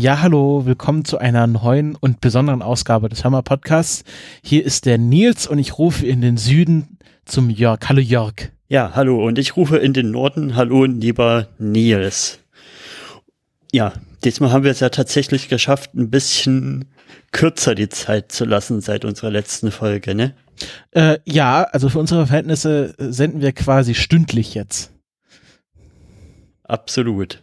Ja, hallo, willkommen zu einer neuen und besonderen Ausgabe des Hammer Podcasts. Hier ist der Nils und ich rufe in den Süden zum Jörg. Hallo Jörg. Ja, hallo und ich rufe in den Norden. Hallo, lieber Nils. Ja, diesmal haben wir es ja tatsächlich geschafft, ein bisschen kürzer die Zeit zu lassen seit unserer letzten Folge, ne? Äh, ja, also für unsere Verhältnisse senden wir quasi stündlich jetzt. Absolut.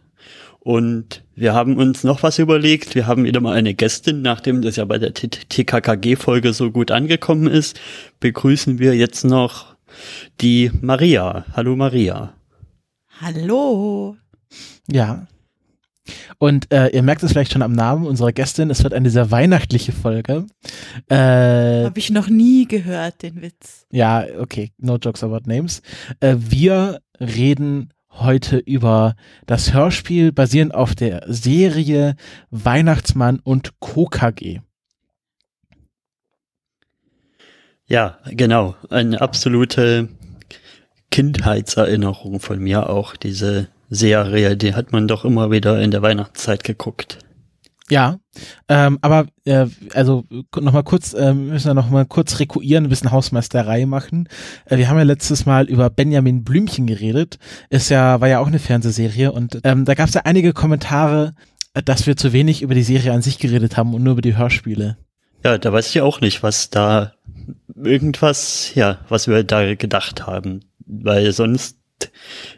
Und wir haben uns noch was überlegt. Wir haben wieder mal eine Gästin, nachdem das ja bei der TKKG-Folge so gut angekommen ist, begrüßen wir jetzt noch die Maria. Hallo Maria. Hallo. Ja. Und äh, ihr merkt es vielleicht schon am Namen unserer Gästin, es wird eine sehr weihnachtliche Folge. Äh, Habe ich noch nie gehört, den Witz. Ja, okay, no jokes about names. Äh, wir reden heute über das Hörspiel basierend auf der Serie Weihnachtsmann und KKG. Ja, genau. Eine absolute Kindheitserinnerung von mir auch, diese Serie. Die hat man doch immer wieder in der Weihnachtszeit geguckt. Ja, ähm, aber äh, also nochmal kurz, äh, müssen wir nochmal kurz rekuieren, ein bisschen Hausmeisterei machen. Äh, wir haben ja letztes Mal über Benjamin Blümchen geredet. Ist ja, war ja auch eine Fernsehserie und ähm, da gab es ja einige Kommentare, äh, dass wir zu wenig über die Serie an sich geredet haben und nur über die Hörspiele. Ja, da weiß ich auch nicht, was da irgendwas, ja, was wir da gedacht haben. Weil sonst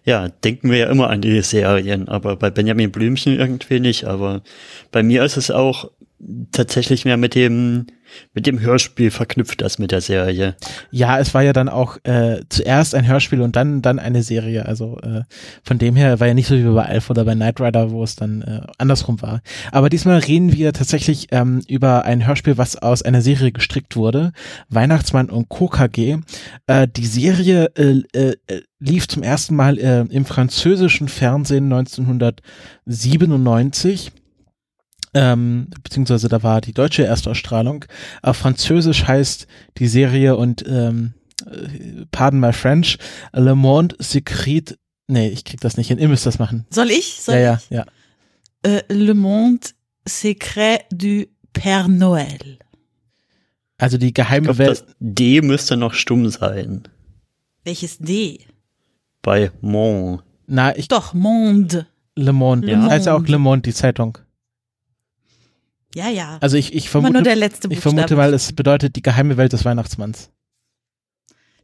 ja, denken wir ja immer an die Serien, aber bei Benjamin Blümchen irgendwie nicht. Aber bei mir ist es auch tatsächlich mehr mit dem mit dem Hörspiel verknüpft als mit der Serie. Ja, es war ja dann auch äh, zuerst ein Hörspiel und dann dann eine Serie. Also äh, von dem her war ja nicht so wie bei Alpha oder bei Knight Rider, wo es dann äh, andersrum war. Aber diesmal reden wir tatsächlich ähm, über ein Hörspiel, was aus einer Serie gestrickt wurde. Weihnachtsmann und KKG. Äh, die Serie äh, äh, lief zum ersten Mal äh, im französischen Fernsehen 1997 ähm, beziehungsweise da war die deutsche Erstausstrahlung. Auf Französisch heißt die Serie und ähm, äh, pardon my French, Le Monde Secret. Nee, ich krieg das nicht hin. Ihr müsst das machen. Soll ich? Soll ja, ich? ja, ja. Äh, Le Monde Secret du Père Noël. Also die geheime glaub, Welt. Das D müsste noch stumm sein. Welches D? Bei Monde. Na, ich. Doch, Monde. Le Monde. Le ja. Monde. Heißt ja auch Le Monde, die Zeitung. Ja, ja. Also ich, ich Immer vermute, nur der letzte ich vermute mal, es bedeutet die geheime Welt des Weihnachtsmanns.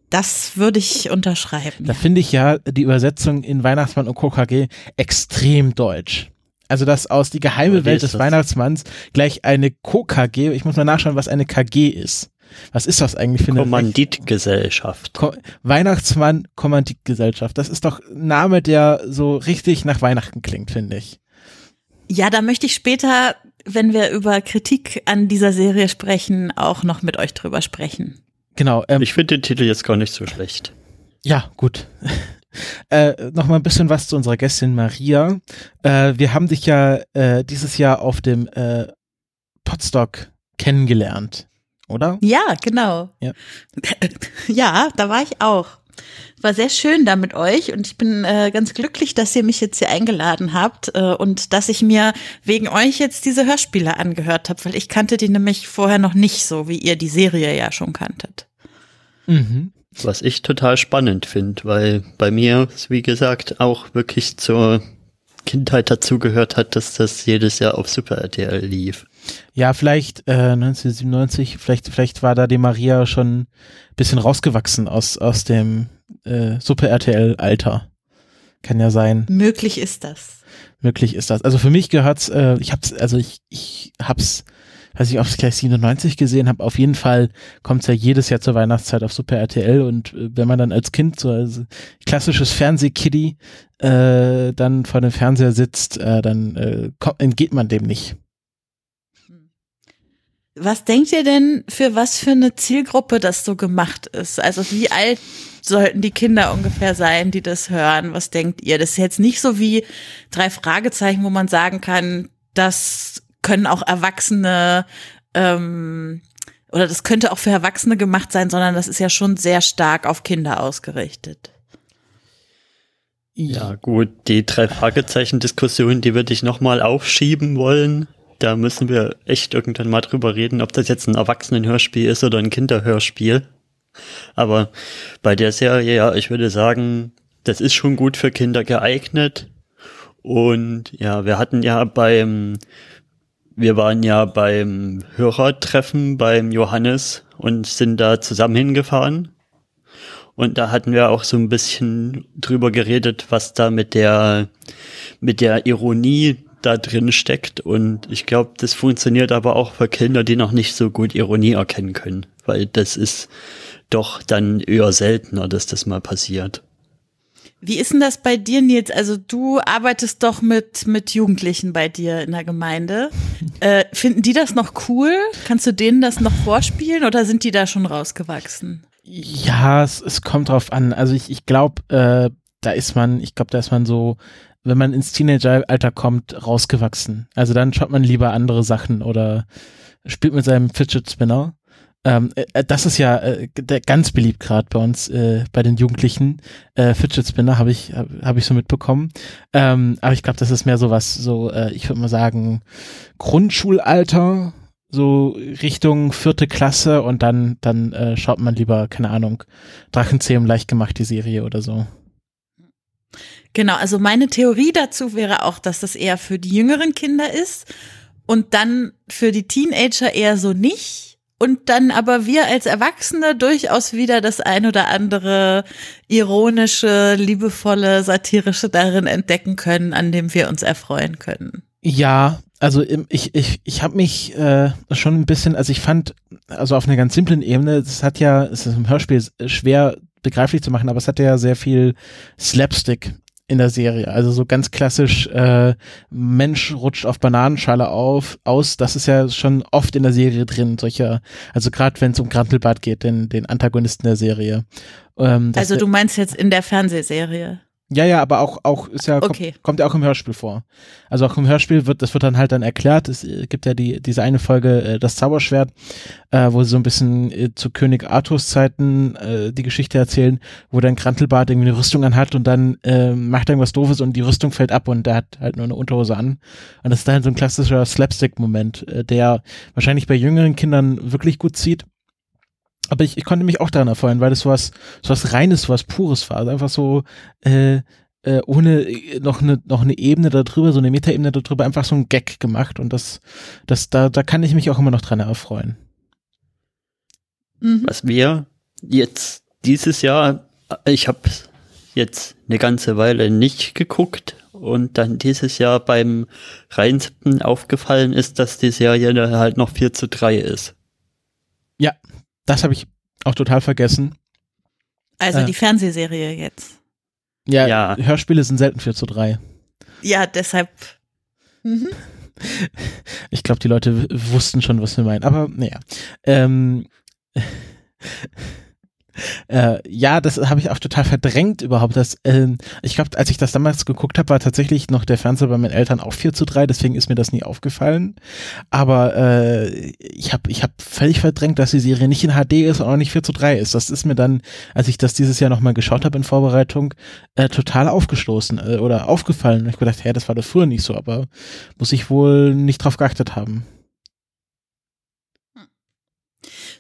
Das würde ich unterschreiben. Da finde ich ja die Übersetzung in Weihnachtsmann und KKG extrem deutsch. Also dass aus die geheime Welt des das? Weihnachtsmanns gleich eine KKG, ich muss mal nachschauen, was eine KG ist. Was ist das eigentlich für eine Kommanditgesellschaft. Ko Weihnachtsmann Kommanditgesellschaft. Das ist doch ein Name, der so richtig nach Weihnachten klingt, finde ich. Ja, da möchte ich später, wenn wir über Kritik an dieser Serie sprechen, auch noch mit euch drüber sprechen. Genau. Ähm, Ich finde den Titel jetzt gar nicht so schlecht. Ja, gut. äh, noch mal ein bisschen was zu unserer Gästin Maria. Äh, wir haben dich ja äh, dieses Jahr auf dem äh, Podstock kennengelernt, oder? Ja, genau. Ja. ja, da war ich auch. War sehr schön da mit euch und ich bin äh, ganz glücklich, dass ihr mich jetzt hier eingeladen habt äh, und dass ich mir wegen euch jetzt diese Hörspiele angehört habe, weil ich kannte die nämlich vorher noch nicht so, wie ihr die Serie ja schon kanntet. Mhm. Was ich total spannend finde, weil bei mir, wie gesagt, auch wirklich zur Kindheit dazugehört hat, dass das jedes Jahr auf Super RTL lief. Ja, vielleicht äh, 1997, vielleicht, vielleicht war da die Maria schon ein bisschen rausgewachsen aus, aus dem äh, Super RTL-Alter. Kann ja sein. Möglich ist das. Möglich ist das. Also für mich gehört's, äh, ich hab's, also ich, ich hab's, weiß ich, ob es gleich 97 gesehen habe, auf jeden Fall kommt's ja jedes Jahr zur Weihnachtszeit auf Super RTL und äh, wenn man dann als Kind so als klassisches Fernsehkiddie äh, dann vor dem Fernseher sitzt, äh, dann äh, kommt, entgeht man dem nicht. Was denkt ihr denn, für was für eine Zielgruppe das so gemacht ist? Also wie alt sollten die Kinder ungefähr sein, die das hören? Was denkt ihr? Das ist jetzt nicht so wie drei Fragezeichen, wo man sagen kann, das können auch Erwachsene ähm, oder das könnte auch für Erwachsene gemacht sein, sondern das ist ja schon sehr stark auf Kinder ausgerichtet. Ja, gut, die drei Fragezeichen-Diskussion, die würde ich nochmal aufschieben wollen, da müssen wir echt irgendwann mal drüber reden, ob das jetzt ein Erwachsenenhörspiel ist oder ein Kinderhörspiel. Aber bei der Serie, ja, ich würde sagen, das ist schon gut für Kinder geeignet. Und ja, wir hatten ja beim, wir waren ja beim Hörertreffen beim Johannes und sind da zusammen hingefahren. Und da hatten wir auch so ein bisschen drüber geredet, was da mit der, mit der Ironie da drin steckt. Und ich glaube, das funktioniert aber auch für Kinder, die noch nicht so gut Ironie erkennen können. Weil das ist doch dann eher seltener, dass das mal passiert. Wie ist denn das bei dir, Nils? Also du arbeitest doch mit, mit Jugendlichen bei dir in der Gemeinde. Äh, finden die das noch cool? Kannst du denen das noch vorspielen oder sind die da schon rausgewachsen? Ja, es, es kommt drauf an. Also ich, ich glaube, äh, da ist man, ich glaube, da ist man so, wenn man ins Teenageralter kommt, rausgewachsen. Also dann schaut man lieber andere Sachen oder spielt mit seinem Fidget Spinner. Ähm, äh, äh, das ist ja äh, ganz beliebt gerade bei uns, äh, bei den Jugendlichen. Äh, Fidget Spinner habe ich, habe hab ich so mitbekommen. Ähm, aber ich glaube, das ist mehr so was, so, äh, ich würde mal sagen, Grundschulalter, so Richtung vierte Klasse und dann, dann äh, schaut man lieber, keine Ahnung, Drachenzähmen leicht gemacht, die Serie oder so. Genau, also meine Theorie dazu wäre auch, dass das eher für die jüngeren Kinder ist und dann für die Teenager eher so nicht und dann aber wir als Erwachsene durchaus wieder das ein oder andere ironische, liebevolle, satirische darin entdecken können, an dem wir uns erfreuen können. Ja, also ich, ich, ich habe mich äh, schon ein bisschen, also ich fand, also auf einer ganz simplen Ebene, es hat ja, es ist im Hörspiel schwer begreiflich zu machen, aber es hat ja sehr viel Slapstick in der Serie. Also so ganz klassisch, äh, Mensch rutscht auf Bananenschale auf, aus. Das ist ja schon oft in der Serie drin, solcher, also gerade wenn es um Grantelbart geht, den, den Antagonisten der Serie. Ähm, also du meinst jetzt in der Fernsehserie? Ja, ja, aber auch, auch ist ja, okay. kommt, kommt, ja auch im Hörspiel vor. Also auch im Hörspiel wird, das wird dann halt dann erklärt. Es äh, gibt ja die, diese eine Folge, äh, das Zauberschwert, äh, wo sie so ein bisschen äh, zu König Arthurs Zeiten äh, die Geschichte erzählen, wo dann Krantelbart irgendwie eine Rüstung anhat und dann äh, macht er irgendwas doofes und die Rüstung fällt ab und der hat halt nur eine Unterhose an. Und das ist dann so ein klassischer Slapstick-Moment, äh, der wahrscheinlich bei jüngeren Kindern wirklich gut zieht aber ich, ich konnte mich auch daran erfreuen, weil das so was, so was Reines, so was Pures war. Also einfach so, äh, äh, ohne äh, noch eine noch eine Ebene darüber, so eine Metaebene darüber, einfach so ein Gag gemacht und das, das da da kann ich mich auch immer noch dran erfreuen. Mhm. Was wir jetzt dieses Jahr, ich habe jetzt eine ganze Weile nicht geguckt und dann dieses Jahr beim Reinsippen aufgefallen ist, dass die Serie halt noch 4 zu 3 ist. Ja, das habe ich auch total vergessen. Also äh, die Fernsehserie jetzt. Ja, ja, Hörspiele sind selten 4 zu 3. Ja, deshalb. Mhm. Ich glaube, die Leute wussten schon, was wir meinen. Aber naja. Ähm, äh, ja, das habe ich auch total verdrängt überhaupt. Dass, äh, ich glaube, als ich das damals geguckt habe, war tatsächlich noch der Fernseher bei meinen Eltern auch 4 zu 3, deswegen ist mir das nie aufgefallen. Aber äh, ich habe ich hab völlig verdrängt, dass die Serie nicht in HD ist und auch nicht 4 zu 3 ist. Das ist mir dann, als ich das dieses Jahr nochmal geschaut habe in Vorbereitung, äh, total aufgestoßen äh, oder aufgefallen. Ich gedacht, hä, das war doch früher nicht so, aber muss ich wohl nicht drauf geachtet haben.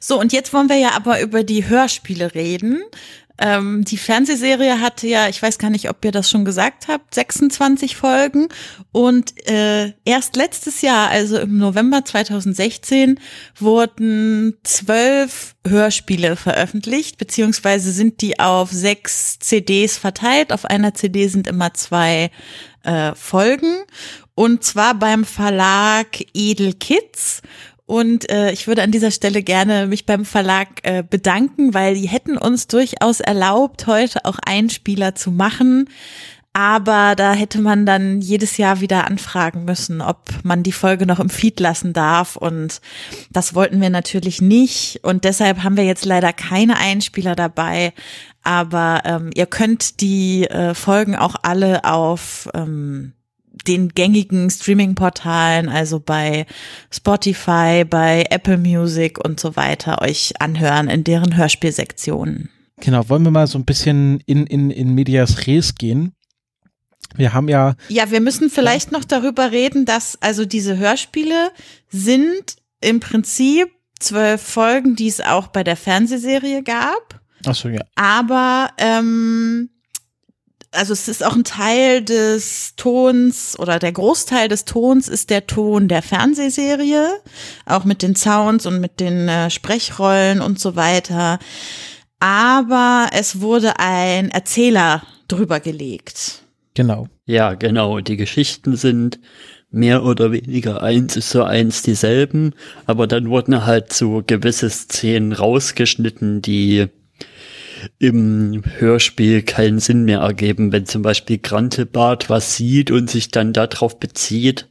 So, und jetzt wollen wir ja aber über die Hörspiele reden. Ähm, die Fernsehserie hatte ja, ich weiß gar nicht, ob ihr das schon gesagt habt, 26 Folgen. Und äh, erst letztes Jahr, also im November 2016, wurden zwölf Hörspiele veröffentlicht, beziehungsweise sind die auf sechs CDs verteilt. Auf einer CD sind immer zwei äh, Folgen. Und zwar beim Verlag Edel Kids. Und äh, ich würde an dieser Stelle gerne mich beim Verlag äh, bedanken, weil die hätten uns durchaus erlaubt, heute auch Einspieler zu machen. Aber da hätte man dann jedes Jahr wieder anfragen müssen, ob man die Folge noch im Feed lassen darf. Und das wollten wir natürlich nicht. Und deshalb haben wir jetzt leider keine Einspieler dabei. Aber ähm, ihr könnt die äh, Folgen auch alle auf ähm, den gängigen Streaming-Portalen, also bei Spotify, bei Apple Music und so weiter, euch anhören in deren Hörspielsektionen. Genau, wollen wir mal so ein bisschen in, in, in Medias Res gehen. wir haben ja. Ja, wir müssen vielleicht noch darüber reden, dass also diese Hörspiele sind im Prinzip zwölf Folgen, die es auch bei der Fernsehserie gab. Ach so, ja. Aber ähm, also es ist auch ein Teil des Tons oder der Großteil des Tons ist der Ton der Fernsehserie, auch mit den Sounds und mit den äh, Sprechrollen und so weiter. Aber es wurde ein Erzähler drüber gelegt. Genau. Ja, genau. Die Geschichten sind mehr oder weniger eins ist so eins dieselben, aber dann wurden halt so gewisse Szenen rausgeschnitten, die im Hörspiel keinen Sinn mehr ergeben, wenn zum Beispiel Grantebart was sieht und sich dann darauf bezieht.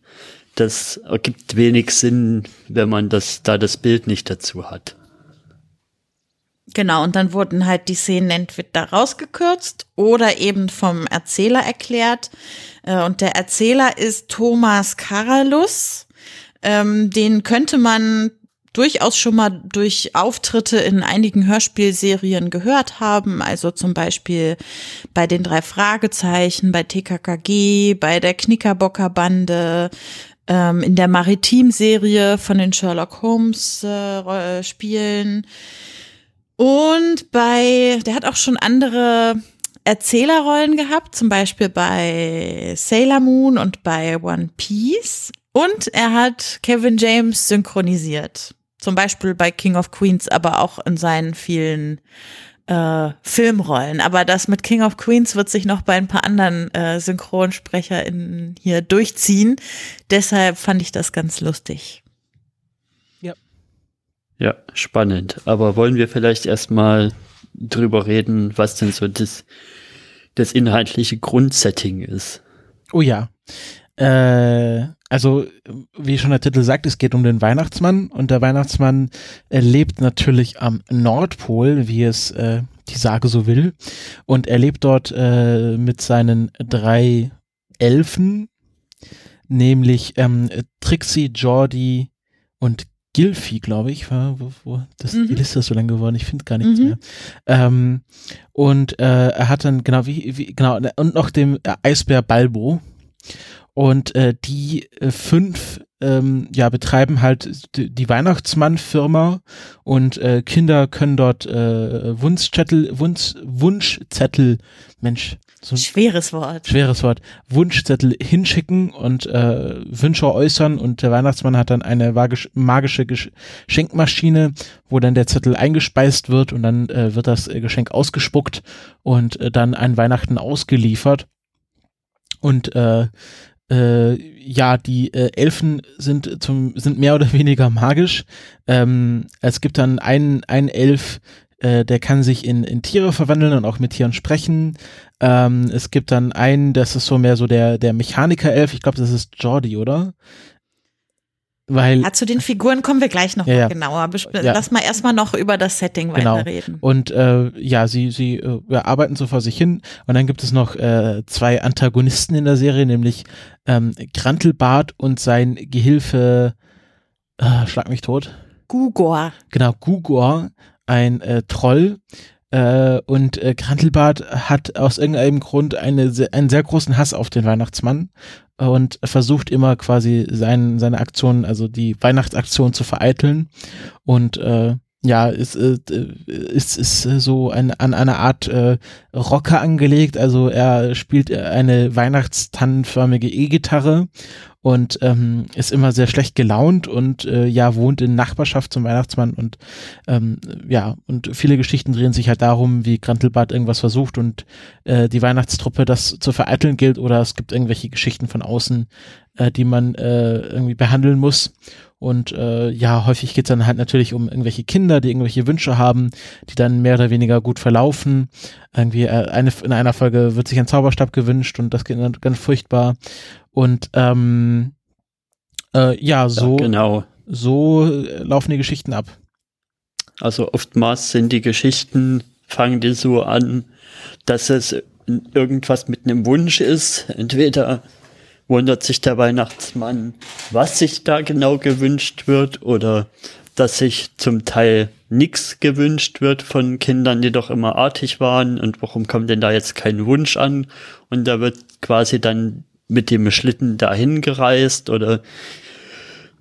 Das ergibt wenig Sinn, wenn man das, da das Bild nicht dazu hat. Genau, und dann wurden halt die Szenen entweder rausgekürzt oder eben vom Erzähler erklärt. Äh, und der Erzähler ist Thomas Karalus. Ähm, den könnte man durchaus schon mal durch Auftritte in einigen Hörspielserien gehört haben, also zum Beispiel bei den drei Fragezeichen, bei TKKG, bei der Knickerbocker Bande, ähm, in der Maritim-Serie von den Sherlock Holmes äh, Spielen und bei, der hat auch schon andere Erzählerrollen gehabt, zum Beispiel bei Sailor Moon und bei One Piece. Und er hat Kevin James synchronisiert. Zum Beispiel bei King of Queens, aber auch in seinen vielen äh, Filmrollen. Aber das mit King of Queens wird sich noch bei ein paar anderen äh, SynchronsprecherInnen hier durchziehen. Deshalb fand ich das ganz lustig. Ja. Ja, spannend. Aber wollen wir vielleicht erstmal drüber reden, was denn so das, das inhaltliche Grundsetting ist? Oh ja. Äh, also, wie schon der Titel sagt, es geht um den Weihnachtsmann und der Weihnachtsmann äh, lebt natürlich am Nordpol, wie es äh, die Sage so will. Und er lebt dort äh, mit seinen drei Elfen, nämlich ähm, Trixie, Jordi und Gilfi, glaube ich, war, wo, wo das, mhm. die Liste ist so lang geworden, ich finde gar nichts mhm. mehr. Ähm, und äh, er hat dann, genau, wie, wie, genau, und noch dem Eisbär Balbo. Und äh, die äh, fünf ähm, ja betreiben halt die, Weihnachtsmann-Firma und äh, Kinder können dort äh, Wunschzettel, Wunsch, Wunschzettel, Mensch, so schweres Wort. Schweres Wort. Wunschzettel hinschicken und äh, Wünsche äußern und der Weihnachtsmann hat dann eine magische Geschenkmaschine, wo dann der Zettel eingespeist wird und dann äh, wird das Geschenk ausgespuckt und äh, dann ein Weihnachten ausgeliefert. Und äh, äh, ja, die äh, Elfen sind zum sind mehr oder weniger magisch. Ähm, es gibt dann einen einen Elf, äh, der kann sich in, in Tiere verwandeln und auch mit Tieren sprechen. Ähm, es gibt dann einen, das ist so mehr so der der Mechaniker-Elf. Ich glaube, das ist Jordi, oder? Weil, ja, zu den Figuren kommen wir gleich noch ja, mal genauer. Ja. Lass mal erstmal noch über das Setting genau. weiterreden. Und äh, ja, sie, sie äh, arbeiten so vor sich hin. Und dann gibt es noch äh, zwei Antagonisten in der Serie, nämlich ähm, Grantelbart und sein Gehilfe, äh, schlag mich tot. Gugor. Genau, Gugor, ein äh, Troll. Äh, und äh, Grantelbart hat aus irgendeinem Grund eine, einen sehr großen Hass auf den Weihnachtsmann und versucht immer quasi sein, seine Aktion, also die Weihnachtsaktion zu vereiteln und äh, ja, ist, äh, ist, ist so ein, an eine Art äh, Rocker angelegt. Also er spielt eine weihnachtstannenförmige E-Gitarre und ähm, ist immer sehr schlecht gelaunt und äh, ja, wohnt in Nachbarschaft zum Weihnachtsmann und ähm, ja, und viele Geschichten drehen sich halt darum, wie Grantelbart irgendwas versucht und äh, die Weihnachtstruppe das zu vereiteln gilt oder es gibt irgendwelche Geschichten von außen, äh, die man äh, irgendwie behandeln muss. Und äh, ja, häufig geht's dann halt natürlich um irgendwelche Kinder, die irgendwelche Wünsche haben, die dann mehr oder weniger gut verlaufen. Irgendwie äh, eine, in einer Folge wird sich ein Zauberstab gewünscht und das geht dann ganz furchtbar. Und ähm, äh, ja, so, ja, genau. so laufen die Geschichten ab. Also oftmals sind die Geschichten, fangen die so an, dass es irgendwas mit einem Wunsch ist. Entweder wundert sich der Weihnachtsmann, was sich da genau gewünscht wird, oder dass sich zum Teil nichts gewünscht wird von Kindern, die doch immer artig waren. Und warum kommt denn da jetzt kein Wunsch an? Und da wird quasi dann mit dem Schlitten dahin gereist oder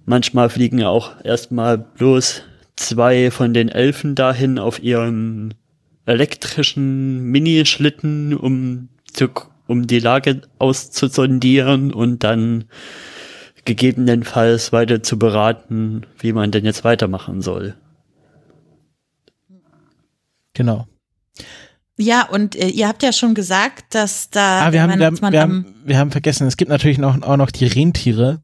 manchmal fliegen auch erstmal bloß zwei von den Elfen dahin auf ihrem elektrischen Minischlitten, um zu, um die Lage auszusondieren und dann gegebenenfalls weiter zu beraten, wie man denn jetzt weitermachen soll. Genau. Ja, und äh, ihr habt ja schon gesagt, dass da Ah, wir haben, wir, haben, wir, haben, wir haben vergessen, es gibt natürlich noch, auch noch die Rentiere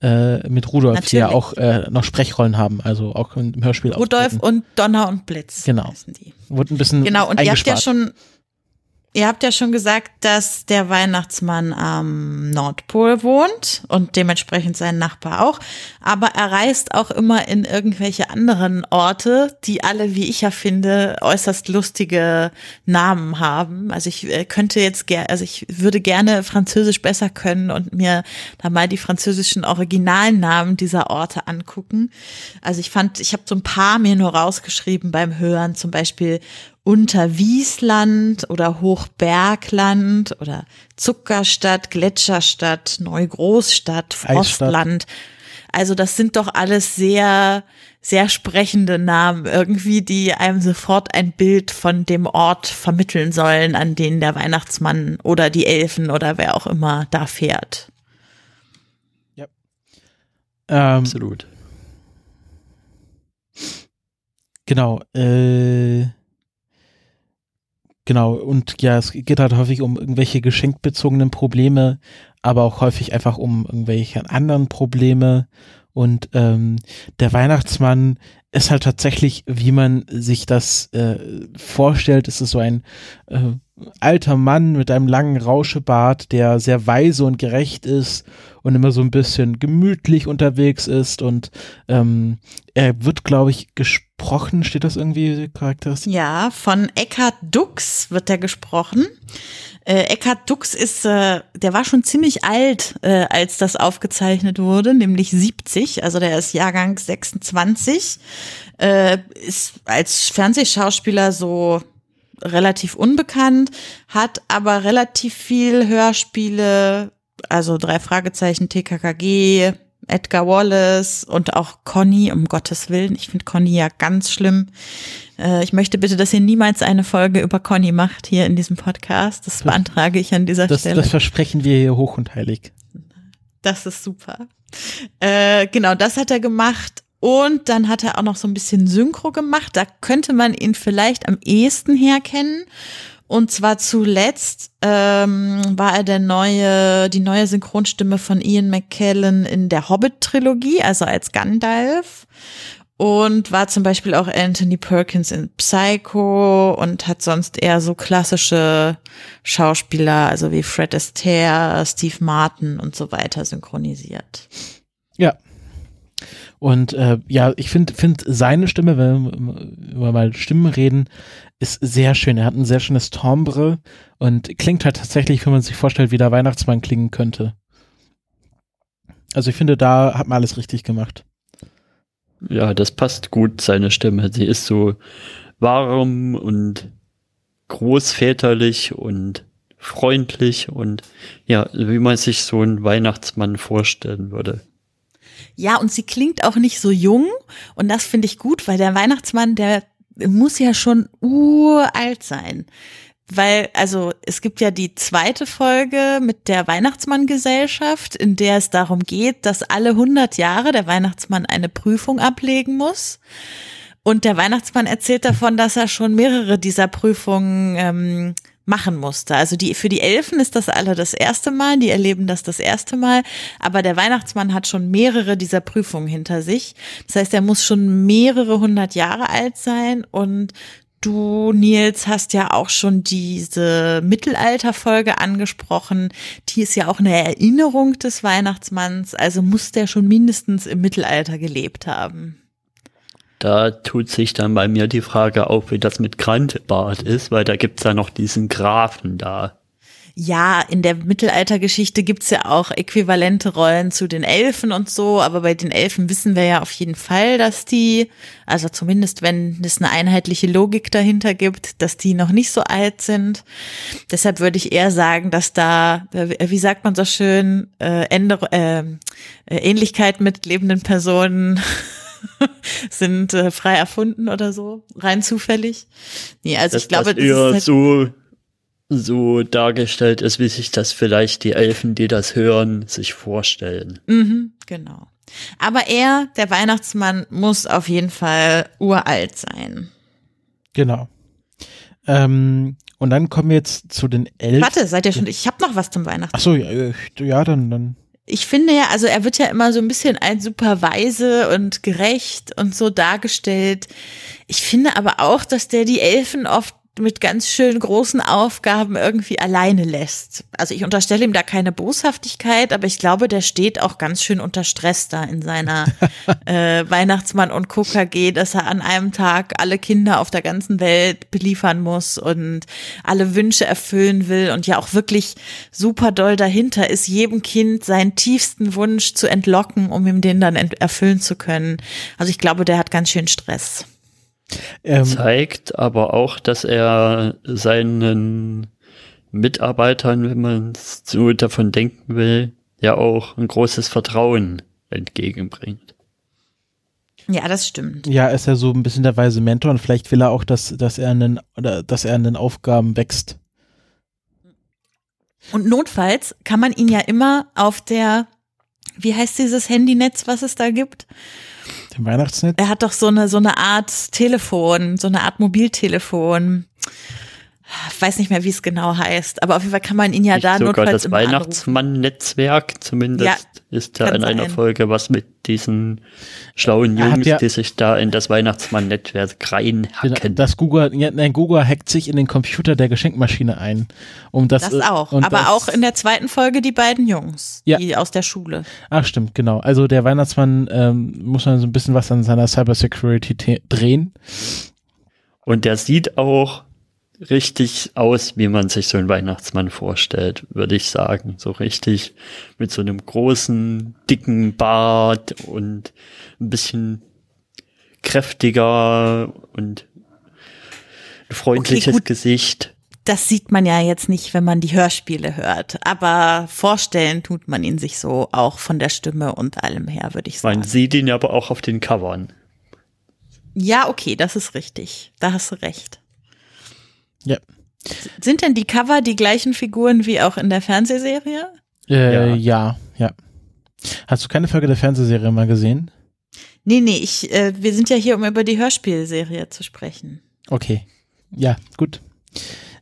äh, mit Rudolf, die ja Natürlich. auch äh, noch Sprechrollen haben, also auch im Hörspiel Rudolf auftreten. und Donner und Blitz. Genau. die. Wurde ein bisschen Genau, und ihr habt ja schon, ihr habt ja schon gesagt, dass der Weihnachtsmann am Nordpol wohnt und dementsprechend sein Nachbar auch. Aber er reist auch immer in irgendwelche anderen Orte, die alle, wie ich ja finde, äußerst lustige Namen haben. Also ich äh, könnte jetzt gerne, also ich würde gerne Französisch besser können und mir da mal die französischen Originalnamen dieser Orte angucken. Also ich fand, ich habe so ein paar mir nur rausgeschrieben beim Hören, zum Beispiel Unterwiesland oder Hochbergland oder Zuckerstadt, Gletscherstadt, Neugroßstadt, Eisstadt. Frostland. Also das sind doch alles sehr, sehr sprechende Namen irgendwie, die einem sofort ein Bild von dem Ort vermitteln sollen, an den der Weihnachtsmann oder die Elfen oder wer auch immer da fährt. ähm, Absolut. Genau, äh, genau, und ja, es geht halt häufig um irgendwelche geschenkbezogenen Probleme, aber auch häufig einfach um irgendwelche anderen Probleme. Und ähm, der Weihnachtsmann ist halt tatsächlich, wie man sich das äh, vorstellt, ist es so ein äh, alter Mann mit einem langen Rauschebart, der sehr weise und gerecht ist und immer so ein bisschen gemütlich unterwegs ist und ähm, er wird, glaube ich, gesprochen, steht das irgendwie charakteristisch? Ja, von Eckhard Dux wird er gesprochen. Äh, Eckhard Dux ist, äh, der war schon ziemlich alt, äh, als das aufgezeichnet wurde, nämlich 70, also der ist Jahrgang 26, äh, ist als Fernsehschauspieler so relativ unbekannt, hat aber relativ viel Hörspiele, also drei Fragezeichen, TKKG, Edgar Wallace und auch Conny, um Gottes Willen. Ich finde Conny ja ganz schlimm. Äh, ich möchte bitte, dass ihr niemals eine Folge über Conny macht hier in diesem Podcast. Das beantrage ich an dieser Das, Stelle. das versprechen wir hier hoch und heilig. Das ist super. Äh, genau, das hat er gemacht. Und dann hat er auch noch so ein bisschen Synchro gemacht. Da könnte man ihn vielleicht am ehesten herkennen. Und zwar zuletzt ähm, war er der neue, die neue Synchronstimme von Ian McKellen in der Hobbit-Trilogie, also als Gandalf. Und war zum Beispiel auch Anthony Perkins in Psycho und hat sonst eher so klassische Schauspieler, also wie Fred Astaire, Steve Martin und so weiter synchronisiert. Ja. Und äh, ja, ich finde find seine Stimme, wenn wir mal Stimmen reden, ist sehr schön. Er hat ein sehr schönes Timbre und klingt halt tatsächlich, wenn man sich vorstellt, wie der Weihnachtsmann klingen könnte. Also ich finde, da hat man alles richtig gemacht. Ja, das passt gut, seine Stimme. Sie ist so warm und großväterlich und freundlich und ja, wie man sich so einen Weihnachtsmann vorstellen würde. Ja, und sie klingt auch nicht so jung. Und das finde ich gut, weil der Weihnachtsmann, der muss ja schon uralt sein. Weil, also, es gibt ja die zweite Folge mit der Weihnachtsmann-Gesellschaft, in der es darum geht, dass alle 100 Jahre der Weihnachtsmann eine Prüfung ablegen muss. Und der Weihnachtsmann erzählt davon, dass er schon mehrere dieser Prüfungen ähm, machen musste. Also die für die Elfen ist das alle das erste Mal, die erleben das das erste Mal, aber der Weihnachtsmann hat schon mehrere dieser Prüfungen hinter sich. Das heißt, er muss schon mehrere hundert Jahre alt sein und Du, Nils, hast ja auch schon diese Mittelalterfolge angesprochen. Die ist ja auch eine Erinnerung des Weihnachtsmanns, also muss der schon mindestens im Mittelalter gelebt haben. Da tut sich dann bei mir die Frage auf, wie das mit Grantebart ist, weil da gibt's ja noch diesen Grafen da. Ja, in der Mittelaltergeschichte gibt's ja auch äquivalente Rollen zu den Elfen und so, aber bei den Elfen wissen wir ja auf jeden Fall, dass die, also zumindest wenn es eine einheitliche Logik dahinter gibt, dass die noch nicht so alt sind. Deshalb würde ich eher sagen, dass da, äh, wie sagt man so schön, äh, Änder äh, äh, Ähnlichkeit mit lebenden Personen sind äh, frei erfunden oder so, rein zufällig. Nee, also dass ich glaube, das eher ist halt so so dargestellt ist, wie sich das vielleicht die Elfen, die das hören, sich vorstellen. Mhm, genau. Aber er, der Weihnachtsmann, muss auf jeden Fall uralt sein. Genau. Ähm, und dann kommen wir jetzt zu den Elfen. Warte, seid ihr schon? Ich habe noch was zum Weihnachtsmann. Ach so, ja, äh, ja, dann, dann. Ich finde ja, also er wird ja immer so ein bisschen als super weise und gerecht und so dargestellt. Ich finde aber auch, dass der die Elfen oft mit ganz schön großen Aufgaben irgendwie alleine lässt. Also ich unterstelle ihm da keine Boshaftigkeit, aber ich glaube, der steht auch ganz schön unter Stress da in seiner äh, Weihnachtsmann und KKG, dass er an einem Tag alle Kinder auf der ganzen Welt beliefern muss und alle Wünsche erfüllen will und ja auch wirklich super doll dahinter ist, jedem Kind seinen tiefsten Wunsch zu entlocken, um ihm den dann erfüllen zu können. Also ich glaube, der hat ganz schön Stress. Ähm, zeigt aber auch, dass er seinen Mitarbeitern, wenn man so davon denken will, ja auch ein großes Vertrauen entgegenbringt. Ja, das stimmt. Ja, ist er so ein bisschen der weise Mentor und vielleicht will er auch, dass, dass er einen, oder dass er an den Aufgaben wächst. Und notfalls kann man ihn ja immer auf der, wie heißt dieses Handynetz, was es da gibt? Dem Weihnachtsnetz? Er hat doch so eine, so eine Art Telefon, so eine Art Mobiltelefon. Ich weiß nicht mehr, wie es genau heißt, aber auf jeden Fall kann man ihn ja Nicht da sogar notfalls das Weihnachtsmann-Netzwerk, zumindest Ja, ist da in einer sein. Folge was mit diesen schlauen Jungs, ja- die sich da in das Weihnachtsmann-Netzwerk Genau, reinhacken. Das Google, ja, nein, Google hackt sich in den Computer der Geschenkmaschine ein. Um das, Das auch. und Aber das, auch in der zweiten Folge die beiden Jungs, Ja. die aus der Schule. Ach, stimmt, genau. Also der Weihnachtsmann ähm, muss man so ein bisschen was an seiner Cybersecurity drehen. Und der sieht auch richtig aus, wie man sich so einen Weihnachtsmann vorstellt, würde ich sagen. So richtig mit so einem großen, dicken Bart und ein bisschen kräftiger und ein freundliches gut. Gesicht. Das sieht man ja jetzt nicht, wenn man die Hörspiele hört. Aber vorstellen tut man ihn sich so auch von der Stimme und allem her, würde ich sagen. Man sieht ihn aber auch auf den Covern. Ja, okay, das ist richtig. Da hast du recht. Ja. Sind denn die Cover die gleichen Figuren wie auch in der Fernsehserie? Äh, Ja. ja. ja, Hast du keine Folge der Fernsehserie mal gesehen? Nee, nee, ich, äh, wir sind ja hier, um über die Hörspielserie zu sprechen. Okay. Ja, gut.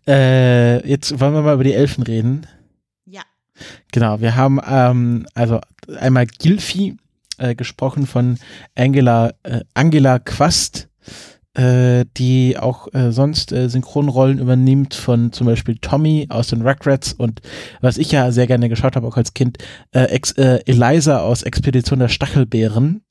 Äh, jetzt wollen wir mal über die Elfen reden. Ja. Genau, wir haben ähm, also einmal Gilfi äh, gesprochen von Angela, äh, Angela Quast, äh, die auch äh, sonst äh, Synchronrollen übernimmt von zum Beispiel Tommy aus den Rugrats und was ich ja sehr gerne geschaut habe, auch als Kind, äh, Ex, äh, Eliza aus Expedition der Stachelbeeren.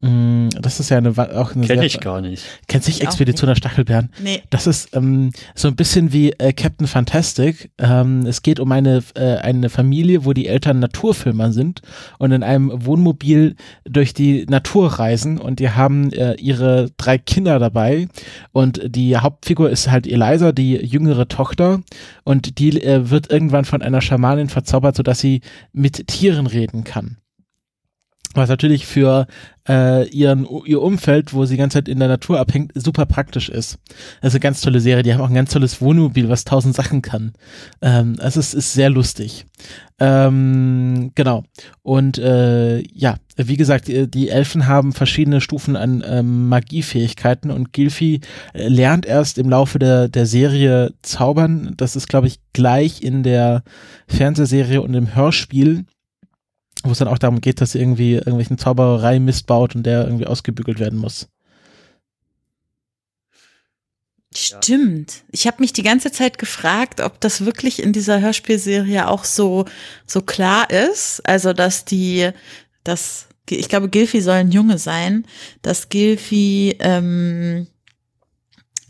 Mm, Das ist ja eine, auch eine Kenne sehr, ich gar nicht. Kennst du Expedition der Stachelbeeren? Nee. Das ist ähm, so ein bisschen wie äh, Captain Fantastic. Ähm, es geht um eine, äh, eine Familie, wo die Eltern Naturfilmer sind und in einem Wohnmobil durch die Natur reisen und die haben äh, ihre drei Kinder dabei und die Hauptfigur ist halt Eliza, die jüngere Tochter und die äh, wird irgendwann von einer Schamanin verzaubert, sodass sie mit Tieren reden kann. Was natürlich für äh, ihren, ihr Umfeld, wo sie die ganze Zeit in der Natur abhängt, super praktisch ist. Das ist eine ganz tolle Serie. Die haben auch ein ganz tolles Wohnmobil, was tausend Sachen kann. Ähm, es ist, ist sehr lustig. Ähm, genau. Und äh, ja, wie gesagt, die, die Elfen haben verschiedene Stufen an ähm, Magiefähigkeiten und Gilfi äh, lernt erst im Laufe der, der Serie zaubern. Das ist, glaube ich, gleich in der Fernsehserie und im Hörspiel wo es dann auch darum geht, dass sie irgendwie irgendwelchen Zauberei missbaut und der irgendwie ausgebügelt werden muss. Stimmt. Ich habe mich die ganze Zeit gefragt, ob das wirklich in dieser Hörspielserie auch so so klar ist, also dass die dass ich glaube Gilfi soll ein Junge sein, dass Gilfi ähm,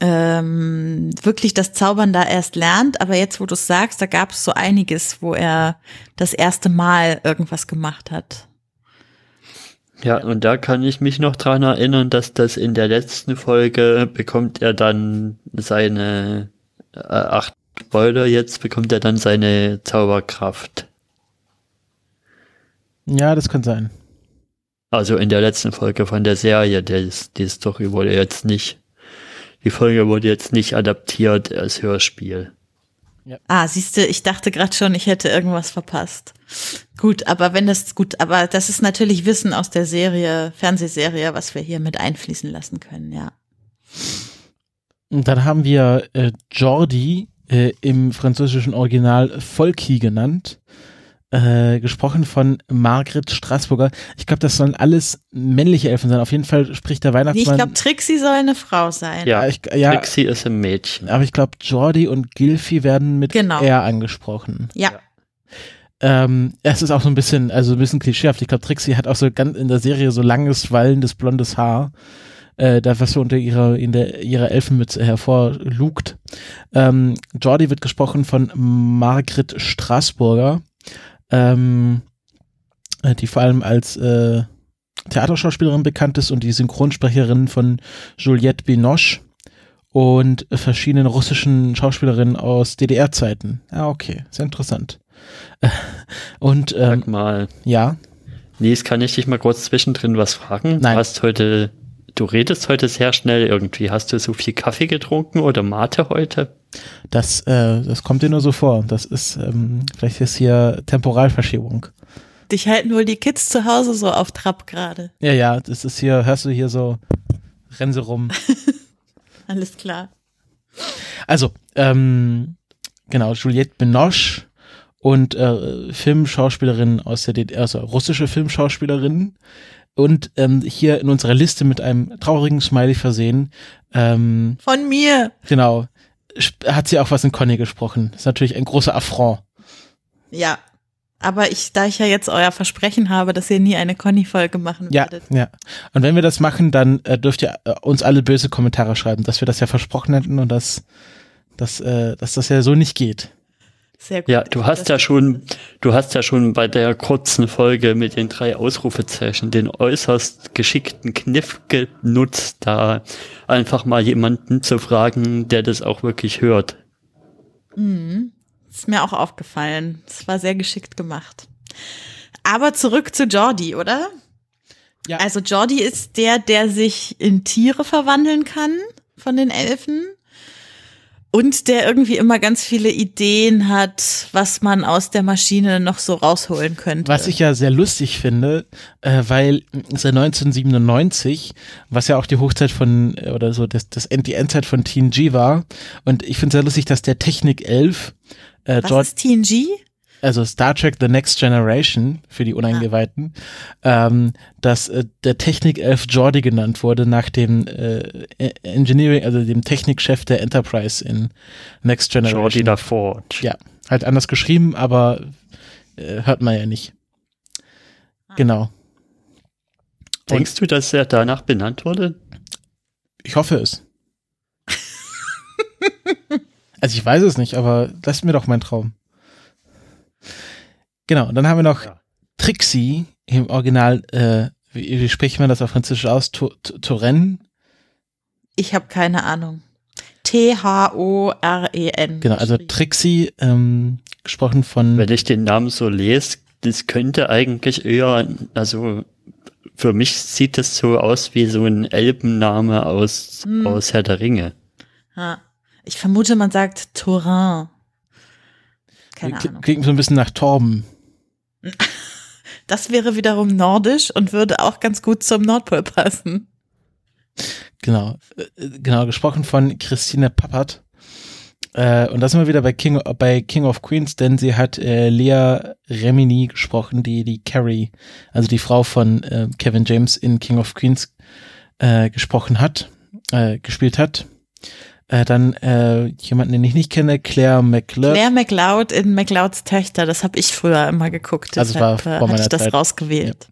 ähm, wirklich das Zaubern da erst lernt. Aber jetzt, wo du es sagst, da gab es so einiges, wo er das erste Mal irgendwas gemacht hat. Ja, und da kann ich mich noch dran erinnern, dass das in der letzten Folge bekommt er dann seine, äh, acht Spoiler, jetzt bekommt er dann seine Zauberkraft. Ja, das kann sein. Also in der letzten Folge von der Serie, die, die Story wurde jetzt nicht, die Folge wurde jetzt nicht adaptiert als Hörspiel. Ja. Ah, siehst du, ich dachte gerade schon, ich hätte irgendwas verpasst. Gut, aber wenn das gut, aber das ist natürlich Wissen aus der Serie, Fernsehserie, was wir hier mit einfließen lassen können, ja. Und dann haben wir äh, Jordi äh, im französischen Original Volki genannt äh, gesprochen von Margret Straßburger. Ich glaube, das sollen alles männliche Elfen sein. Auf jeden Fall spricht der Weihnachtsmann. Ich glaube, Trixie soll eine Frau sein. Ja, ich, ja Trixie ist ein Mädchen. Aber ich glaube, Jordi und Gilfi werden mit genau. er angesprochen. Ja. Ähm, es ist auch so ein bisschen, also ein bisschen klischeehaft. Ich glaube, Trixie hat auch so ganz in der Serie so langes, wallendes, blondes Haar. Äh, da was so unter ihrer, in der, ihrer Elfenmütze hervorlugt. Ähm, Jordi wird gesprochen von Margret Straßburger ähm, äh, die vor allem als äh, Theaterschauspielerin bekannt ist und die Synchronsprecherin von Juliette Binoche und verschiedenen russischen Schauspielerinnen aus DDR-Zeiten. Ah, okay, sehr interessant. Und ähm, Sag mal. Ja. Nies, kann ich dich mal kurz zwischendrin was fragen? Nein. Hast heute, du redest heute sehr schnell irgendwie. Hast du so viel Kaffee getrunken oder Mate heute? Das, äh, das kommt dir nur so vor. Das ist, ähm, vielleicht ist hier Temporalverschiebung. Dich halten wohl die Kids zu Hause so auf Trab gerade. Ja, ja, das ist hier, hörst du hier so, rennen sie rum. Alles klar. Also, ähm, genau, Juliette Binoche und äh, Filmschauspielerin aus der DDR, also russische Filmschauspielerin. Und ähm, hier in unserer Liste mit einem traurigen Smiley versehen. Ähm, Von mir. Genau hat sie auch was in Conny gesprochen. Das ist natürlich ein großer Affront. Ja, aber ich, da ich ja jetzt euer Versprechen habe, dass ihr nie eine Conny-Folge machen ja, werdet. Ja, und wenn wir das machen, dann äh, dürft ihr äh, uns alle böse Kommentare schreiben, dass wir das ja versprochen hätten und dass, dass, äh, dass das ja so nicht geht. Sehr gut. Ja, du hast ja schon, du hast ja schon bei der kurzen Folge mit den drei Ausrufezeichen den äußerst geschickten Kniff genutzt, da einfach mal jemanden zu fragen, der das auch wirklich hört. Mhm. Ist mir auch aufgefallen. Es war sehr geschickt gemacht. Aber zurück zu Jordi, oder? Ja. Also Jordi ist der, der sich in Tiere verwandeln kann von den Elfen. Und der irgendwie immer ganz viele Ideen hat, was man aus der Maschine noch so rausholen könnte. Was ich ja sehr lustig finde, äh, weil seit 1997, was ja auch die Hochzeit von, äh, oder so, das, das die Endzeit von TNG war. Und ich finde sehr lustig, dass der Technik 11 äh, Was ist TNG? Also Star Trek The Next Generation für die Uneingeweihten, ah. ähm, dass äh, der Technik-Elf Jordi genannt wurde nach dem äh, e-, Engineering, also dem Technikchef der Enterprise in Next Generation. Jordi LaForge. Ja, halt anders geschrieben, aber äh, hört man ja nicht. Ah. Genau. Denkst Und, du, dass er danach benannt wurde? Ich hoffe es. also ich weiß es nicht, aber das ist mir doch mein Traum. Genau, und dann haben wir noch ja. Trixie im Original, äh, wie, wie, spricht man das auf Französisch aus? Toren? Ich habe keine Ahnung. T-H-O-R-E-N. Genau, also Trixie, ähm, gesprochen von. Wenn ich den Namen so lese, das könnte eigentlich eher, also für mich sieht das so aus wie so ein Elbenname aus, hm. aus Herr der Ringe. Ha. Ich vermute, man sagt Torin. Keine Ahnung. Klingt so ein bisschen nach Torben. Das wäre wiederum nordisch und würde auch ganz gut zum Nordpol passen. Genau, äh, genau, gesprochen von Christine Pappert. Äh, und da sind wir wieder bei King, bei King of Queens, denn sie hat äh, Lea Remini gesprochen, die die Carrie, also die Frau von äh, Kevin James in King of Queens äh, gesprochen hat, gespielt hat. Äh, dann äh, jemanden, den ich nicht kenne, Claire McLeod. Claire McLeod in McLeods Töchter, das habe ich früher immer geguckt. Also deshalb, war vor meiner ich das Zeit. rausgewählt.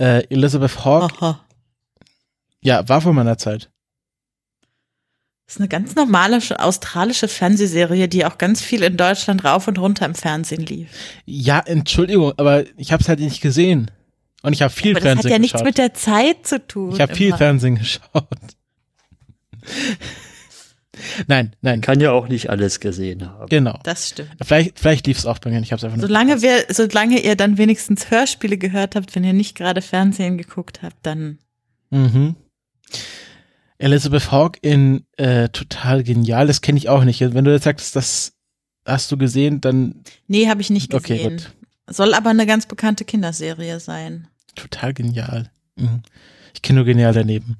Ja. Äh, Elizabeth Hawke. Ja, war vor meiner Zeit. Das ist eine ganz normale australische Fernsehserie, die auch ganz viel in Deutschland rauf und runter im Fernsehen lief. Ja, Entschuldigung, aber ich habe es halt nicht gesehen. Und ich habe viel Aber das Fernsehen hat ja nichts geschaut. mit der Zeit zu tun. ich habe viel. Fernsehen geschaut. Nein, nein, Kann ja auch nicht alles gesehen haben. genau. Das stimmt. Vielleicht, vielleicht lief es auch bei mir. Ich habe es einfach. Solange wir, solange ihr dann wenigstens Hörspiele gehört habt, wenn ihr nicht gerade Fernsehen geguckt habt, dann Mhm. Elizabeth Hawke in äh, total genial. Das kenne ich auch nicht. Wenn du jetzt sagst, das hast du gesehen, dann nee, habe ich nicht okay, gesehen. gut. Soll aber eine ganz bekannte Kinderserie sein. Total genial. Mhm. Ich kenne nur genial daneben.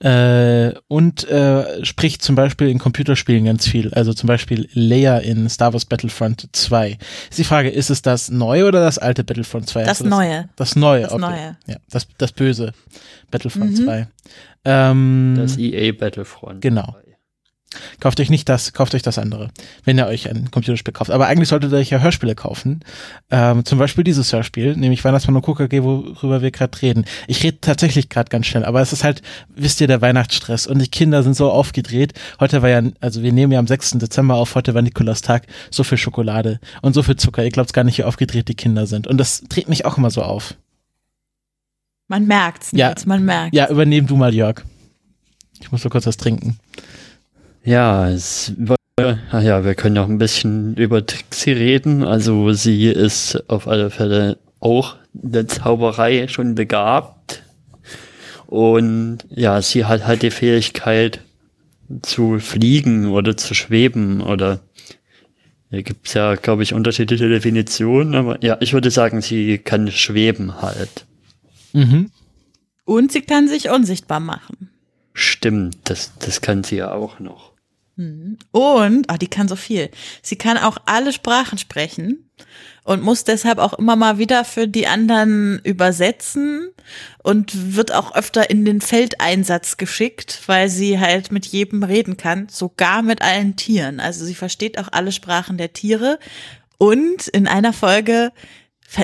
Äh, und äh, spricht zum Beispiel in Computerspielen ganz viel. Also zum Beispiel Leia in Star Wars Battlefront 2. Ist die Frage, ist es das neue oder das alte Battlefront 2? Das Hast du Neue. Das neue, Das okay. Neue. Ja, das, das böse Battlefront Mhm. 2. Ähm, Das EA Battlefront. Genau. Kauft euch nicht das, kauft euch das andere, wenn ihr euch ein Computerspiel kauft. Aber eigentlich solltet ihr euch ja Hörspiele kaufen. Ähm, zum Beispiel dieses Hörspiel, nämlich Weihnachtsmann und KKG, worüber wir gerade reden. Ich rede tatsächlich gerade ganz schnell, aber es ist halt, wisst ihr, der Weihnachtsstress und die Kinder sind so aufgedreht. Heute war ja, also wir nehmen ja am 6. Dezember auf, heute war Nikolaustag, so viel Schokolade und so viel Zucker. Ihr glaubt gar nicht, wie aufgedreht die Kinder sind. Und das dreht mich auch immer so auf. Man merkt's, Ja. Nils, man merkt. Ja, übernehm du mal, Jörg. Ich muss nur kurz was trinken. Ja, es, ah ja, wir können auch ein bisschen über Trixie reden. Also sie ist auf alle Fälle auch in der Zauberei schon begabt. Und ja, sie hat halt die Fähigkeit zu fliegen oder zu schweben oder hier gibt's ja, glaube ich, unterschiedliche Definitionen, aber ja, ich würde sagen, sie kann schweben halt. Mhm. Und sie kann sich unsichtbar machen. Stimmt, das, das kann sie ja auch noch. Und, ah, die kann so viel. Sie kann auch alle Sprachen sprechen und muss deshalb auch immer mal wieder für die anderen übersetzen und wird auch öfter in den Feldeinsatz geschickt, weil sie halt mit jedem reden kann, sogar mit allen Tieren. Also sie versteht auch alle Sprachen der Tiere und in einer Folge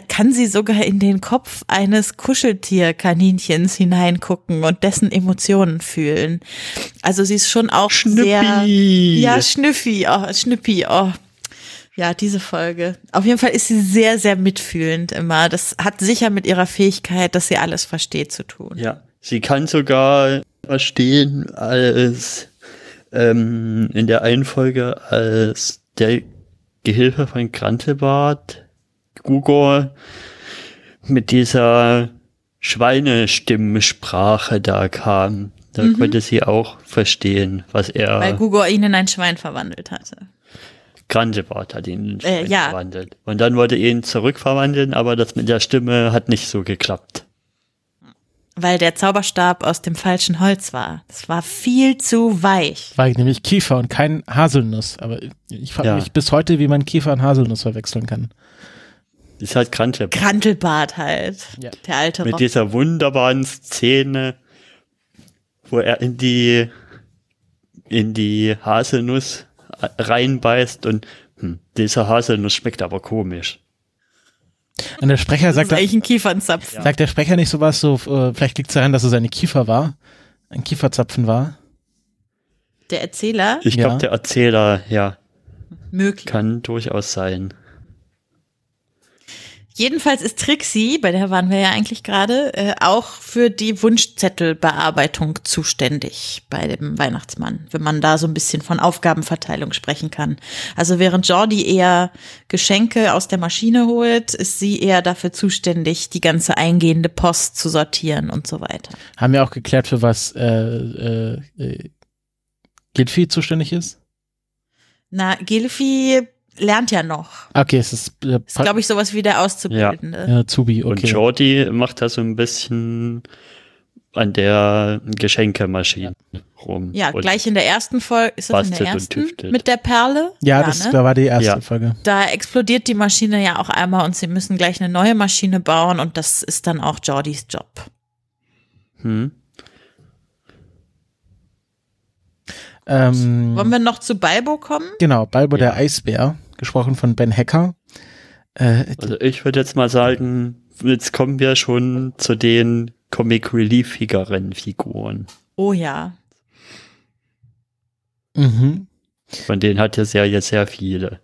kann sie sogar in den Kopf eines Kuscheltierkaninchens hineingucken und dessen Emotionen fühlen. Also sie ist schon auch sehr Schnüppi! ja, Schnüffi, oh, Schnüppi, oh. Ja, diese Folge. Auf jeden Fall ist sie sehr, sehr mitfühlend immer. Das hat sicher mit ihrer Fähigkeit, dass sie alles versteht, zu tun. Ja, sie kann sogar verstehen, als ähm, in der einen Folge, als der Gehilfe von Grantebart, Gugor, mit dieser Schweinestimmensprache da kam. Da konnte sie auch verstehen, was Weil er. Google ihn in ein Schwein verwandelt hatte. Grantebart hat ihn in ein Äh, Schwein ja. verwandelt. Und dann wollte er ihn zurückverwandeln, aber das mit der Stimme hat nicht so geklappt. Weil der Zauberstab aus dem falschen Holz war. Das war viel zu weich. War nämlich Kiefer und kein Haselnuss. Aber ich frage Ja. mich bis heute, wie man Kiefer und Haselnuss verwechseln kann. Das ist halt Grantebart. Grantelbart halt. Ja. Der alte mit Rock. dieser wunderbaren Szene, wo er in die in die Haselnuss reinbeißt und hm, dieser Haselnuss schmeckt aber komisch. Und der Sprecher Das sagt, ist eigentlich ein Kiefernzapfen. sagt der Sprecher nicht sowas so, äh, vielleicht liegt es daran, dass es eine Kiefer war, ein Kieferzapfen war. Der Erzähler, Ich Ja. glaube, der Erzähler, ja, möglich. kann durchaus sein. Jedenfalls ist Trixie, bei der waren wir ja eigentlich gerade, äh, auch für die Wunschzettelbearbeitung zuständig bei dem Weihnachtsmann, wenn man da so ein bisschen von Aufgabenverteilung sprechen kann. Also während Jordi eher Geschenke aus der Maschine holt, ist sie eher dafür zuständig, die ganze eingehende Post zu sortieren und so weiter. Haben wir auch geklärt, für was äh, äh, äh, Gilfi zuständig ist? Na, Gilfi lernt ja noch. Okay, es ist, äh, Ist, glaube ich, sowas wie der Auszubildende. ja, Zubi, Und okay. Jordi macht da so ein bisschen an der Geschenkemaschine rum. Ja, und gleich in der ersten Folge, ist das in der und ersten? Mit der Perle? Ja, das ne? da war die erste Ja. Folge. Da explodiert die Maschine ja auch einmal und sie müssen gleich eine neue Maschine bauen und das ist dann auch Jordys Job. Hm. Ähm, Wollen wir noch zu Balbo kommen? genau, Balbo Ja. der Eisbär, gesprochen von Ben Hacker. Äh, Also ich würde jetzt mal sagen, jetzt kommen wir schon zu den Comic Reliefigeren Figuren. Oh ja. Mhm. Von denen hat die Serie sehr viele.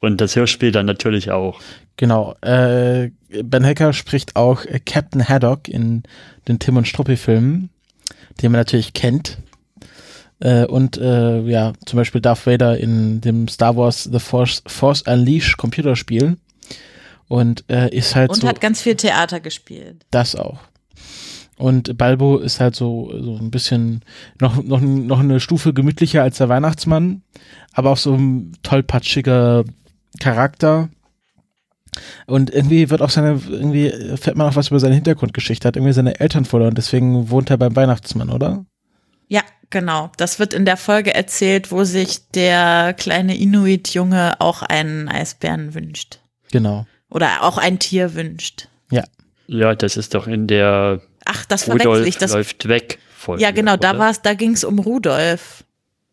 Und das Hörspiel dann natürlich auch. Genau. Äh, ben Hacker spricht auch Captain Haddock in den Tim und Struppi-Filmen, den man natürlich kennt. Äh, und äh, ja, zum Beispiel Darth Vader in dem Star Wars The Force, Force Unleashed Computerspiel. Und äh, ist halt Und so. hat ganz viel Theater gespielt. Das auch. Und Balbo ist halt so, so ein bisschen noch, noch, noch eine Stufe gemütlicher als der Weihnachtsmann, aber auch so ein tollpatschiger Charakter. Und irgendwie wird auch seine, irgendwie fällt man auch was über seine Hintergrundgeschichte, hat irgendwie seine Eltern verloren, deswegen wohnt er beim Weihnachtsmann, oder? Ja, genau. Das wird in der Folge erzählt, wo sich der kleine Inuit-Junge auch einen Eisbären wünscht. Genau. Oder auch ein Tier wünscht. Ja. Ja, das ist doch in der Ach, das Rudolf ich. Das, läuft weg. Folge, ja, genau, da oder? war's, da ging's um Rudolf.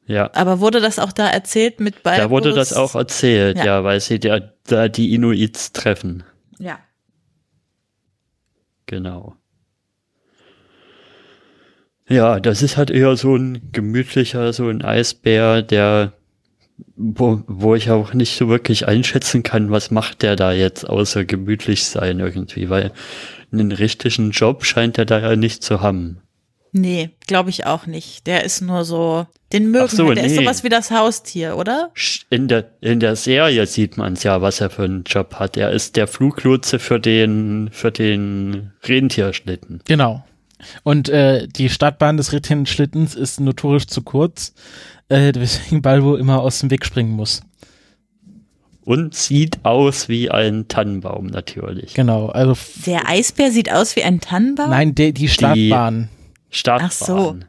Ja, Aber wurde das auch da erzählt mit bei da wurde das auch erzählt, Ja. ja, weil sie der, da die Inuits treffen. Ja. Genau. Ja, das ist halt eher so ein gemütlicher, so ein Eisbär, der, wo, wo ich auch nicht so wirklich einschätzen kann, was macht der da jetzt, außer gemütlich sein irgendwie, weil einen richtigen Job scheint er da ja nicht zu haben. Nee, glaube ich auch nicht. Der ist nur so, den mögen Ach so, wir. Der ist nee. sowas wie das Haustier, oder? In der, in der Serie sieht man es ja, was er für einen Job hat. Er ist der Fluglotse für den, für den Rentierschlitten. Genau. Und äh, die Startbahn des Rennschlittens ist notorisch zu kurz, äh, weswegen Balbo immer aus dem Weg springen muss. Und sieht aus wie ein Tannenbaum natürlich. Genau. Also Der Eisbär sieht aus wie ein Tannenbaum? nein, de, die Startbahn. Startbahn. Ach so.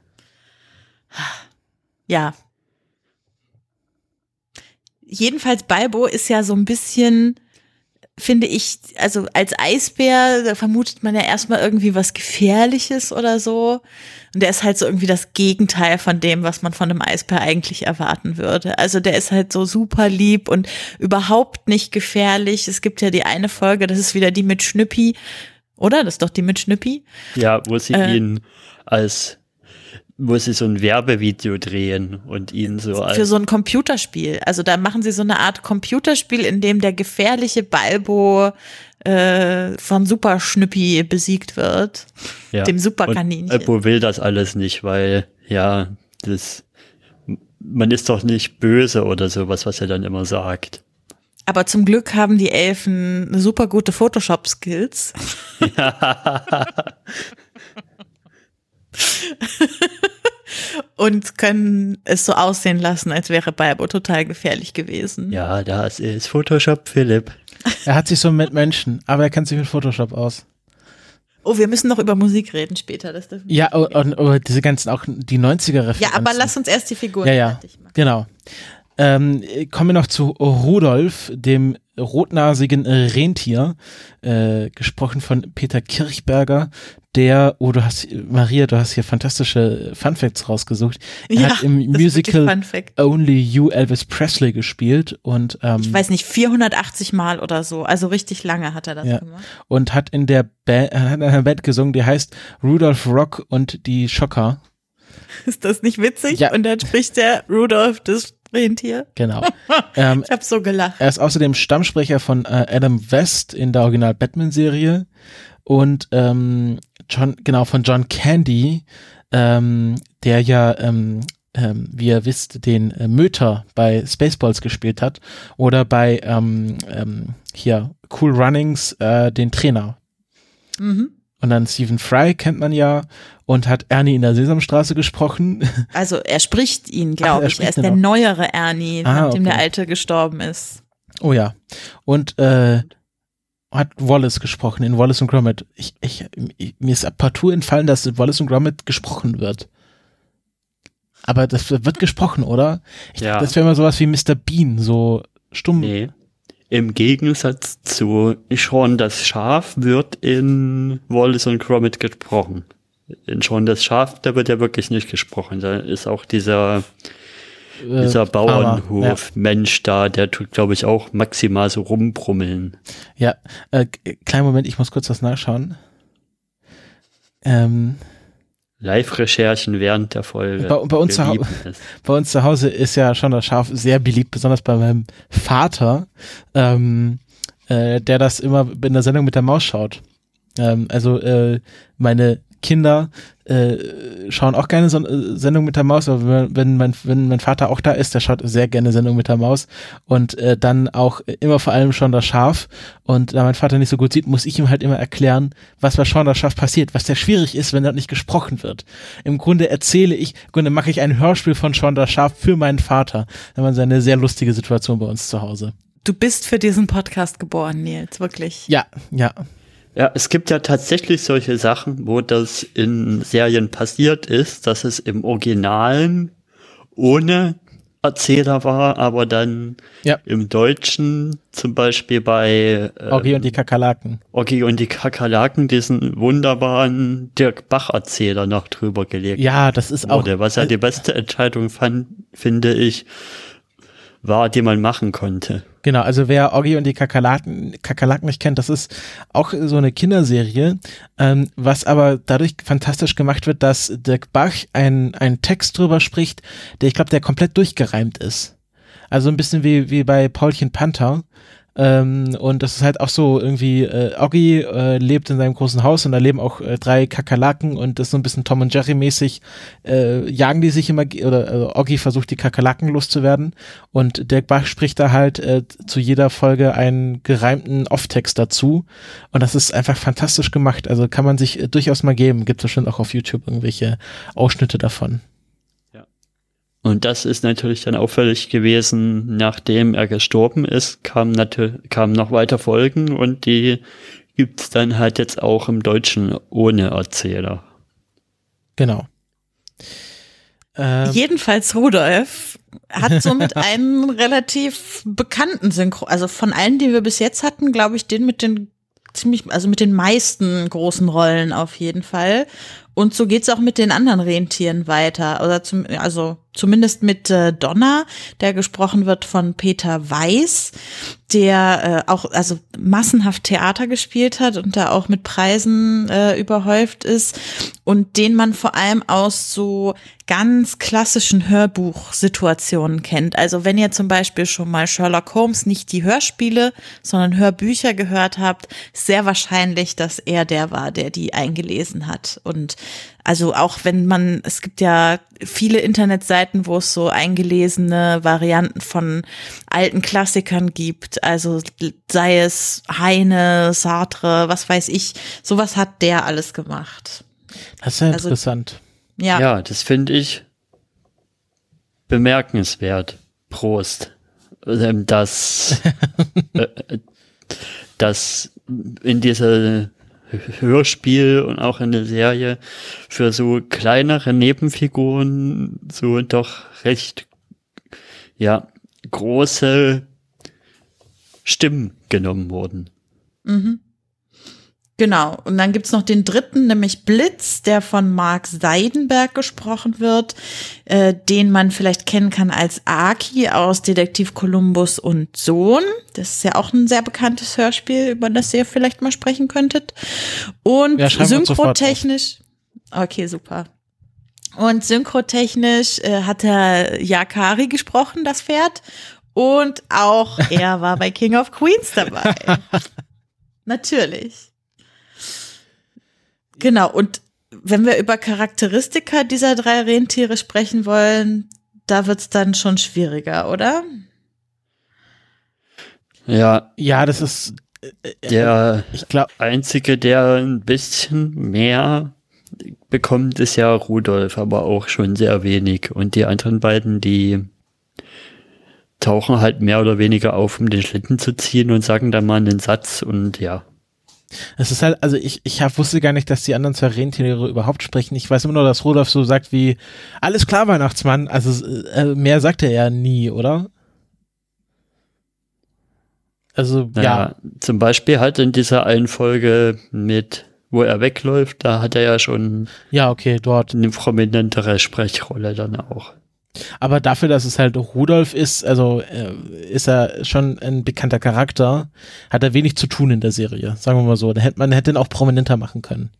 Ja. Jedenfalls Balbo ist ja so ein bisschen, finde ich, also als Eisbär, vermutet man ja erstmal irgendwie was Gefährliches oder so. Und der ist halt so irgendwie das Gegenteil von dem, was man von einem Eisbär eigentlich erwarten würde. Also der ist halt so super lieb und überhaupt nicht gefährlich. Es gibt ja die eine Folge, das ist wieder die mit Schnüppi. Oder? Das ist doch die mit Schnüppi. Ja, wo sie Äh. ihn als, wo sie so ein Werbevideo drehen und ihn so als, für so ein Computerspiel. Also da machen sie so eine Art Computerspiel, in dem der gefährliche Balbo äh, von Super Schnüppi besiegt wird. ja. dem Und Superkaninchen. Eppo will das alles nicht, weil, ja, das, man ist doch nicht böse oder sowas, was er dann immer sagt. Aber zum Glück haben die Elfen super gute Photoshop-Skills. Und können es so aussehen lassen, als wäre Balbo total gefährlich gewesen. Ja, das ist Photoshop Philipp. Er hat sich so mit Menschen, aber er kennt sich mit Photoshop aus. Oh, wir müssen noch über Musik reden später. Das dürfen wir Ja, und, und, und diese ganzen auch die 90er Referenzen. ja, aber lass uns erst die Figuren Ja, ja, fertig machen. genau. Ähm, kommen wir noch zu Rudolf, dem rotnasigen Rentier, äh, gesprochen von Peter Kirchberger, der, oh, du hast, Maria, du hast hier fantastische Funfacts rausgesucht. Er Ja, hat im Musical. Only You Elvis Presley gespielt und, ähm, ich weiß nicht, 480 Mal oder so. Also richtig lange hat er das Ja. gemacht. und hat in der Band, hat in einer Band gesungen, die heißt Rudolph Rock und die Schocker. Ist das nicht witzig? Ja. Und dann spricht der Rudolph das Rentier. Genau. ähm, Ich hab so gelacht. Er ist außerdem Stammsprecher von äh, Adam West in der Original Batman-Serie und ähm, John, genau, von John Candy, ähm, der ja, ähm, ähm, wie ihr wisst, den äh, Möter bei Spaceballs gespielt hat oder bei ähm, ähm, hier Cool Runnings äh, den Trainer. Mhm. Und dann Stephen Fry kennt man ja und hat Ernie in der Sesamstraße gesprochen. Also er spricht ihn, glaube ich. Er ist der auch. neuere Ernie, Ah, nachdem der okay. alte gestorben ist. Oh ja. Und äh, hat Wallace gesprochen in Wallace und Gromit. Ich, ich, ich, mir ist partout entfallen, dass in Wallace und Gromit gesprochen wird. Aber das wird gesprochen, oder? Ich Ja. dachte, das wäre immer sowas wie Mr. Bean, so stumm. Nee. Im Gegensatz zu Sean das Schaf wird in Wallace und Gromit gesprochen. In Sean das Schaf, da wird ja wirklich nicht gesprochen. Da ist auch dieser, äh, dieser. Bauernhof-Mensch da, der tut, glaube ich, auch maximal so rumbrummeln. Ja. Äh, kleinen Moment, ich muss kurz was nachschauen. Ähm, Live-Recherchen während der Folge. Bei, bei, uns zu, bei uns zu Hause ist ja schon das Schaf sehr beliebt, besonders bei meinem Vater, ähm, äh, der das immer in der Sendung mit der Maus schaut. Ähm, also äh, meine Kinder äh, schauen auch gerne so äh, Sendung mit der Maus, aber wenn mein, wenn mein Vater auch da ist, der schaut sehr gerne Sendung mit der Maus und äh, dann auch immer vor allem schon das Schaf und da mein Vater nicht so gut sieht, muss ich ihm halt immer erklären, was bei Sean das Schaf passiert, was sehr schwierig ist, wenn dort nicht gesprochen wird. Im Grunde erzähle ich, im Grunde mache ich ein Hörspiel von Sean das Schaf für meinen Vater. Da war eine sehr lustige Situation bei uns zu Hause. Du bist für diesen Podcast geboren, Nils, wirklich. Ja, ja. Ja, es gibt ja tatsächlich solche Sachen, wo das in Serien passiert ist, dass es im Originalen ohne Erzähler war, aber dann ja. im Deutschen zum Beispiel bei ähm, Oggi und die Kakerlaken. Oggi und die Kakerlaken diesen wunderbaren Dirk Bach-Erzähler noch drüber gelegt Ja, das ist wurde, auch. Was ja die beste Entscheidung fand, finde ich, war, die man machen konnte. Genau, also wer Oggi und die Kakerlaken, Kakerlaken nicht kennt, das ist auch so eine Kinderserie, ähm, was aber dadurch fantastisch gemacht wird, dass Dirk Bach einen Text drüber spricht, der ich glaube, der komplett durchgereimt ist. Also ein bisschen wie, wie bei Paulchen Panther, ähm, und das ist halt auch so irgendwie, äh, Oggi äh, lebt in seinem großen Haus und da leben auch äh, drei Kakerlaken und das ist so ein bisschen Tom und Jerry mäßig, äh, jagen die sich immer, oder also Oggi versucht die Kakerlaken loszuwerden und Dirk Bach spricht da halt äh, zu jeder Folge einen gereimten Off-Text dazu und das ist einfach fantastisch gemacht, also kann man sich äh, durchaus mal geben, gibt es bestimmt auch auf YouTube irgendwelche Ausschnitte davon. Und das ist natürlich dann auffällig gewesen, nachdem er gestorben ist, kam natürlich, kamen noch weiter Folgen und die gibt's dann halt jetzt auch im Deutschen ohne Erzähler. Genau. Ähm. Jedenfalls Rudolf hat somit einen relativ bekannten Synchro, also von allen, die wir bis jetzt hatten, glaube ich, den mit den ziemlich, also mit den meisten großen Rollen auf jeden Fall. Und so geht's auch mit den anderen Rentieren weiter. Oder zum, also zumindest mit äh, Donna, der gesprochen wird von Peter Weiß, der äh, auch also massenhaft Theater gespielt hat und da auch mit Preisen äh, überhäuft ist und den man vor allem aus so ganz klassischen Hörbuchsituationen kennt. Also wenn ihr zum Beispiel schon mal Sherlock Holmes nicht die Hörspiele, sondern Hörbücher gehört habt, sehr wahrscheinlich, dass er der war, der die eingelesen hat. Und also auch wenn man, es gibt ja viele Internetseiten, wo es so eingelesene Varianten von alten Klassikern gibt. Also sei es Heine, Sartre, was weiß ich. Sowas hat der alles gemacht. Das ist ja also, interessant. Ja, ja das finde ich bemerkenswert. Prost. Ähm, dass, äh, dass in dieser Hörspiel und auch in der Serie für so kleinere Nebenfiguren so doch recht, ja, große Stimmen genommen wurden. Mhm. Genau. Und dann gibt's noch den dritten, nämlich Blitz, der von Mark Seidenberg gesprochen wird, äh, den man vielleicht kennen kann als Aki aus Detektiv Columbus und Sohn. Das ist ja auch ein sehr bekanntes Hörspiel, über das ihr vielleicht mal sprechen könntet. Und ja, synchrotechnisch. Okay, super. Und synchrotechnisch äh, hat er Yakari gesprochen, das Pferd. Und auch er war bei King of Queens dabei. Natürlich. Genau, und wenn wir über Charakteristika dieser drei Rentiere sprechen wollen, da wird's dann schon schwieriger, oder? Ja. Ja, das ist äh, äh der ich glaub, einzige, der ein bisschen mehr bekommt, ist ja Rudolf, aber auch schon sehr wenig. Und die anderen beiden, die tauchen halt mehr oder weniger auf, um den Schlitten zu ziehen und sagen dann mal einen Satz und ja. Es ist halt, also ich, ich hab, wusste gar nicht, dass die anderen zwei Rentiere überhaupt sprechen. Ich weiß immer nur, dass Rudolf so sagt wie, alles klar, Weihnachtsmann. Also äh, mehr sagt er ja nie, oder? Also, naja, ja. Zum Beispiel halt in dieser einen Folge mit, wo er wegläuft, da hat er ja schon ja, okay, dort eine prominentere Sprechrolle dann auch. Aber dafür, dass es halt Rudolf ist, also äh, ist er schon ein bekannter Charakter, hat er wenig zu tun in der Serie, sagen wir mal so. Da hätte man hätte ihn auch prominenter machen können.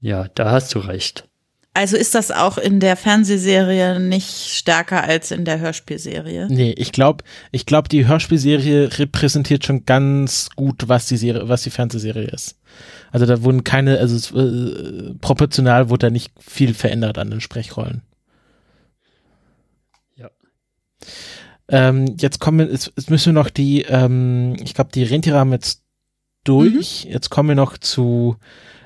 Ja, da hast du recht. Also ist das auch in der Fernsehserie nicht stärker als in der Hörspielserie? Nee, ich glaube, ich glaube, die Hörspielserie repräsentiert schon ganz gut, was die Serie, was die Fernsehserie ist. Also da wurden keine, also es, äh, proportional wurde da nicht viel verändert an den Sprechrollen. Ähm, jetzt kommen, jetzt, jetzt müssen wir noch die, ähm, ich glaube, die Rentiere haben jetzt durch. Mhm. Jetzt kommen wir noch zu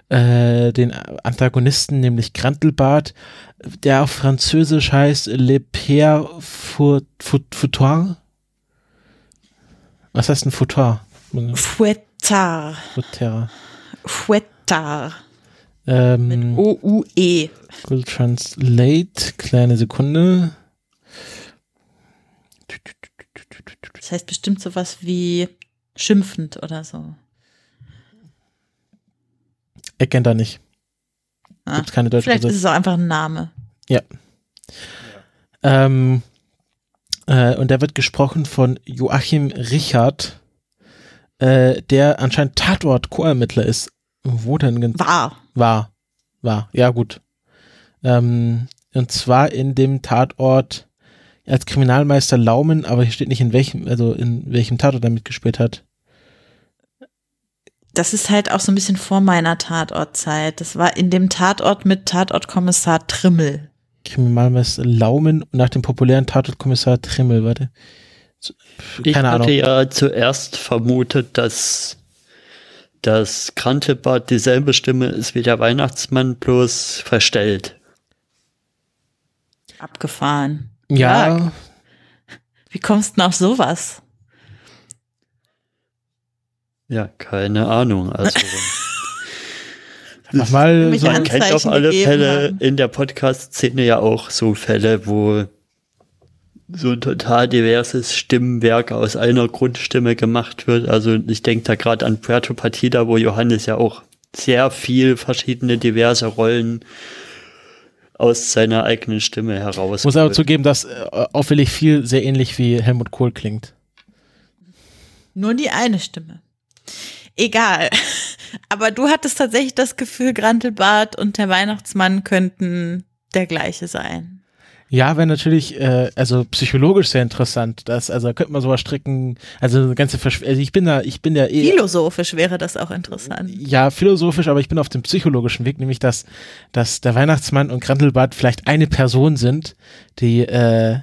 äh, den Antagonisten, nämlich Grantelbart, der auf Französisch heißt Le Père Fou- Fou- Foutoir. Was heißt ein Foutoir? Fouettard. Foutoir. Fouettard. Ähm, O-U-E. Google Translate, kleine Sekunde. Das heißt bestimmt sowas wie schimpfend oder so. Erkennt er nicht. Ah, Gibt's keine deutsche Vielleicht ist Übersetzung. es auch einfach ein Name. Ähm, äh, und der wird gesprochen von Joachim Richard, äh, der anscheinend Tatort-Co-Ermittler ist. Wo denn gen- War. war? War, ja gut. Ähm, und zwar in dem Tatort als Kriminalmeister Laumen, aber hier steht nicht in welchem, also in welchem Tatort er mitgespielt hat. Das ist halt auch so ein bisschen vor meiner Tatortzeit. Das war in dem Tatort mit Tatortkommissar Trimmel. Kriminalmeister Laumen nach dem populären Tatortkommissar Trimmel, warte. So, Ich Keine hatte Ahnung. ja zuerst vermutet, dass das Krantebart dieselbe Stimme ist wie der Weihnachtsmann, bloß verstellt. Abgefahren. Ja. Wie kommst du auf sowas? Ja, keine Ahnung. Also mach mal Mich so an- man kennt auf alle Fälle haben. in der Podcast-Szene ja auch so Fälle, wo so ein total diverses Stimmenwerk aus einer Grundstimme gemacht wird. Also ich denke da gerade an Puerto Partida, wo Johannes ja auch sehr viel verschiedene diverse Rollen aus seiner eigenen Stimme heraus. muss aber zugeben, dass äh, auffällig viel sehr ähnlich wie Helmut Kohl klingt. Nur die eine Stimme. Egal. Aber du hattest tatsächlich das Gefühl, Grantelbart und der Weihnachtsmann könnten der gleiche sein. Ja, wäre natürlich, äh, also psychologisch sehr interessant. Das, also da könnte man sowas stricken. Also eine ganze Verschw also ich bin da, ich bin ja eh. Philosophisch wäre das auch interessant. ja, philosophisch, aber ich bin auf dem psychologischen Weg, nämlich dass, dass der Weihnachtsmann und Grantelbart vielleicht eine Person sind, die äh,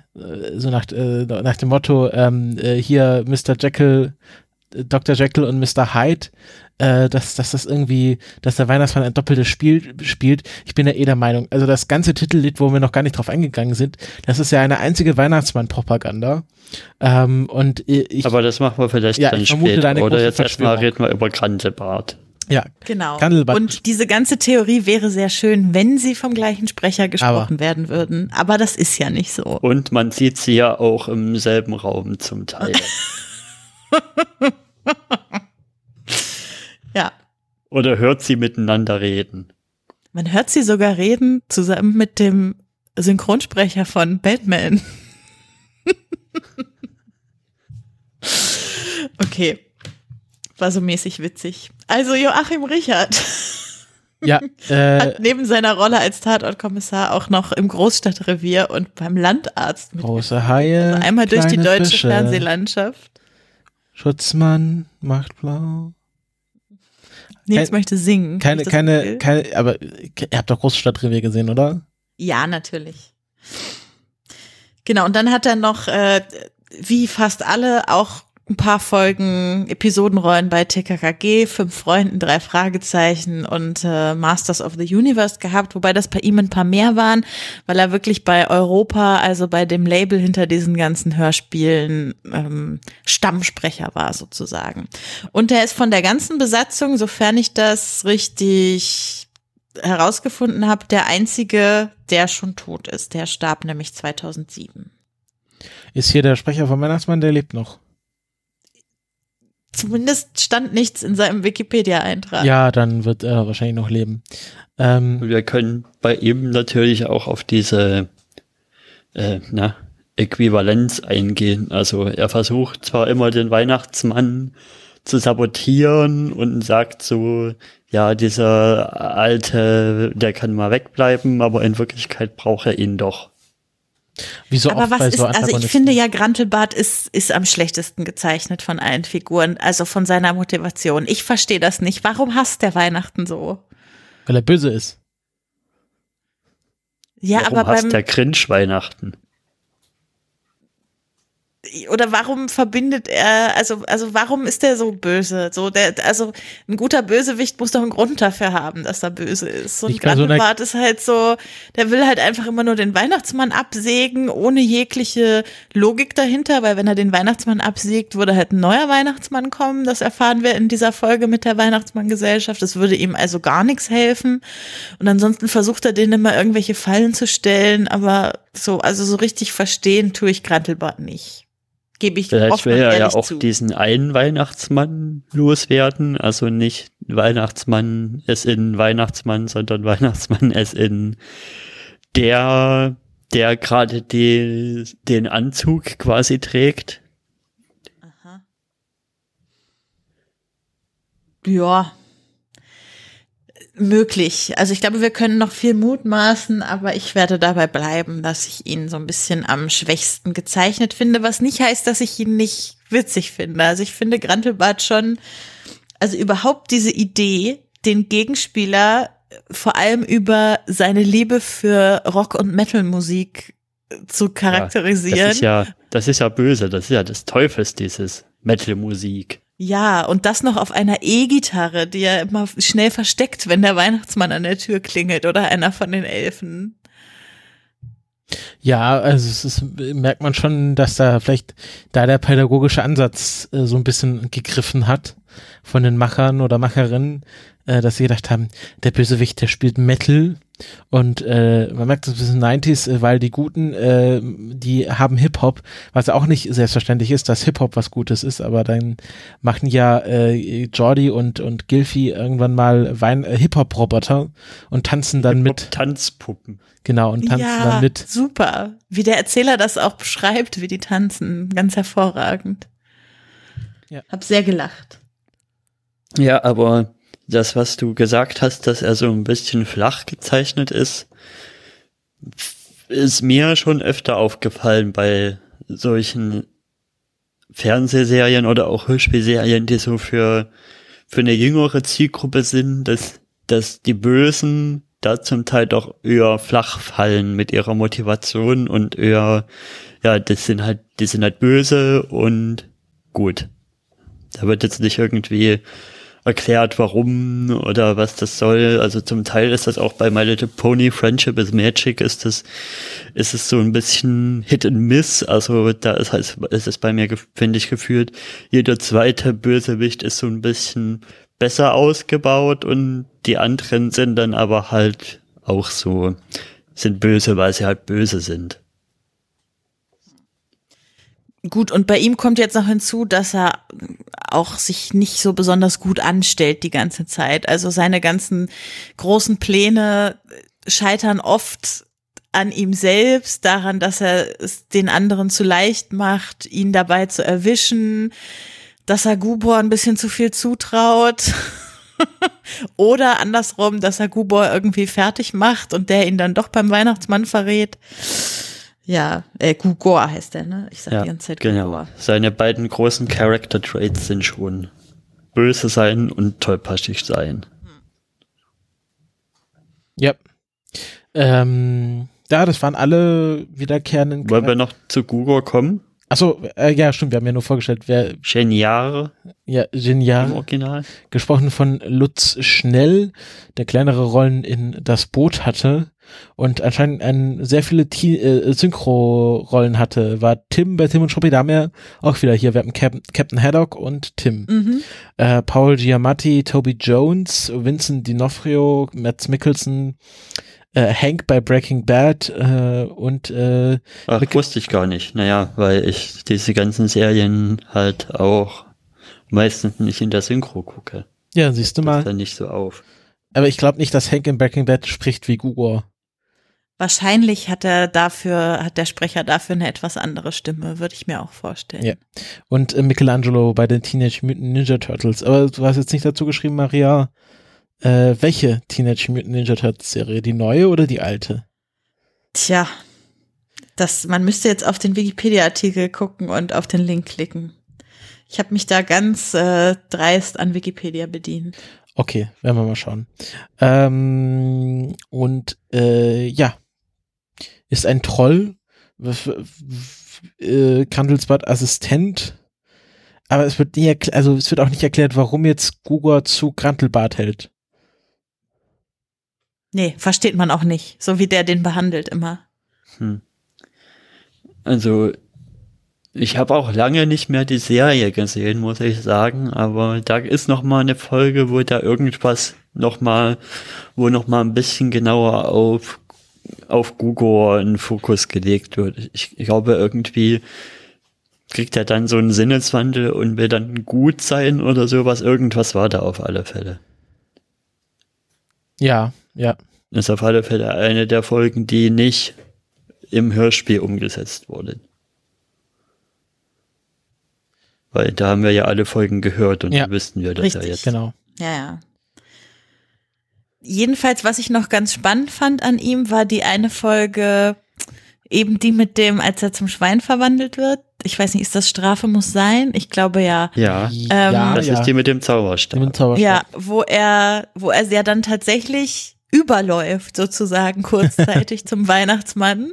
so nach, äh, nach dem Motto, ähm, äh, hier Mr. Jekyll, äh, Dr. Jekyll und Mr. Hyde, äh, dass, dass das irgendwie, dass der Weihnachtsmann ein doppeltes Spiel spielt. Ich bin ja eh der Meinung, also das ganze Titellied, wo wir noch gar nicht drauf eingegangen sind, das ist ja eine einzige Weihnachtsmann-Propaganda. Ähm, und ich, Aber das machen wir vielleicht Ja, dann später. Oder große jetzt erstmal reden wir über Grantebart. ja, Genau. Und diese ganze Theorie wäre sehr schön, wenn sie vom gleichen Sprecher gesprochen werden würden. Aber das ist ja nicht so. Und man sieht sie ja auch im selben Raum zum Teil. Ja. Oder hört sie miteinander reden. Man hört sie sogar reden zusammen mit dem Synchronsprecher von Batman. okay. War so mäßig witzig. Also Joachim Richard ja, äh, hat neben seiner Rolle als Tatortkommissar auch noch im Großstadtrevier und beim Landarzt mit große Haie, einmal durch die deutsche Fische. Fernsehlandschaft. Schutzmann macht blau. Nils möchte singen. Keine, keine, keine, aber ihr habt doch Großstadtrevier gesehen, oder? Ja, natürlich. Genau, und dann hat er noch, äh, wie fast alle, auch ein paar Folgen Episodenrollen bei TKKG, Fünf Freunden, drei Fragezeichen und äh, Masters of the Universe gehabt, wobei das bei ihm ein paar mehr waren, weil er wirklich bei Europa, also bei dem Label hinter diesen ganzen Hörspielen, ähm, Stammsprecher war sozusagen. Und er ist von der ganzen Besatzung, sofern ich das richtig herausgefunden habe, der einzige, der schon tot ist. Der starb nämlich 2007. Ist hier der Sprecher vom Weihnachtsmann, der lebt noch. Zumindest stand nichts in seinem Wikipedia-Eintrag. Ja, dann wird er wahrscheinlich noch leben. Ähm, Und wir können bei ihm natürlich auch auf diese äh, na, Äquivalenz eingehen. Also er versucht zwar immer den Weihnachtsmann zu sabotieren und sagt so, ja, dieser alte, der kann mal wegbleiben, aber in Wirklichkeit braucht er ihn doch. Wie so Aber oft was bei ist, so also ich finde ja, Grantelbart ist, ist am schlechtesten gezeichnet von allen Figuren, also von seiner Motivation. Ich verstehe das nicht. Warum hasst der Weihnachten so? Weil er böse ist. Ja, Warum aber hasst beim, der Cringe Weihnachten? Oder warum verbindet er, also, also warum ist er so böse? So, der, also ein guter Bösewicht muss doch einen Grund dafür haben, dass er böse ist. Und bei so ist halt so, der will halt einfach immer nur den Weihnachtsmann absägen, ohne jegliche Logik dahinter, weil wenn er den Weihnachtsmann absägt, würde halt ein neuer Weihnachtsmann kommen. Das erfahren wir in dieser Folge mit der Weihnachtsmanngesellschaft. Das würde ihm also gar nichts helfen. Und ansonsten versucht er denen immer irgendwelche Fallen zu stellen, aber so, also so richtig verstehen tue ich Grantelbart nicht. Gebe ich Vielleicht will er ja auch zu. diesen einen Weihnachtsmann loswerden. Also nicht Weihnachtsmann es in Weihnachtsmann, sondern Weihnachtsmann es in der, der gerade die, den Anzug quasi trägt. Aha. Ja. Möglich. Also ich glaube, wir können noch viel mutmaßen, aber ich werde dabei bleiben, dass ich ihn so ein bisschen am schwächsten gezeichnet finde, was nicht heißt, dass ich ihn nicht witzig finde. Also ich finde Grantelbart schon, also überhaupt diese Idee, den Gegenspieler vor allem über seine Liebe für Rock- und Metal-Musik zu Das charakterisieren. ist ja, das ist ja böse. Das ist ja des Teufels, dieses Metal-Musik. Ja, und das noch auf einer E-Gitarre, die er immer schnell versteckt, wenn der Weihnachtsmann an der Tür klingelt oder einer von den Elfen. Ja, also es ist, merkt man schon, dass da vielleicht da der pädagogische Ansatz äh, so ein bisschen gegriffen hat von den Machern oder Macherinnen, äh, dass sie gedacht haben, der Bösewicht, der spielt Metal und äh, man merkt das ein bisschen 90s, äh, weil die Guten, äh, die haben Hip-Hop, was auch nicht selbstverständlich ist, dass Hip-Hop was Gutes ist, aber dann machen ja äh, Jordi und, und Gilfy irgendwann mal Wein, äh, Hip-Hop-Roboter und tanzen dann mit, Tanzpuppen. genau, und tanzen ja, dann mit. super. Wie der Erzähler das auch beschreibt, wie die tanzen. Ganz hervorragend. Ja. Hab sehr gelacht. Ja, aber das, was du gesagt hast, dass er so ein bisschen flach gezeichnet ist, ist mir schon öfter aufgefallen bei solchen Fernsehserien oder auch Hörspielserien, die so für, für eine jüngere Zielgruppe sind, dass, dass die Bösen da zum Teil doch eher flach fallen mit ihrer Motivation und eher, ja, das sind halt, die sind halt böse und gut. Da wird jetzt nicht irgendwie erklärt, warum oder was das soll. Also zum Teil ist das auch bei My Little Pony Friendship is Magic ist das, ist es so ein bisschen Hit and Miss. Also da ist halt, ist es bei mir, finde ich, gefühlt, jeder zweite Bösewicht ist so ein bisschen besser ausgebaut und die anderen sind dann aber halt auch so, sind böse, weil sie halt böse sind. Gut, und bei ihm kommt jetzt noch hinzu, dass er auch sich nicht so besonders gut anstellt die ganze Zeit. Also seine ganzen großen Pläne scheitern oft an ihm selbst, daran, dass er es den anderen zu leicht macht, ihn dabei zu erwischen, dass er Gubor ein bisschen zu viel zutraut. Oder andersrum, dass er Gubor irgendwie fertig macht und der ihn dann doch beim Weihnachtsmann verrät. Ja, äh, Gugor heißt der, ne? Ich sag Ja, die ganze Zeit genau. Gugor. Seine beiden großen Character Traits sind schon böse sein und tollpatschig sein. Ja. Ähm, ja, das waren alle wiederkehrenden. Wollen wir noch zu Google kommen? Achso, äh, ja, stimmt, wir haben ja nur vorgestellt, wer, Genial ja, im genial, Original. gesprochen von Lutz Schnell, der kleinere Rollen in Das Boot hatte und anscheinend ein, sehr viele äh, Synchro-Rollen hatte, war Tim bei Tim und Struppi, da haben wir auch wieder hier, wir haben Cap Captain Haddock und Tim. Mhm. Äh, Paul Giamatti, Toby Jones, Vincent D'Onofrio, Matt Mickelson, äh, Hank bei Breaking Bad äh, und äh, Ach, wusste ich gar nicht. Naja, weil ich diese ganzen Serien halt auch meistens nicht in der Synchro gucke. ja, siehst du mal. dann nicht so auf. Aber ich glaube nicht, dass Hank in Breaking Bad spricht wie Gugor. Wahrscheinlich hat er dafür, hat der Sprecher dafür eine etwas andere Stimme, würde ich mir auch vorstellen. Ja. Und äh, Michelangelo bei den Teenage Mutant Ninja Turtles. Aber du hast jetzt nicht dazu geschrieben, Maria, Äh, welche Teenage Mutant Ninja Turtles Serie? Die neue oder die alte? Tja, das, man müsste jetzt auf den Wikipedia-Artikel gucken und auf den Link klicken. Ich habe mich da ganz äh, dreist an Wikipedia bedient. Okay, werden wir mal schauen. Ähm, und äh, ja, ist ein Troll, äh, Kandelsbad Assistent, aber es wird nie also es wird auch nicht erklärt, warum jetzt Gugor zu Grantelbart hält. Nee, versteht man auch nicht, so wie der den behandelt immer. Hm. Also ich habe auch lange nicht mehr die Serie gesehen, muss ich sagen, aber da ist noch mal eine Folge, wo da irgendwas noch mal, wo noch mal ein bisschen genauer auf auf Google in Fokus gelegt wird. Ich glaube irgendwie kriegt er dann so einen Sinneswandel und will dann gut sein oder sowas. Irgendwas war da auf alle Fälle. Ja, ja. Das ist auf alle Fälle eine der Folgen, die nicht im Hörspiel umgesetzt wurde. Weil da haben wir ja alle Folgen gehört und ja, wüssten wir das richtig, ja jetzt. Genau. Ja, ja. Jedenfalls, was ich noch ganz spannend fand an ihm, war die eine Folge, eben die mit dem, als er zum Schwein verwandelt wird. Ich weiß nicht, ist das Strafe muss sein? Ich glaube ja. Ja, ähm, ja das ja. ist die mit dem Zauberstab. Mit dem Zauberstab. Ja, wo er, wo er ja dann tatsächlich überläuft sozusagen kurzzeitig zum Weihnachtsmann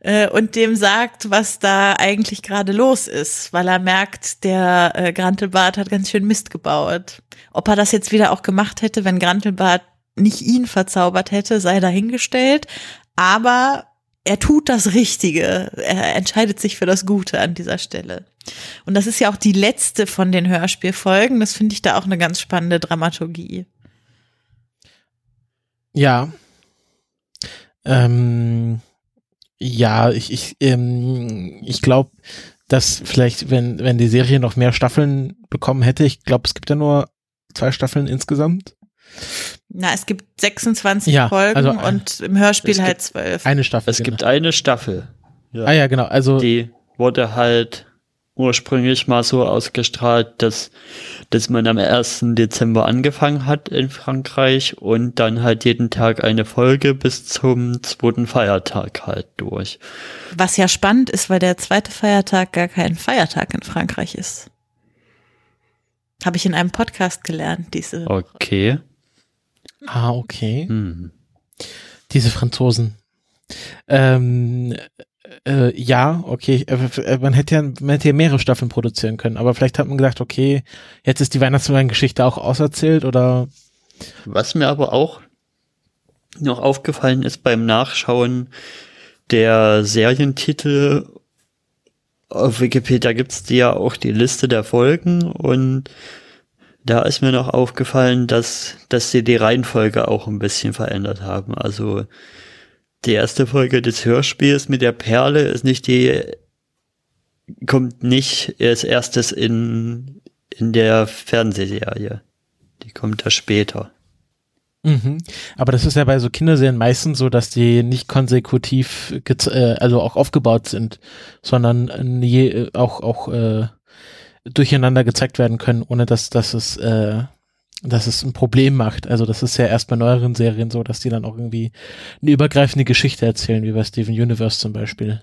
äh, und dem sagt, was da eigentlich gerade los ist, weil er merkt, der äh, Grantelbart hat ganz schön Mist gebaut. Ob er das jetzt wieder auch gemacht hätte, wenn Grantelbart nicht ihn verzaubert hätte, sei dahingestellt. Aber er tut das Richtige. Er entscheidet sich für das Gute an dieser Stelle. Und das ist ja auch die letzte von den Hörspielfolgen. Das finde ich da auch eine ganz spannende Dramaturgie. Ja. Ähm, ja, ich, ich, ähm, ich glaube, dass vielleicht, wenn, wenn die Serie noch mehr Staffeln bekommen hätte, ich glaube, es gibt ja nur zwei Staffeln insgesamt. Na, es gibt 26 ja, Folgen also ein, und im Hörspiel halt zwölf. Eine Staffel. Es genau. gibt eine Staffel. Ja. Ah ja, genau. Also die wurde halt ursprünglich mal so ausgestrahlt, dass, dass man am 1. Dezember angefangen hat in Frankreich und dann halt jeden Tag eine Folge bis zum zweiten Feiertag halt durch. Was ja spannend ist, weil der zweite Feiertag gar kein Feiertag in Frankreich ist. Habe ich in einem Podcast gelernt, diese. Okay. Ah, okay. Hm. Diese Franzosen. Ähm, äh, ja, okay, äh, äh, man hätte ja, man hätte ja mehrere Staffeln produzieren können, aber vielleicht hat man gedacht, okay, jetzt ist die Weihnachtsmann-Geschichte auch auserzählt oder. Was mir aber auch noch aufgefallen ist beim Nachschauen der Serientitel auf Wikipedia gibt's ja auch die Liste der Folgen und da ist mir noch aufgefallen, dass, dass sie die Reihenfolge auch ein bisschen verändert haben. Also die erste Folge des Hörspiels mit der Perle ist nicht die, kommt nicht als erstes in, in der Fernsehserie. Die kommt da später. Mhm. Aber das ist ja bei so Kinderserien meistens so, dass die nicht konsekutiv, äh, also auch aufgebaut sind, sondern je, äh, auch, auch äh, durcheinander gezeigt werden können, ohne dass, dass es äh, dass es ein Problem macht. Also das ist ja erst bei neueren Serien so, dass die dann auch irgendwie eine übergreifende Geschichte erzählen, wie bei Steven Universe zum Beispiel.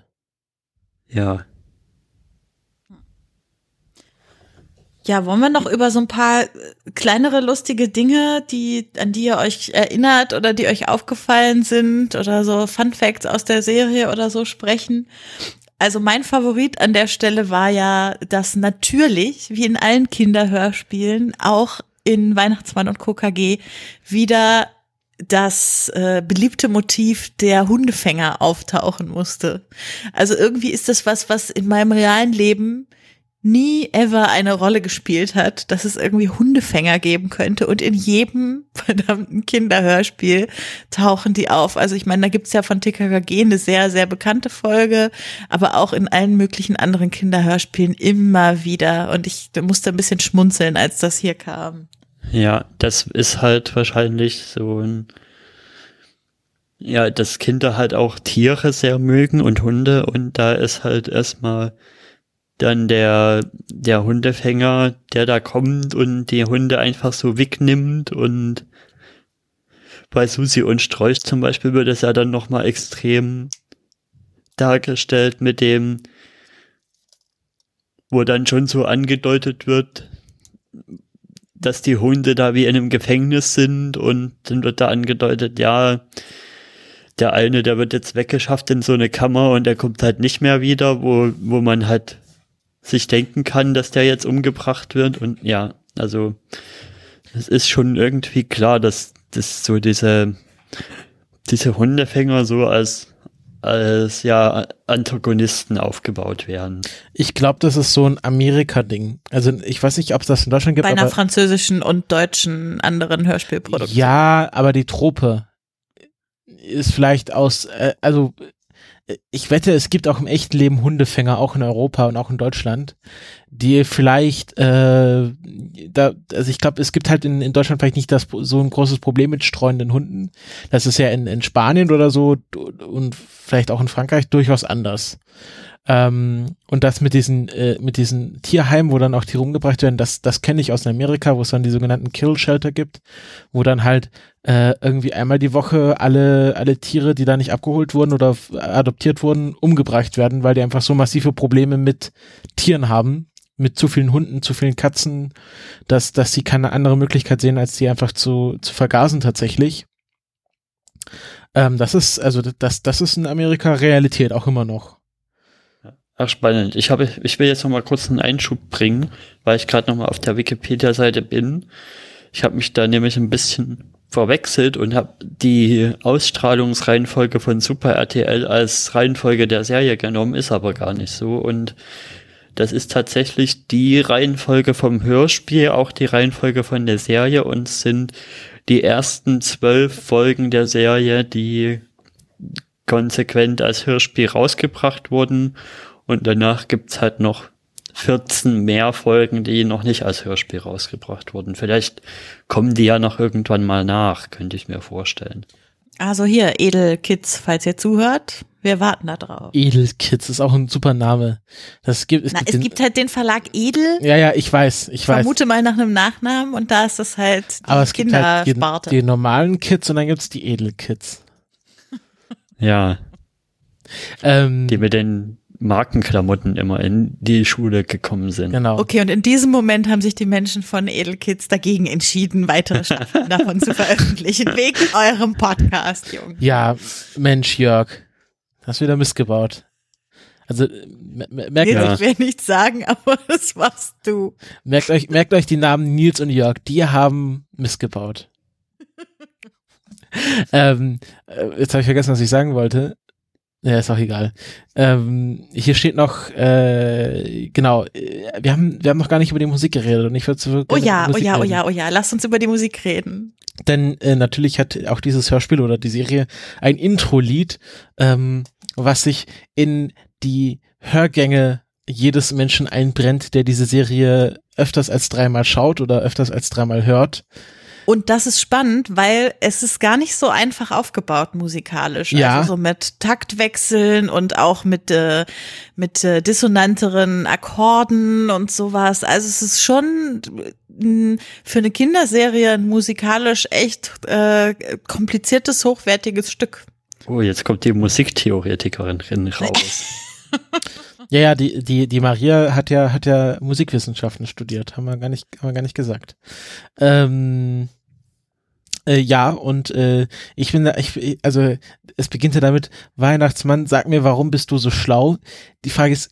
Ja. Ja, wollen wir noch über so ein paar kleinere lustige Dinge, die, an die ihr euch erinnert oder die euch aufgefallen sind oder so Fun Facts aus der Serie oder so sprechen? Also mein Favorit an der Stelle war ja, dass natürlich, wie in allen Kinderhörspielen, auch in Weihnachtsmann und KKG wieder das äh, beliebte Motiv der Hundefänger auftauchen musste. Also irgendwie ist das was, was in meinem realen Leben nie ever eine Rolle gespielt hat, dass es irgendwie Hundefänger geben könnte und in jedem verdammten Kinderhörspiel tauchen die auf. Also ich meine, da gibt's ja von TKKG eine sehr, sehr bekannte Folge, aber auch in allen möglichen anderen Kinderhörspielen immer wieder und ich musste ein bisschen schmunzeln, als das hier kam. Ja, das ist halt wahrscheinlich so ein ja, dass Kinder halt auch Tiere sehr mögen und Hunde und da ist halt erstmal dann der, der Hundefänger, der da kommt und die Hunde einfach so wegnimmt und bei Susi und Strolch zum Beispiel wird es ja dann nochmal extrem dargestellt mit dem, wo dann schon so angedeutet wird, dass die Hunde da wie in einem Gefängnis sind und dann wird da angedeutet, ja, der eine, der wird jetzt weggeschafft in so eine Kammer und der kommt halt nicht mehr wieder, wo, wo man halt sich denken kann, dass der jetzt umgebracht wird und ja, also es ist schon irgendwie klar, dass das so diese, diese Hundefänger so als als ja Antagonisten aufgebaut werden. Ich glaube, das ist so ein Amerika-Ding. Also ich weiß nicht, ob es das in Deutschland gibt. Bei einer französischen und deutschen anderen Hörspielproduktion. Ja, aber die Trope ist vielleicht aus, äh, also ich wette, es gibt auch im echten Leben Hundefänger, auch in Europa und auch in Deutschland, die vielleicht, äh, da, also ich glaube, es gibt halt in, in Deutschland vielleicht nicht das so ein großes Problem mit streunenden Hunden. Das ist ja in, in Spanien oder so und vielleicht auch in Frankreich durchaus anders. Ähm, und das mit diesen, äh, mit diesen Tierheimen, wo dann auch Tiere umgebracht werden, das, das kenne ich aus Amerika, wo es dann die sogenannten Kill Shelter gibt, wo dann halt äh, irgendwie einmal die Woche alle, alle Tiere, die da nicht abgeholt wurden oder adoptiert wurden, umgebracht werden, weil die einfach so massive Probleme mit Tieren haben, mit zu vielen Hunden, zu vielen Katzen, dass, dass sie keine andere Möglichkeit sehen, als die einfach zu, zu vergasen tatsächlich. Ähm, das ist, also das, das ist in Amerika Realität auch immer noch. Ach, spannend. Ich habe, ich will jetzt noch mal kurz einen Einschub bringen, weil ich gerade noch mal auf der Wikipedia-Seite bin. Ich habe mich da nämlich ein bisschen verwechselt und habe die Ausstrahlungsreihenfolge von Super RTL als Reihenfolge der Serie genommen, ist aber gar nicht so. Und das ist tatsächlich die Reihenfolge vom Hörspiel, auch die Reihenfolge von der Serie und sind die ersten zwölf Folgen der Serie, die konsequent als Hörspiel rausgebracht wurden und danach gibt's halt noch 14 mehr Folgen, die noch nicht als Hörspiel rausgebracht wurden. Vielleicht kommen die ja noch irgendwann mal nach, könnte ich mir vorstellen. Also hier, Edelkids, falls ihr zuhört, wir warten da drauf. Edelkids ist auch ein super Name. Das gibt, es, Na, gibt, es den, gibt halt den Verlag Edel. Ja, ja, ich weiß, ich weiß. Vermute mal nach einem Nachnamen und da ist das halt die Aber es gibt halt die, die normalen Kids und dann gibt's die Edelkids. Ja. Ähm, die mit den Markenklamotten immer in die Schule gekommen sind. Genau. Okay, und in diesem Moment haben sich die Menschen von Edelkids dagegen entschieden, weitere Staffeln davon zu veröffentlichen, wegen eurem Podcast, Jungs. Ja, Mensch, Jörg, hast wieder missgebaut. Also merkt Nils, euch, ich will nichts sagen, aber das warst du. Merkt euch, merkt euch die Namen Nils und Jörg, die haben missgebaut. ähm, äh, jetzt habe ich vergessen, was ich sagen wollte. Ja, ist auch egal. Ähm, hier steht noch, äh, genau, äh, wir haben, wir haben noch gar nicht über die Musik geredet und ich würde Oh ja, oh ja, oh ja, oh ja, lass uns über die Musik reden. Denn äh, natürlich hat auch dieses Hörspiel oder die Serie ein Intro-Lied, ähm, was sich in die Hörgänge jedes Menschen einbrennt, der diese Serie öfters als dreimal schaut oder öfters als dreimal hört. Und das ist spannend, weil es ist gar nicht so einfach aufgebaut musikalisch. Ja. Also so mit Taktwechseln und auch mit, äh, mit äh, dissonanteren Akkorden und sowas. Also es ist schon für eine Kinderserie ein musikalisch echt äh, kompliziertes, hochwertiges Stück. Oh, jetzt kommt die Musiktheoretikerin raus. Ja, ja, die, die, die Maria hat ja, hat ja Musikwissenschaften studiert, haben wir gar nicht, haben wir gar nicht gesagt. Ähm, äh, ja, und äh, ich bin da, ich, also es beginnt ja damit, Weihnachtsmann, sag mir, warum bist du so schlau? Die Frage ist,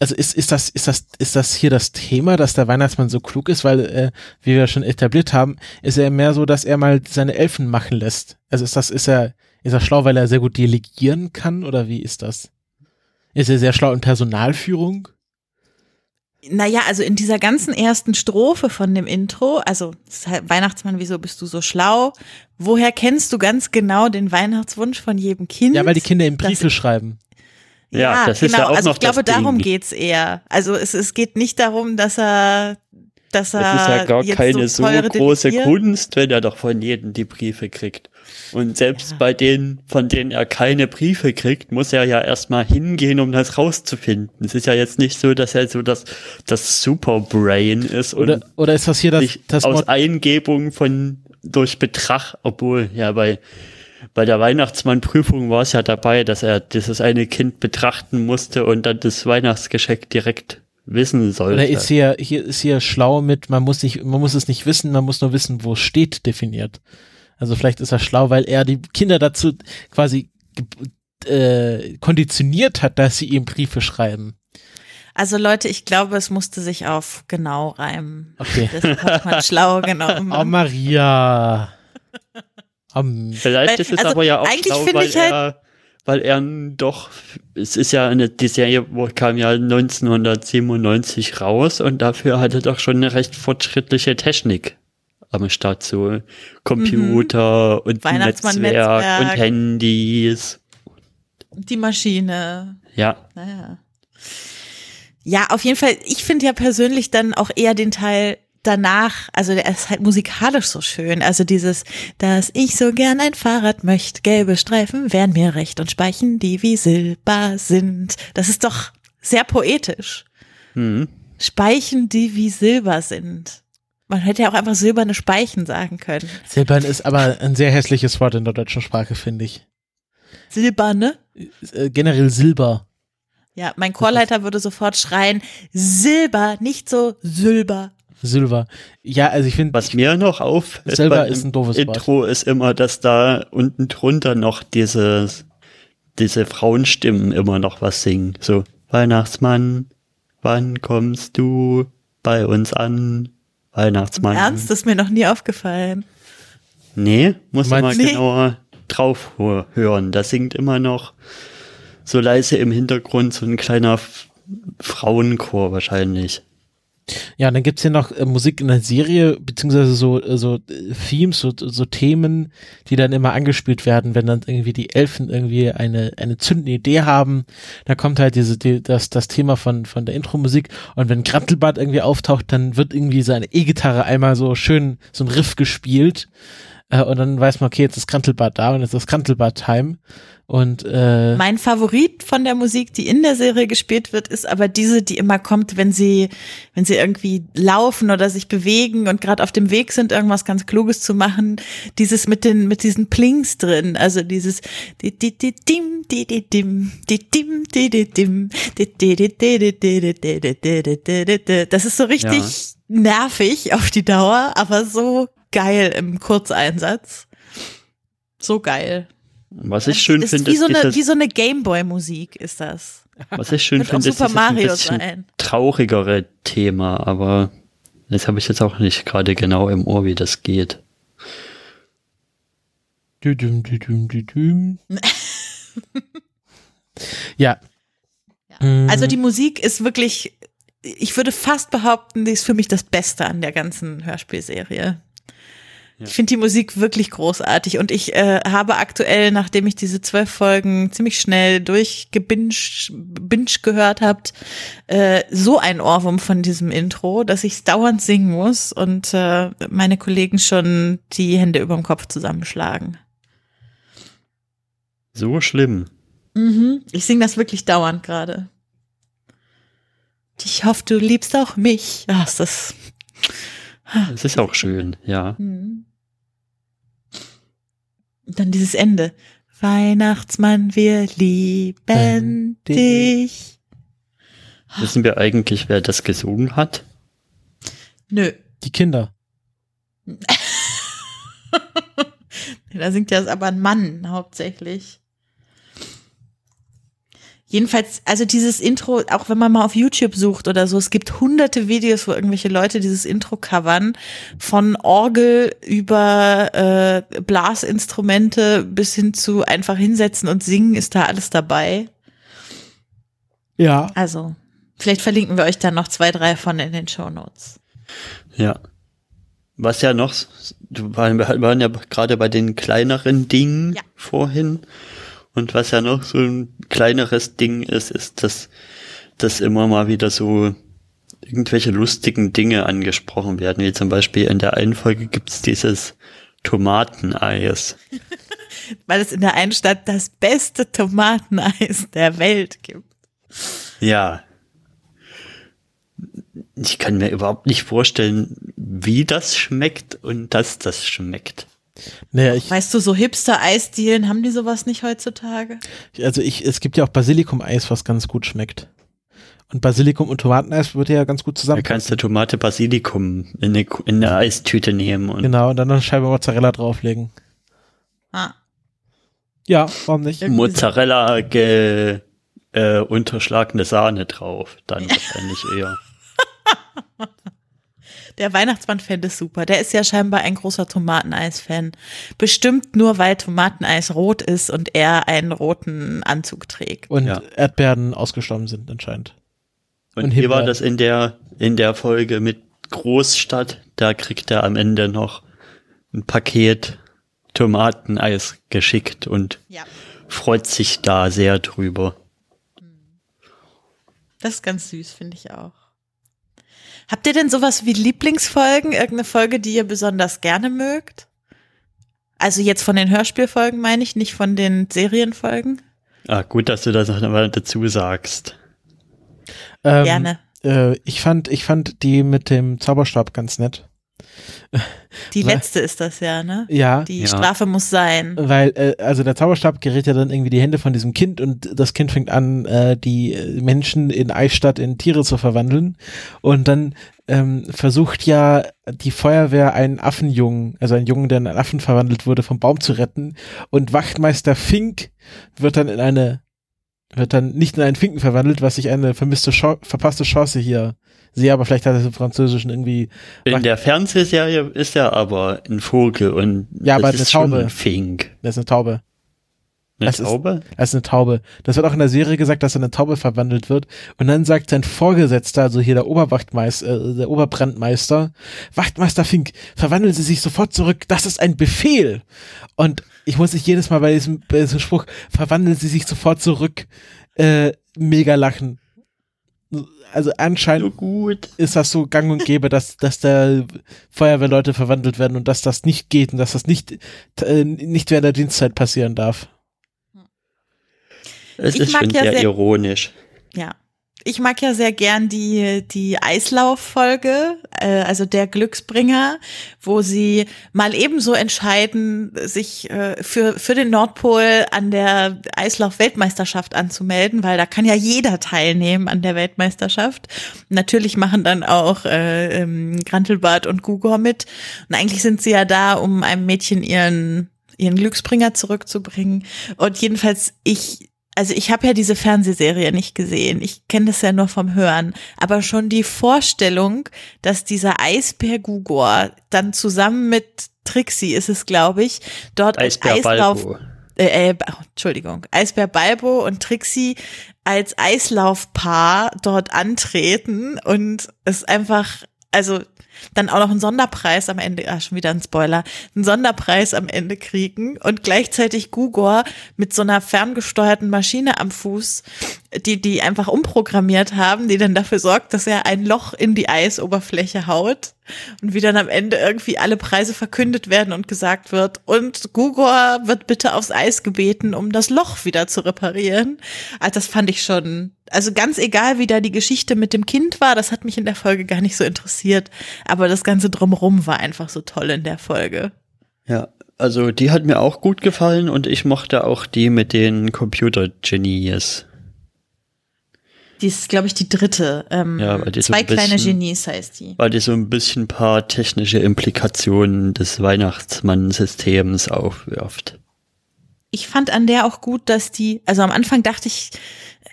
also ist, ist das, ist das, ist das hier das Thema, dass der Weihnachtsmann so klug ist, weil, äh, wie wir schon etabliert haben, ist er mehr so, dass er mal seine Elfen machen lässt. Also ist das, ist er, ist er schlau, weil er sehr gut delegieren kann oder wie ist das? Ist er sehr schlau in Personalführung? Naja, also in dieser ganzen ersten Strophe von dem Intro, also halt Weihnachtsmann, wieso bist du so schlau? Woher kennst du ganz genau den Weihnachtswunsch von jedem Kind? Ja, weil die Kinder im Briefe das, schreiben. Ja, ja das genau. ist ja auch also noch ich glaube, darum geht's eher. Also es, es geht nicht darum, dass er dass er das ist ja gar keine so, so große Kunst, wenn er doch von jedem die Briefe kriegt. Und selbst ja. bei denen, von denen er keine Briefe kriegt, muss er ja erstmal hingehen, um das rauszufinden. Es ist ja jetzt nicht so, dass er so das, das Superbrain ist oder, oder ist das hier das, das aus Eingebung von durch Betrag, obwohl ja bei bei der Weihnachtsmannprüfung war es ja dabei, dass er dieses eine Kind betrachten musste und dann das Weihnachtsgeschenk direkt wissen sollte. Oder ist hier, hier ist hier schlau mit, man muss nicht, man muss es nicht wissen, man muss nur wissen, wo es steht, definiert. Also vielleicht ist er schlau, weil er die Kinder dazu quasi äh, konditioniert hat, dass sie ihm Briefe schreiben. Also Leute, ich glaube, es musste sich auf genau reimen. Okay. Das hat man schlau genommen. Oh Maria. Um, Vielleicht Weil- ist es also aber ja auch eigentlich schlau, weil ich halt- er, weil er doch, es ist ja eine, die Serie wo- kam ja 1997 raus und dafür hatte doch schon eine recht fortschrittliche Technik am Start, so Computer und ein Netzwerk Weihnachtsmann-Netzwerk. und Handys. Die Maschine. Ja, Naja. Ja, auf jeden Fall, ich finde ja persönlich dann auch eher den Teil danach, also der ist halt musikalisch so schön. Also dieses, dass ich so gern ein Fahrrad möchte, gelbe Streifen wären mir recht und Speichen, die wie Silber sind. Das ist doch sehr poetisch. hm. Speichen, die wie Silber sind. Man hätte ja auch einfach silberne Speichen sagen können. Silbern ist aber ein sehr hässliches Wort in der deutschen Sprache, finde ich. Silberne? Äh, generell Silber. Ja, mein Chorleiter würde sofort schreien, Silber, nicht so Silber. Silber. Ja, also ich finde, Was mir noch auf Silber ist ein doofes Wort. Intro ist immer, dass da unten drunter noch dieses, diese Frauenstimmen immer noch was singen. So, Weihnachtsmann, wann kommst du bei uns an? Weihnachtsmann. Ernst, das ist mir noch nie aufgefallen. Nee, muss man mal Nee. genauer drauf hö- hören. Da singt immer noch so leise im Hintergrund so ein kleiner Frauenchor wahrscheinlich. Ja, und dann gibt's hier noch äh, Musik in der Serie, beziehungsweise so, äh, so äh, Themes, so, so Themen, die dann immer angespielt werden, wenn dann irgendwie die Elfen irgendwie eine, eine zündende Idee haben. Da kommt halt diese, die, das, das Thema von, von der Intro-Musik und wenn Grantelbart irgendwie auftaucht, dann wird irgendwie so eine E-Gitarre einmal so schön, so ein Riff gespielt. Äh, und dann weiß man, okay, jetzt ist Grantelbart da und jetzt ist Grantelbart-Time. Und äh, Mein Favorit von der Musik, die in der Serie gespielt wird, ist aber diese, die immer kommt, wenn sie, wenn sie irgendwie laufen oder sich bewegen und gerade auf dem Weg sind, irgendwas ganz Kluges zu machen. Dieses mit den, mit diesen Plings drin, also dieses di di di dim di di dim di dim di di dim di di di di di di di di di di di di di di. Das ist so richtig nervig auf die Dauer, aber so geil im Kurzeinsatz. So geil. Was ich schön Das ist finde, wie so ist eine, dieses, wie so eine Gameboy-Musik ist das. was ich schön finde, ist Mario ein bisschen sein. traurigere Thema, aber das habe ich jetzt auch nicht gerade genau im Ohr, wie das geht. Düdüm, düdüm, düdüm. ja. Mhm. Also die Musik ist wirklich, ich würde fast behaupten, die ist für mich das Beste an der ganzen Hörspielserie. Ich finde die Musik wirklich großartig und ich äh, habe aktuell, nachdem ich diese zwölf Folgen ziemlich schnell durchgebinge binge gehört habt, äh, so ein Ohrwurm von diesem Intro, dass ich es dauernd singen muss und äh, meine Kollegen schon die Hände über dem Kopf zusammenschlagen. So schlimm. Mhm. Ich singe das wirklich dauernd gerade. Ich hoffe, du liebst auch mich. Ach, ist das. Es ist auch schön, ja. Mhm. Und Dann dieses Ende. Weihnachtsmann, wir lieben dich. dich. Wissen wir eigentlich, wer das gesungen hat? Nö. die Kinder. Da singt ja aber ein Mann hauptsächlich. Jedenfalls, also dieses Intro, auch wenn man mal auf YouTube sucht oder so, es gibt hunderte Videos, wo irgendwelche Leute dieses Intro covern, von Orgel über äh, Blasinstrumente bis hin zu einfach hinsetzen und singen, ist da alles dabei. Ja. Also, vielleicht verlinken wir euch dann noch zwei, drei von in den Show Notes. Ja. Was ja noch, wir waren ja gerade bei den kleineren Dingen Ja. vorhin. Und was ja noch so ein kleineres Ding ist, ist, dass, dass immer mal wieder so irgendwelche lustigen Dinge angesprochen werden. Wie zum Beispiel in der einen Folge gibt's dieses Tomateneis. Weil es in der einen Stadt das beste Tomateneis der Welt gibt. Ja. ich kann mir überhaupt nicht vorstellen, wie das schmeckt und dass das schmeckt. Naja, ich, Weißt du, so Hipster-Eisdielen, haben die sowas nicht heutzutage? also ich, es gibt ja auch Basilikum-Eis, was ganz gut schmeckt. Und Basilikum und Tomateneis würde ja ganz gut Da zusammen. kannst du Tomate Basilikum in eine, in eine Eistüte nehmen und Genau, und dann noch eine Scheibe Mozzarella drauflegen. Ah, Ja, warum nicht? Irgendwie Mozzarella ge, äh, unterschlagene Sahne drauf. Dann wahrscheinlich eher. der Weihnachtsmann fände es super. Der ist ja scheinbar ein großer Tomateneis-Fan. Bestimmt nur, weil Tomateneis rot ist und er einen roten Anzug trägt. Und Ja. Erdbeeren ausgestorben sind anscheinend. Und, Und hier war das in der, in der Folge mit Großstadt. Da kriegt er am Ende noch ein Paket Tomateneis geschickt und Ja. freut sich da sehr drüber. Das ist ganz süß, finde ich auch. Habt ihr denn sowas wie Lieblingsfolgen? Irgendeine Folge, die ihr besonders gerne mögt? Also jetzt von den Hörspielfolgen meine ich, nicht von den Serienfolgen? Ah, gut, dass du das noch mal dazu sagst. Ähm, Gerne. Äh, ich fand, ich fand die mit dem Zauberstab ganz nett. Die weil- letzte ist das ja, ne? Ja. Die Ja. Strafe muss sein. Weil, äh, also der Zauberstab gerät ja dann irgendwie die Hände von diesem Kind und das Kind fängt an, äh, die äh, Menschen in Eichstatt in Tiere zu verwandeln. Und dann ähm, versucht ja die Feuerwehr einen Affenjungen, also einen Jungen, der in einen Affen verwandelt wurde, vom Baum zu retten. Und Wachtmeister Fink wird dann in eine, wird dann nicht in einen Finken verwandelt, was ich eine vermisste, Chance, verpasste Chance hier sehe, aber vielleicht hat es im Französischen irgendwie In der Fernsehserie ist er aber ein Vogel und Ja, aber das eine ist schon Taube. ein Fink. Das ist eine Taube. Eine Das ist- Taube? Das ist eine Taube. Das wird auch in der Serie gesagt, dass er eine Taube verwandelt wird. Und dann sagt sein Vorgesetzter, also hier der Oberwachtmeister, äh, der Oberbrandmeister, Wachtmeister Fink, verwandeln Sie sich sofort zurück. Das ist ein Befehl. Und ich muss nicht jedes Mal bei diesem, bei diesem Spruch, verwandeln Sie sich sofort zurück, äh, mega lachen. Also So anscheinend gut. ist das so gang und gäbe, dass, dass da Feuerwehrleute verwandelt werden und dass das nicht geht und dass das nicht, äh, nicht während der Dienstzeit passieren darf. Es Ich ist schon ja sehr, sehr- ironisch. Ja. Ich mag ja sehr gern die, die Eislauffolge, äh, also der Glücksbringer, wo sie mal ebenso entscheiden, sich äh, für, für den Nordpol an der Eislauf-Weltmeisterschaft anzumelden, weil da kann ja jeder teilnehmen an der Weltmeisterschaft. Natürlich machen dann auch äh, ähm, Grantelbart und Gugor mit. Und eigentlich sind sie ja da, um einem Mädchen ihren ihren Glücksbringer zurückzubringen. Und jedenfalls, ich, also ich habe ja diese Fernsehserie nicht gesehen. Ich kenne das ja nur vom Hören. Aber schon die Vorstellung, dass dieser Eisbär Gugor dann zusammen mit Trixie ist es, glaube ich, dort als Eislauf, Balbo. äh, äh, oh, Entschuldigung, Eisbär Balbo und Trixie als Eislaufpaar dort antreten und es einfach, also dann auch noch einen Sonderpreis am Ende, ah, schon wieder ein Spoiler, einen Sonderpreis am Ende kriegen und gleichzeitig Gugor mit so einer ferngesteuerten Maschine am Fuß, die die einfach umprogrammiert haben, die dann dafür sorgt, dass er ein Loch in die Eisoberfläche haut und wie dann am Ende irgendwie alle Preise verkündet werden und gesagt wird und Gugor wird bitte aufs Eis gebeten, um das Loch wieder zu reparieren. Also das fand ich schon, also ganz egal, wie da die Geschichte mit dem Kind war, das hat mich in der Folge gar nicht so interessiert, aber das ganze drumrum war einfach so toll in der Folge. Ja, also die hat mir auch gut gefallen und ich mochte auch die mit den Computer-Genies. Die ist, glaube ich, die dritte. Ähm, Ja, weil die so zwei ein kleine bisschen- Genies heißt die. weil die so ein bisschen ein paar technische Implikationen des Weihnachtsmann-Systems aufwirft. ich fand an der auch gut, dass die, also am Anfang dachte ich,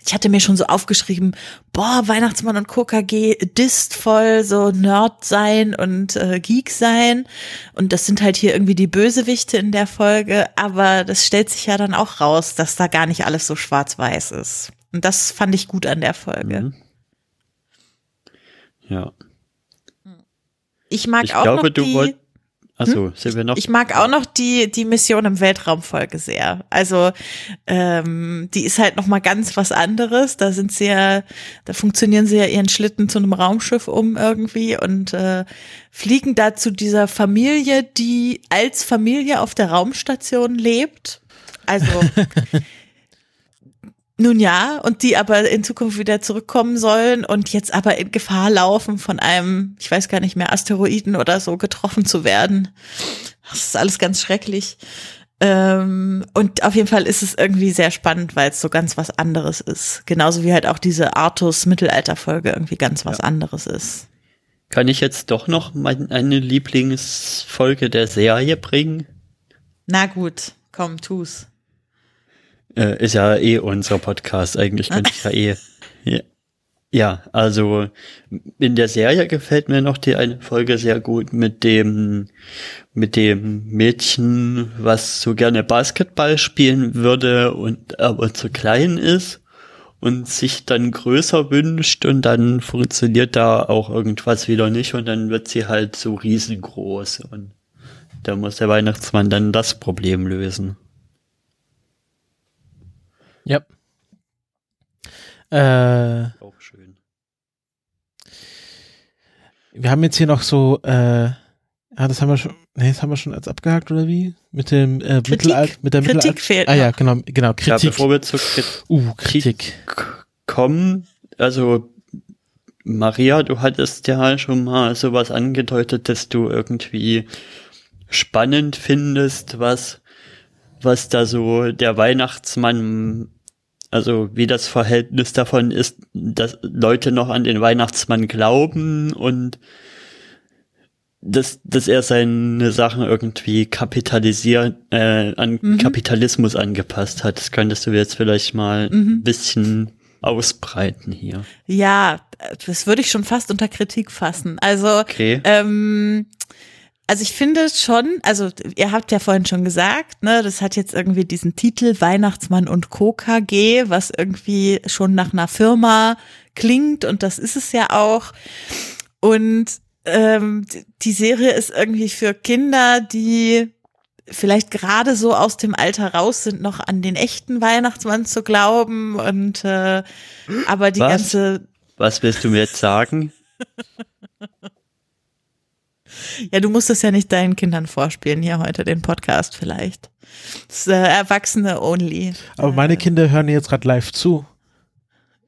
ich hatte mir schon so aufgeschrieben, boah, Weihnachtsmann und KKG disst voll so Nerd sein und äh, Geek sein. Und das sind halt hier irgendwie die Bösewichte in der Folge, aber das stellt sich ja dann auch raus, dass da gar nicht alles so schwarz-weiß ist. Und das fand ich gut an der Folge. Mhm. Ja. Ich mag Ich auch glaube, noch du die, wolltest. Achso, sind wir noch? Ich mag auch noch die, die Mission im Weltraum-Folge sehr. Also ähm, die ist halt noch mal ganz was anderes. Da sind sie ja, da funktionieren sie ja ihren Schlitten zu einem Raumschiff um irgendwie und äh, fliegen da zu dieser Familie, die als Familie auf der Raumstation lebt. Also Nun ja, und die aber in Zukunft wieder zurückkommen sollen und jetzt aber in Gefahr laufen, von einem, ich weiß gar nicht mehr, Asteroiden oder so getroffen zu werden. Das ist alles ganz schrecklich. Ähm, und auf jeden Fall ist es irgendwie sehr spannend, weil es so ganz was anderes ist. Genauso wie halt auch diese Artus Mittelalterfolge irgendwie ganz was ja. anderes ist. Kann ich jetzt doch noch meine Lieblingsfolge der Serie bringen? Na gut, komm, tu's. Äh, ist ja eh unser Podcast, eigentlich könnte ich ja eh. Ja. ja, also in der Serie gefällt mir noch die eine Folge sehr gut mit dem, mit dem Mädchen, was so gerne Basketball spielen würde und aber zu klein ist und sich dann größer wünscht und dann funktioniert da auch irgendwas wieder nicht und dann wird sie halt so riesengroß und da muss der Weihnachtsmann dann das Problem lösen. Ja. Äh, auch schön. Wir haben jetzt hier noch so, äh, ah, das haben wir schon, nee, das haben wir schon als abgehakt oder wie? Mit dem äh, Mittelalter, mit der Kritik Mittelalt fehlt. Ah ja, genau, genau, Kritik. Ja, bevor wir zur Kritik, uh, Kritik. kommen, also Maria, du hattest ja schon mal sowas angedeutet, dass du irgendwie spannend findest, was, was da so der Weihnachtsmann, also wie das Verhältnis davon ist, dass Leute noch an den Weihnachtsmann glauben und dass, dass er seine Sachen irgendwie kapitalisiert, äh, an mhm. Kapitalismus angepasst hat. Das könntest du jetzt vielleicht mal mhm. ein bisschen ausbreiten hier. Ja, das würde ich schon fast unter Kritik fassen. Also okay. ähm, also ich finde schon, also ihr habt ja vorhin schon gesagt, ne, das hat jetzt irgendwie diesen Titel Weihnachtsmann und Co. KG, was irgendwie schon nach einer Firma klingt und das ist es ja auch. Und ähm, die Serie ist irgendwie für Kinder, die vielleicht gerade so aus dem Alter raus sind, noch an den echten Weihnachtsmann zu glauben und äh, aber die was? ganze. Was willst du mir jetzt sagen? Ja, du musst es ja nicht deinen Kindern vorspielen, hier heute den Podcast vielleicht. Das ist äh, Erwachsene only. Aber meine äh. Kinder hören jetzt gerade live zu.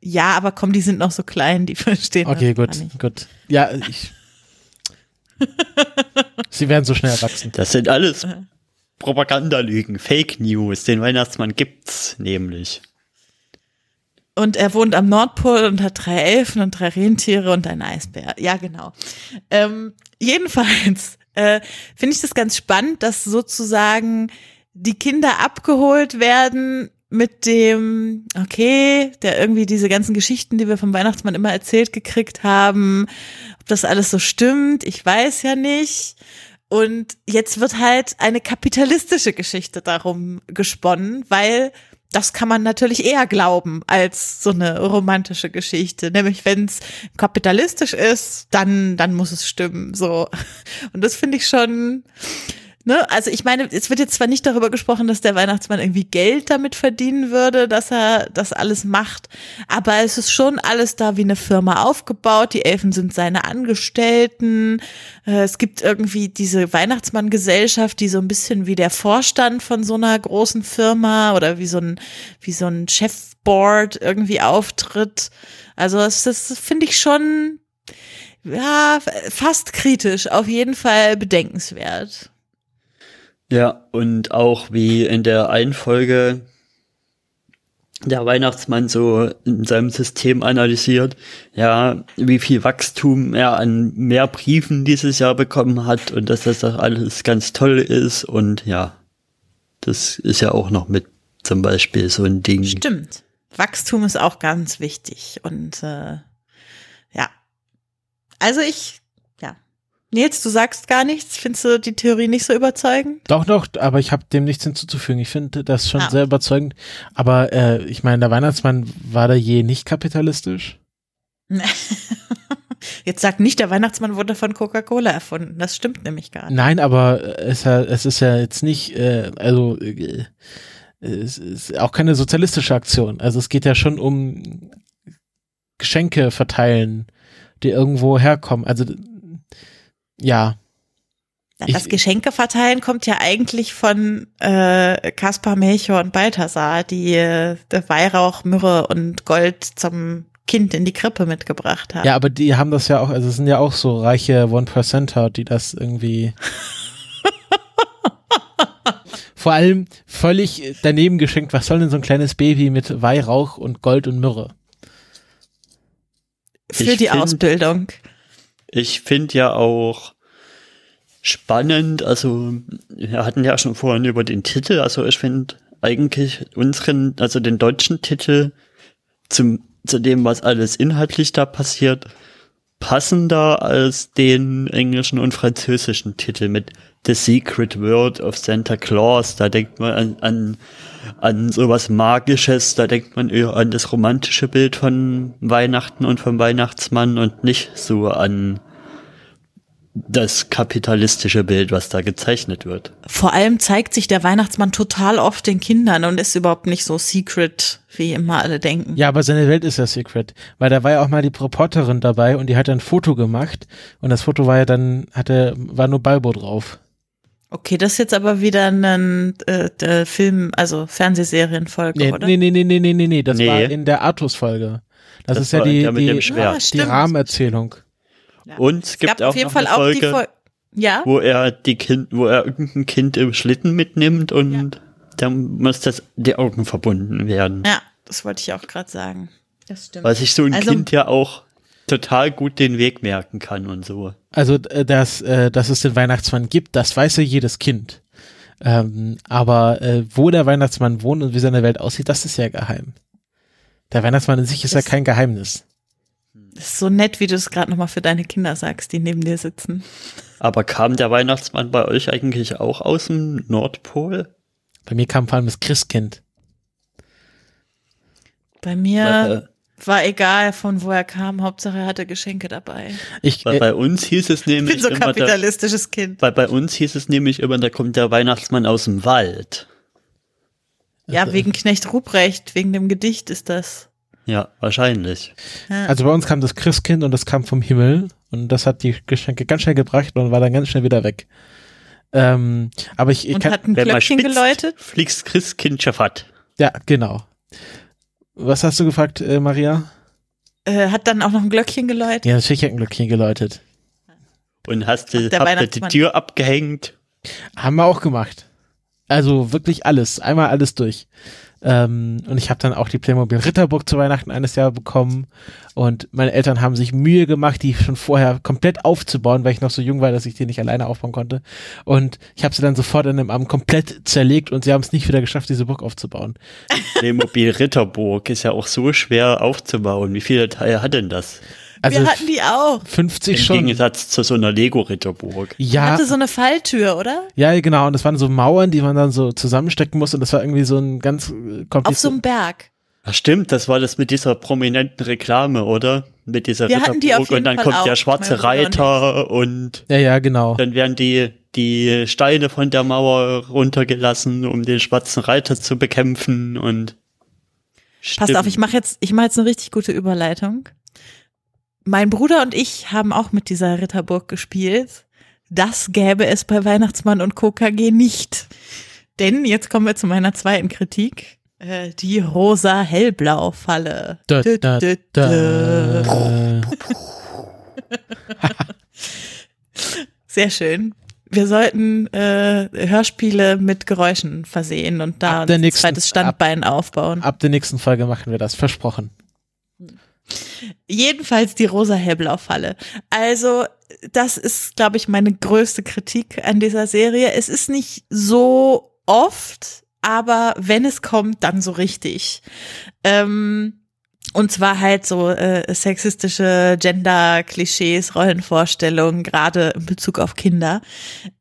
Ja, aber komm, die sind noch so klein, die verstehen Okay, gut, gut. Ja, ich. Sie werden so schnell erwachsen. Das sind alles Propagandalügen, Fake News. Den Weihnachtsmann gibt's nämlich. Und er wohnt am Nordpol und hat drei Elfen und drei Rentiere und ein Eisbär. Ja, genau. Ähm, jedenfalls äh, finde ich das ganz spannend, dass sozusagen die Kinder abgeholt werden mit dem, okay, der irgendwie diese ganzen Geschichten, die wir vom Weihnachtsmann immer erzählt gekriegt haben, ob das alles so stimmt, ich weiß ja nicht. Und jetzt wird halt eine kapitalistische Geschichte darum gesponnen, weil das kann man natürlich eher glauben als so eine romantische Geschichte. Nämlich, wenn es kapitalistisch ist, dann, dann muss es stimmen. So. Und das finde ich schon, ne, also ich meine, es wird jetzt zwar nicht darüber gesprochen, dass der Weihnachtsmann irgendwie Geld damit verdienen würde, dass er das alles macht, aber es ist schon alles da wie eine Firma aufgebaut. Die Elfen sind seine Angestellten. Äh, es gibt irgendwie diese Weihnachtsmann-Gesellschaft, die so ein bisschen wie der Vorstand von so einer großen Firma oder wie so ein, wie so ein Chefboard irgendwie auftritt. Also das, das finde ich schon ja, fast kritisch, auf jeden Fall bedenkenswert. Ja, und auch wie in der einen Folge der Weihnachtsmann so in seinem System analysiert, ja, wie viel Wachstum er an mehr Briefen dieses Jahr bekommen hat und dass das doch alles ganz toll ist und ja, das ist ja auch noch mit zum Beispiel so ein Ding. Stimmt. Wachstum ist auch ganz wichtig und äh, ja. Also ich Nils, du sagst gar nichts. Findest du die Theorie nicht so überzeugend? Doch, doch, aber ich habe dem nichts hinzuzufügen. Ich finde das schon ah. sehr überzeugend. Aber äh, ich meine, der Weihnachtsmann war da je nicht kapitalistisch? Jetzt sag nicht, der Weihnachtsmann wurde von Coca-Cola erfunden. Das stimmt nämlich gar nicht. Nein, aber es, es ist ja jetzt nicht, äh, also äh, es ist auch keine sozialistische Aktion. Also es geht ja schon um Geschenke verteilen, die irgendwo herkommen. Also ja. Das Ich- Geschenke verteilen kommt ja eigentlich von äh, Kaspar, Melchior und Balthasar, die äh, Weihrauch, Myrrhe und Gold zum Kind in die Krippe mitgebracht haben. Ja, aber die haben das ja auch, also es sind ja auch so reiche One-Percenter, die das irgendwie vor allem völlig daneben geschenkt. Was soll denn so ein kleines Baby mit Weihrauch und Gold und Myrrhe? Für Ich die find- Ausbildung. Ich finde ja auch spannend, also wir hatten ja schon vorhin über den Titel, also ich finde eigentlich unseren, also den deutschen Titel zum, zu dem, was alles inhaltlich da passiert, passender als den englischen und französischen Titel mit The Secret World of Santa Claus. Da denkt man an, an, an sowas Magisches, da denkt man eher an das romantische Bild von Weihnachten und vom Weihnachtsmann und nicht so an das kapitalistische Bild, was da gezeichnet wird. Vor allem zeigt sich der Weihnachtsmann total oft den Kindern und ist überhaupt nicht so secret, wie immer alle denken. Ja, aber seine Welt ist ja Secret, weil da war ja auch mal die Reporterin dabei und die hat ein Foto gemacht und das Foto war ja dann, hatte, war nur Balbo drauf. Okay, das ist jetzt aber wieder ein äh, der Film, also Fernsehserienfolge, Nee, oder? nee, nee, nee, nee, nee, nee, nee, das Nee. war in der Artus-Folge. Das, Das ist ja die, die, Schwert. Ah, die. Rahmenerzählung. Ja. Und es gibt gab auch auf jeden noch Fall eine auch die Folge, Folge. Ja, wo er die Kind, wo er irgendein Kind im Schlitten mitnimmt und dann muss das die Augen verbunden werden. ja, das wollte ich auch gerade sagen. Das stimmt. Weil sich so ein Also- Kind ja auch total gut den Weg merken kann und so. Also, äh, dass, äh, dass es den Weihnachtsmann gibt, das weiß ja jedes Kind. Ähm, aber äh, wo der Weihnachtsmann wohnt und wie seine Welt aussieht, das ist ja geheim. Der Weihnachtsmann in sich ist Das- ja kein Geheimnis. Das ist so nett, wie du es gerade nochmal für deine Kinder sagst, die neben dir sitzen. Aber kam der Weihnachtsmann bei euch eigentlich auch aus dem Nordpol? Bei mir kam vor allem das Christkind. Bei mir Weil, äh, war egal, von wo er kam, Hauptsache er hatte Geschenke dabei. Ich, weil bei uns hieß es Ich bin nämlich so immer, der, kapitalistisches Kind. weil bei uns hieß es nämlich immer, da kommt der Weihnachtsmann aus dem Wald. Ja, wegen Knecht Ruprecht, wegen dem Gedicht ist das. Ja, wahrscheinlich. Ja. also bei uns kam das Christkind und das kam vom Himmel und das hat die Geschenke ganz schnell gebracht und war dann ganz schnell wieder weg. Ähm, aber ich, ich und kann, hat ein Wenn man Glöckchen spitzt, geläutet. fliegst Christkind Schafat. ja, genau. Was hast du gefragt, äh, Maria? Äh, hat dann auch noch ein Glöckchen geläutet. Ja, natürlich hat ein Glöckchen geläutet. Und hast du, die. Tür abgehängt? Haben wir auch gemacht. Also wirklich alles, einmal alles durch. Ähm, und ich habe dann auch die Playmobil Ritterburg zu Weihnachten eines Jahr bekommen. Und meine Eltern haben sich Mühe gemacht, die schon vorher komplett aufzubauen, weil ich noch so jung war, dass ich die nicht alleine aufbauen konnte. Und ich habe sie dann sofort an dem Abend komplett zerlegt und sie haben es nicht wieder geschafft, diese Burg aufzubauen. Playmobil Ritterburg ist ja auch so schwer aufzubauen. Wie viele Teile hat denn das? Also Wir hatten die auch. 50 Im schon. Gegensatz zu so einer Lego-Ritterburg. Ja, Hatte so eine Falltür, oder? ja, genau. Und das waren so Mauern, die man dann so zusammenstecken muss. Und das war irgendwie so ein ganz äh, Auf so kompliziertes. einem Berg. Ach stimmt, das war das mit dieser prominenten Reklame, oder? Mit dieser Wir auf und dann Fall kommt auch, der schwarze Reiter und ja, ja, genau. dann werden die, die Steine von der Mauer runtergelassen, um den schwarzen Reiter zu bekämpfen und Passt auf, ich mache jetzt, ich mache jetzt eine richtig gute Überleitung. Mein Bruder und ich haben auch mit dieser Ritterburg gespielt. Das gäbe es bei Weihnachtsmann und KKG nicht. Denn jetzt kommen wir zu meiner zweiten Kritik. Äh, die rosa-hellblau-Falle. Da, Dü- da, da. dü. Sehr schön. Wir sollten äh, Hörspiele mit Geräuschen versehen und da Ab ein nächsten- zweites Standbein aufbauen. Ab der nächsten Folge machen wir das, versprochen. Jedenfalls die rosa-hellblau-Falle. Also, das ist, glaube ich, meine größte Kritik an dieser Serie. Es ist nicht so oft, aber wenn es kommt, dann so richtig. Ähm, und zwar halt so äh, sexistische Gender-Klischees, Rollenvorstellungen, gerade in Bezug auf Kinder.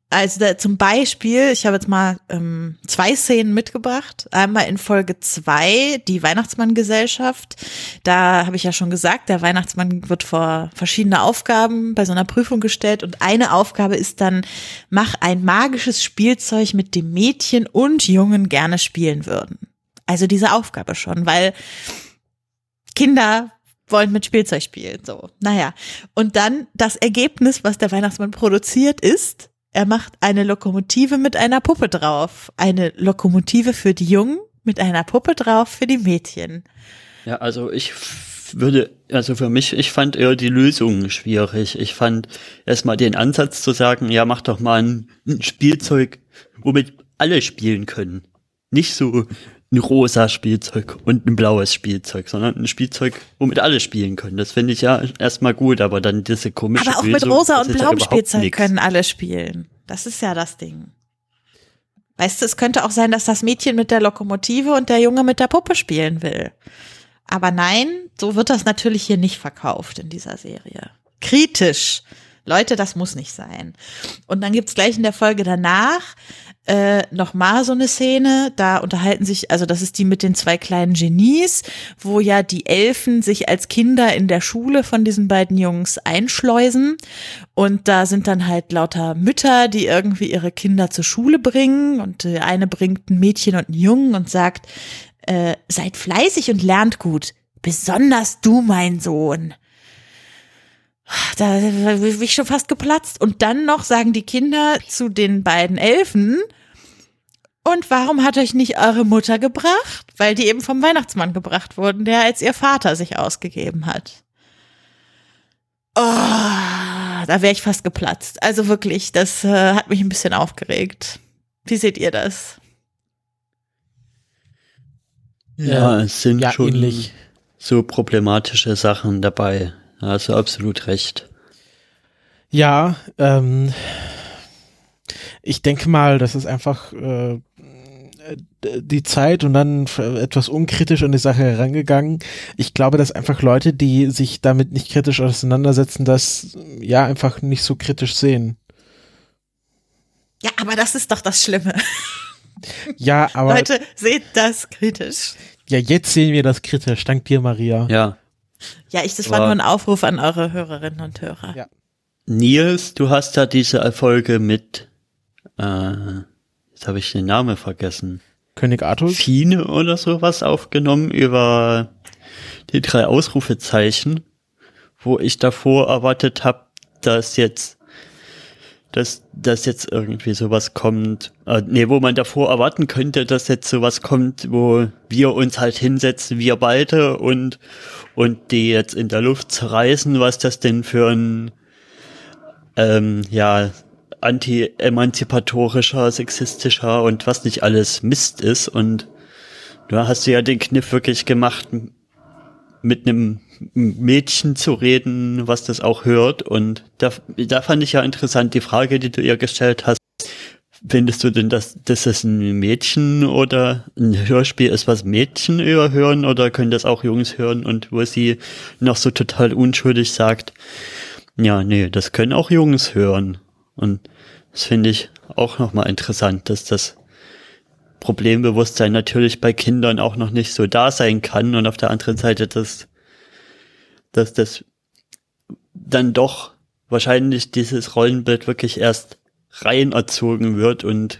Also da, zum Beispiel, ich habe jetzt mal ähm, zwei Szenen mitgebracht. Einmal in Folge zwei, die Weihnachtsmann-Gesellschaft. Da habe ich ja schon gesagt, der Weihnachtsmann wird vor verschiedene Aufgaben bei so einer Prüfung gestellt und eine Aufgabe ist dann, mach ein magisches Spielzeug, mit dem Mädchen und Jungen gerne spielen würden. Also diese Aufgabe schon, weil Kinder wollen mit Spielzeug spielen, so. Naja. Und dann das Ergebnis, was der Weihnachtsmann produziert, ist, Er macht eine Lokomotive mit einer Puppe drauf. Eine Lokomotive für die Jungen mit einer Puppe drauf für die Mädchen. Ja, also ich würde, also für mich, ich fand eher die Lösung schwierig. Ich fand erstmal den Ansatz zu sagen, ja, mach doch mal ein, ein Spielzeug, womit alle spielen können. Nicht so ein rosa Spielzeug und ein blaues Spielzeug, sondern ein Spielzeug, womit alle spielen können. Das finde ich ja erstmal gut, aber dann diese komische Aber auch Lösung, mit rosa und ja blauem Spielzeug nix. können alle spielen. Das ist ja das Ding. Weißt du, es könnte auch sein, dass das Mädchen mit der Lokomotive und der Junge mit der Puppe spielen will. Aber nein, so wird das natürlich hier nicht verkauft in dieser Serie. Kritisch. Leute, das muss nicht sein. Und dann gibt's gleich in der Folge danach äh, nochmal so eine Szene, da unterhalten sich, also das ist die mit den zwei kleinen Genies, wo ja die Elfen sich als Kinder in der Schule von diesen beiden Jungs einschleusen. Und da sind dann halt lauter Mütter, die irgendwie ihre Kinder zur Schule bringen. Und eine bringt ein Mädchen und einen Jungen und sagt, äh, seid fleißig und lernt gut. Besonders du, mein Sohn. Da bin ich schon fast geplatzt. Und dann noch sagen die Kinder zu den beiden Elfen, und warum hat euch nicht eure Mutter gebracht? Weil die eben vom Weihnachtsmann gebracht wurden, der als ihr Vater sich ausgegeben hat. Oh, da wäre ich fast geplatzt. Also wirklich, das äh, hat mich ein bisschen aufgeregt. Wie seht ihr das? Ja, es sind ja, schon ähnlich. so problematische Sachen dabei. Da hast du absolut recht. Ja, ähm, ich denke mal, das ist einfach äh, die Zeit und dann etwas unkritisch an die Sache herangegangen. Ich glaube, dass einfach Leute, die sich damit nicht kritisch auseinandersetzen, das ja einfach nicht so kritisch sehen. Ja, aber das ist doch das Schlimme. Ja, aber Leute, seht das kritisch. ja, jetzt sehen wir das kritisch. Dank dir, Maria. Ja. Ja, ich, das war nur ein Aufruf an eure Hörerinnen und Hörer. Ja. Nils, du hast da diese Erfolge mit, äh, jetzt habe ich den Namen vergessen. König Artus? Fine oder sowas aufgenommen über die drei Ausrufezeichen, wo ich davor erwartet habe, dass jetzt dass, dass jetzt irgendwie sowas kommt, äh, nee, wo man davor erwarten könnte, dass jetzt sowas kommt, wo wir uns halt hinsetzen, wir beide und und die jetzt in der Luft zerreißen, was das denn für ein ähm, ja anti-emanzipatorischer, sexistischer und was nicht alles Mist ist. Und da hast du ja den Kniff wirklich gemacht, mit einem Mädchen zu reden, was das auch hört. Und da, da fand ich ja interessant die Frage, die du ihr gestellt hast. Findest du denn, dass, dass das ein Mädchen oder ein Hörspiel ist, was Mädchen überhören oder können das auch Jungs hören und wo sie noch so total unschuldig sagt, ja, nee, das können auch Jungs hören. Und das finde ich auch nochmal interessant, dass das Problembewusstsein natürlich bei Kindern auch noch nicht so da sein kann und auf der anderen Seite, dass, dass das dann doch wahrscheinlich dieses Rollenbild wirklich erst rein erzogen wird und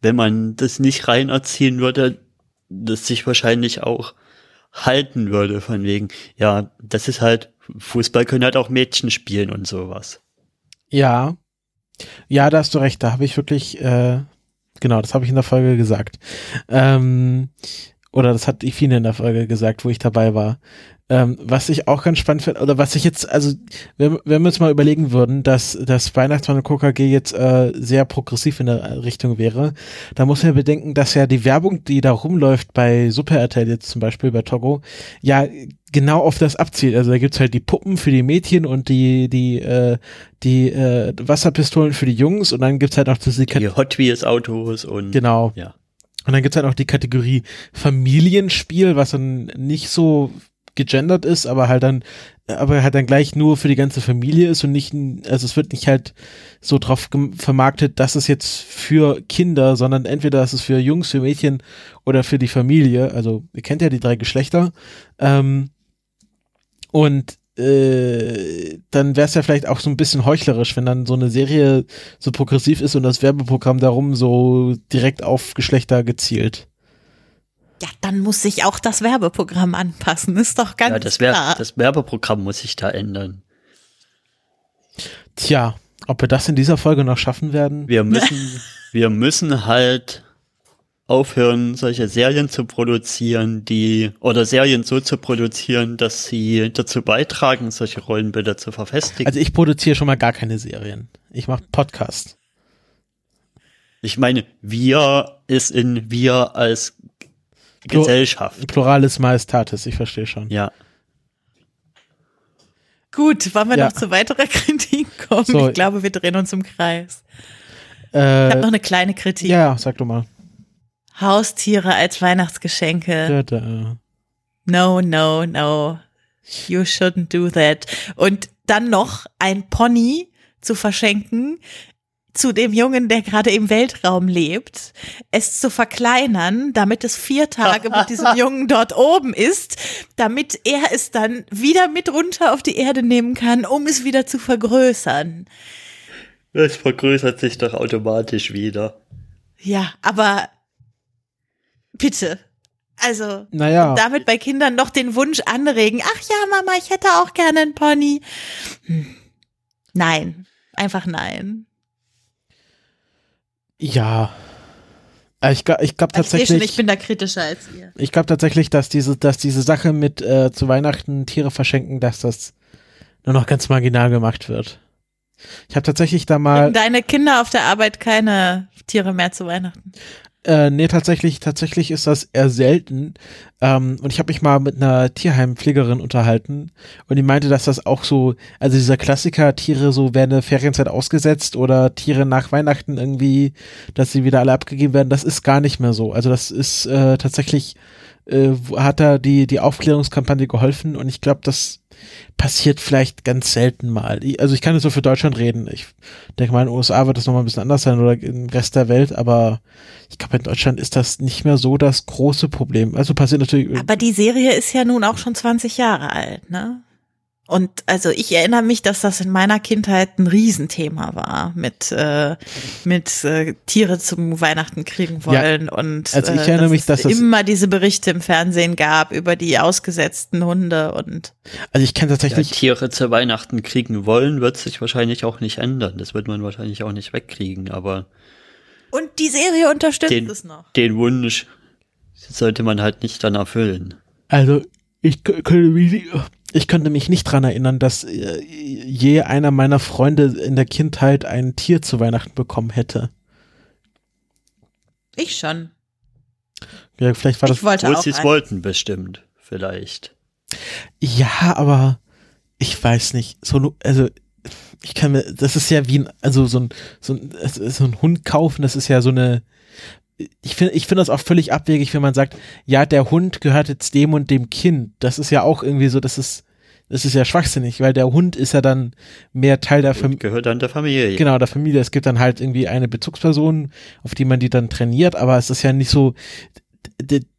wenn man das nicht rein erziehen würde, das sich wahrscheinlich auch halten würde von wegen, ja, das ist halt, Fußball können halt auch Mädchen spielen und sowas. Ja. Ja, da hast du recht. Da habe ich wirklich, äh, genau, das habe ich in der Folge gesagt. Ähm, oder das hat Ifine in der Folge gesagt, wo ich dabei war. Ähm, was ich auch ganz spannend finde, oder was ich jetzt, also wenn, wenn wir uns mal überlegen würden, dass das Weihnachtsmann und KKG jetzt äh, sehr progressiv in der Richtung wäre, da muss man bedenken, dass ja die Werbung, die da rumläuft bei Super RTL jetzt zum Beispiel, bei Togo, ja genau auf das abzielt. Also da gibt's halt die Puppen für die Mädchen und die, die, äh, die äh, Wasserpistolen für die Jungs und dann gibt's halt auch diese Die Hot Wheels Autos und Genau. ja. Und dann gibt's halt auch die Kategorie Familienspiel, was dann nicht so gegendert ist, aber halt dann, aber halt dann gleich nur für die ganze Familie ist und nicht, also es wird nicht halt so drauf vermarktet, dass es jetzt für Kinder, sondern entweder ist es für Jungs, für Mädchen oder für die Familie. Also ihr kennt ja die drei Geschlechter. Ähm, und äh, dann wäre es ja vielleicht auch so ein bisschen heuchlerisch, wenn dann so eine Serie so progressiv ist und das Werbeprogramm darum so direkt auf Geschlechter gezielt. Ja, dann muss sich auch das Werbeprogramm anpassen, ist doch ganz ja, das, Wer klar. das Werbeprogramm muss sich da ändern. Tja, Ob wir das in dieser Folge noch schaffen werden? Wir müssen, wir müssen halt aufhören, solche Serien zu produzieren, die, oder Serien so zu produzieren, dass sie dazu beitragen, solche Rollenbilder zu verfestigen. Also ich produziere schon mal gar keine Serien. Ich mache Podcasts. Ich meine, wir ist in wir als Plur- Gesellschaft. Pluralis Majestatis, ich verstehe schon. Ja. Gut, wollen wir Ja. noch zu weiterer Kritik kommen? So. Ich glaube, wir drehen uns im Kreis. Ich Äh, habe noch eine kleine Kritik. ja, sag du mal. Haustiere als Weihnachtsgeschenke. Da, da. No, no, no. You shouldn't do that. Und dann noch ein Pony zu verschenken zu dem Jungen, der gerade im Weltraum lebt, es zu verkleinern, damit es vier Tage mit diesem Jungen dort oben ist, damit er es dann wieder mit runter auf die Erde nehmen kann, um es wieder zu vergrößern. Es vergrößert sich doch automatisch wieder. Ja, aber bitte. Also, Naja. damit bei Kindern noch den Wunsch anregen, ach ja, Mama, ich hätte auch gerne einen Pony. Hm. Nein, einfach nein. Ja. Äh, Ich, ich glaube Ich sehe schon, tatsächlich, ich bin da kritischer als ihr. ich glaube tatsächlich, dass diese, dass diese Sache mit äh, zu Weihnachten Tiere verschenken, dass das nur noch ganz marginal gemacht wird. Ich habe tatsächlich da mal, Deine Kinder auf der Arbeit keine Tiere mehr zu Weihnachten. Äh, nee, tatsächlich, tatsächlich ist das eher selten. Ähm, und ich habe mich mal mit einer Tierheimpflegerin unterhalten und die meinte, dass das auch so, also dieser Klassiker, Tiere so während der Ferienzeit ausgesetzt oder Tiere nach Weihnachten irgendwie, dass sie wieder alle abgegeben werden, das ist gar nicht mehr so. Also das ist äh, tatsächlich, äh, hat da die, die Aufklärungskampagne geholfen und ich glaube, das passiert vielleicht ganz selten mal. Also ich kann jetzt so für Deutschland reden. Ich denke mal, in den USA wird das nochmal ein bisschen anders sein oder im Rest der Welt, aber ich glaube, in Deutschland ist das nicht mehr so das große Problem. Also passiert natürlich. Aber die Serie ist ja nun auch schon 20 Jahre alt, ne? Und also ich erinnere mich, dass das in meiner Kindheit ein Riesenthema war, mit, äh, mit äh, Tiere zum Weihnachten kriegen wollen. Und Also ich äh, erinnere dass mich, es dass das- immer diese Berichte im Fernsehen gab über die ausgesetzten Hunde und Also ich kenne Ja, tatsächlich. Tiere zu Weihnachten kriegen wollen, wird sich wahrscheinlich auch nicht ändern. Das wird man wahrscheinlich auch nicht wegkriegen, aber und die Serie unterstützt den, es noch. den Wunsch sollte man halt nicht dann erfüllen. Also ich könnte mich, ich könnte mich nicht dran erinnern, dass äh, je einer meiner Freunde in der Kindheit ein Tier zu Weihnachten bekommen hätte. Ich schon. Ja, vielleicht war das. Ich wollte Obwohl auch sie es wollten, bestimmt. Vielleicht. Ja, aber ich weiß nicht. So, also ich kann mir, das ist ja wie ein, also so ein, so ein, so ein Hund kaufen, das ist ja so eine. Ich finde, ich finde das auch völlig abwegig, wenn man sagt, ja, der Hund gehört jetzt dem und dem Kind. Das ist ja auch irgendwie so, das ist, das ist ja schwachsinnig, weil der Hund ist ja dann mehr Teil der Familie. Gehört dann der Familie. Genau, der Familie. Es gibt dann halt irgendwie eine Bezugsperson, auf die man die dann trainiert, aber es ist ja nicht so,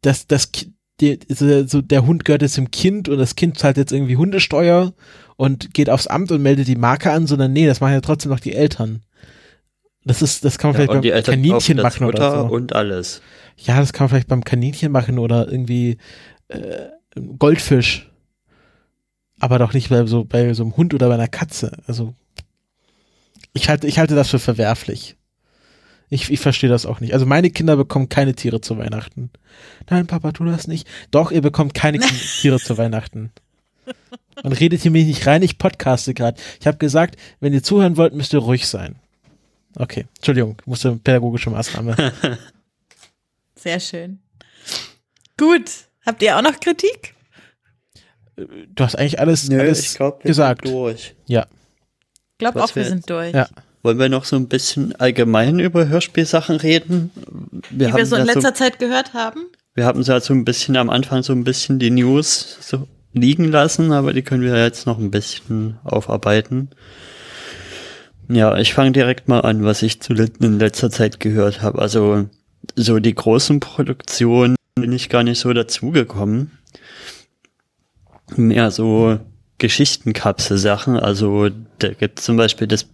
dass das, Ki- die, so der Hund gehört jetzt dem Kind und das Kind zahlt jetzt irgendwie Hundesteuer und geht aufs Amt und meldet die Marke an, sondern nee, das machen ja trotzdem noch die Eltern. Das ist, das kann man Ja, vielleicht beim Kaninchen machen oder so. und alles. Ja, das kann man vielleicht beim Kaninchen machen oder irgendwie äh, Goldfisch. Aber doch nicht bei so, bei so einem Hund oder bei einer Katze. Also ich halte, ich halte das für verwerflich. Ich, ich verstehe das auch nicht. Also meine Kinder bekommen keine Tiere zu Weihnachten. Nein, Papa, tu das nicht. Doch, ihr bekommt keine Tiere zu Weihnachten. Und redet hier mich nicht rein, ich podcaste gerade. Ich habe gesagt, wenn ihr zuhören wollt, müsst ihr ruhig sein. Okay, Entschuldigung, musste pädagogische Maßnahme. Sehr schön. Gut. Habt ihr auch noch Kritik? Du hast eigentlich alles, alles glaub, wir gesagt. sind durch. Ich glaube auch, wir sind durch. Ja. Wollen wir noch so ein bisschen allgemein über Hörspielsachen reden? Wir Die wir so in ja letzter Zeit gehört haben. Wir haben so so ein bisschen am Anfang so ein bisschen die News so liegen lassen, aber die können wir jetzt noch ein bisschen aufarbeiten. Ja, ich fange direkt mal an, was ich zuletzt in letzter Zeit gehört habe. Also so die großen Produktionen bin ich gar nicht so dazugekommen. Mehr so Geschichtenkapsel-Sachen. Also da gibt zum Beispiel das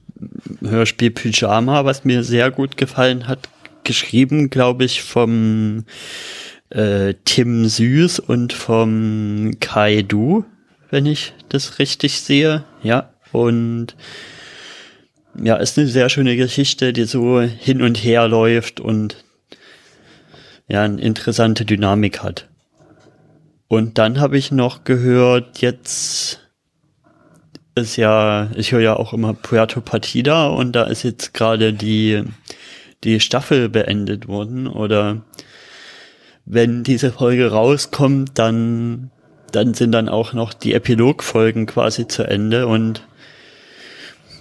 Hörspiel Pyjama, was mir sehr gut gefallen hat. Geschrieben, glaube ich, vom äh, Tim Süß und vom Kai Du, wenn ich das richtig sehe. Ja, und ja, ist eine sehr schöne Geschichte, die so hin und her läuft und ja, eine interessante Dynamik hat. Und dann habe ich noch gehört, jetzt ist ja, ich höre ja auch immer Puerto Partida und da ist jetzt gerade die, die Staffel beendet worden oder wenn diese Folge rauskommt, dann, dann sind dann auch noch die Epilogfolgen quasi zu Ende und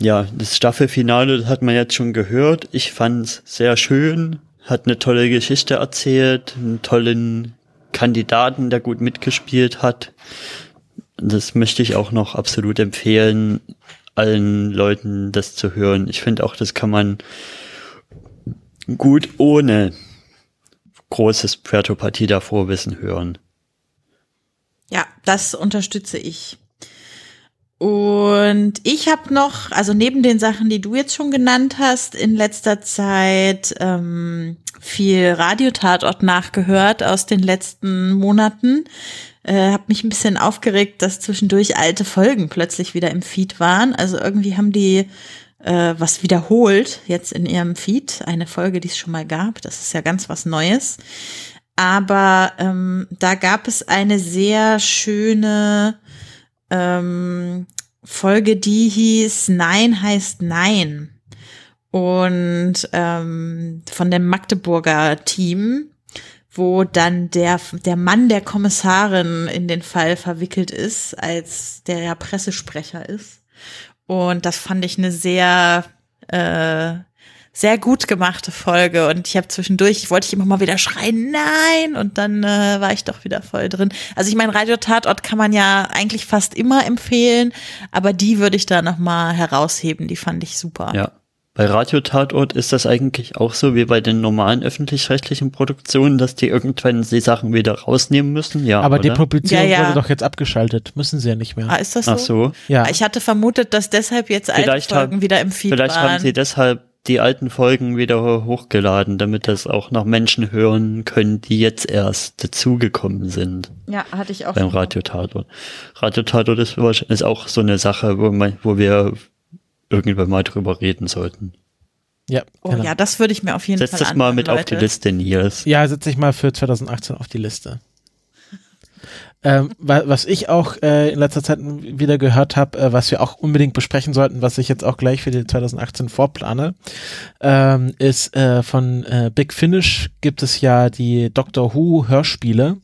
ja, das Staffelfinale das hat man jetzt schon gehört. Ich fand's sehr schön, hat eine tolle Geschichte erzählt, einen tollen Kandidaten, der gut mitgespielt hat. Das möchte ich auch noch absolut empfehlen, allen Leuten das zu hören. Ich finde auch, das kann man gut ohne großes Puerto Partida Vorwissen hören. Ja, das unterstütze ich. Und ich habe noch, also neben den Sachen, die du jetzt schon genannt hast, in letzter Zeit ähm, viel Radiotatort nachgehört aus den letzten Monaten. Äh, habe mich ein bisschen aufgeregt, dass zwischendurch alte Folgen plötzlich wieder im Feed waren. Also irgendwie haben die äh, was wiederholt jetzt in ihrem Feed, eine Folge, die es schon mal gab. Das ist ja ganz was Neues. Aber ähm, da gab es eine sehr schöne ähm, Folge, die hieß Nein heißt Nein. Und ähm, von dem Magdeburger Team, wo dann der, der Mann der Kommissarin in den Fall verwickelt ist, als der ja Pressesprecher ist. Und das fand ich eine sehr äh, sehr gut gemachte Folge und ich habe zwischendurch, wollte ich immer mal wieder schreien, nein, und dann äh, war ich doch wieder voll drin. Also ich meine, Radio Tatort kann man ja eigentlich fast immer empfehlen, aber die würde ich da nochmal herausheben, die fand ich super. Ja. Bei Radio Tatort ist das eigentlich auch so wie bei den normalen öffentlich-rechtlichen Produktionen, dass die irgendwann die Sachen wieder rausnehmen müssen. Ja, aber oder? die Publizierung Ja, ja. wurde doch jetzt abgeschaltet. Müssen sie ja nicht mehr. Ah, ist das so? Ach so. ja. Ich hatte vermutet, dass deshalb jetzt alte Vielleicht Folgen haben- wieder im Feed Vielleicht waren. haben sie deshalb die alten Folgen wieder hochgeladen, damit das auch noch Menschen hören können, die jetzt erst dazugekommen sind ja, hatte ich auch. beim schon. Radio Tatort. Radio Tatort ist, ist auch so eine Sache, wo, man, wo wir irgendwann mal drüber reden sollten. ja, Oh genau. ja, das würde ich mir auf jeden Setz Fall das mal mit auf die Leute. Liste, Nils. Ja, setze ich mal für 2018 auf die Liste. Ähm, wa- was ich auch äh, in letzter Zeit wieder gehört habe, äh, was wir auch unbedingt besprechen sollten, was ich jetzt auch gleich für die 2018 vorplane, ähm, ist äh, von äh, Big Finish gibt es ja die Doctor Who Hörspiele.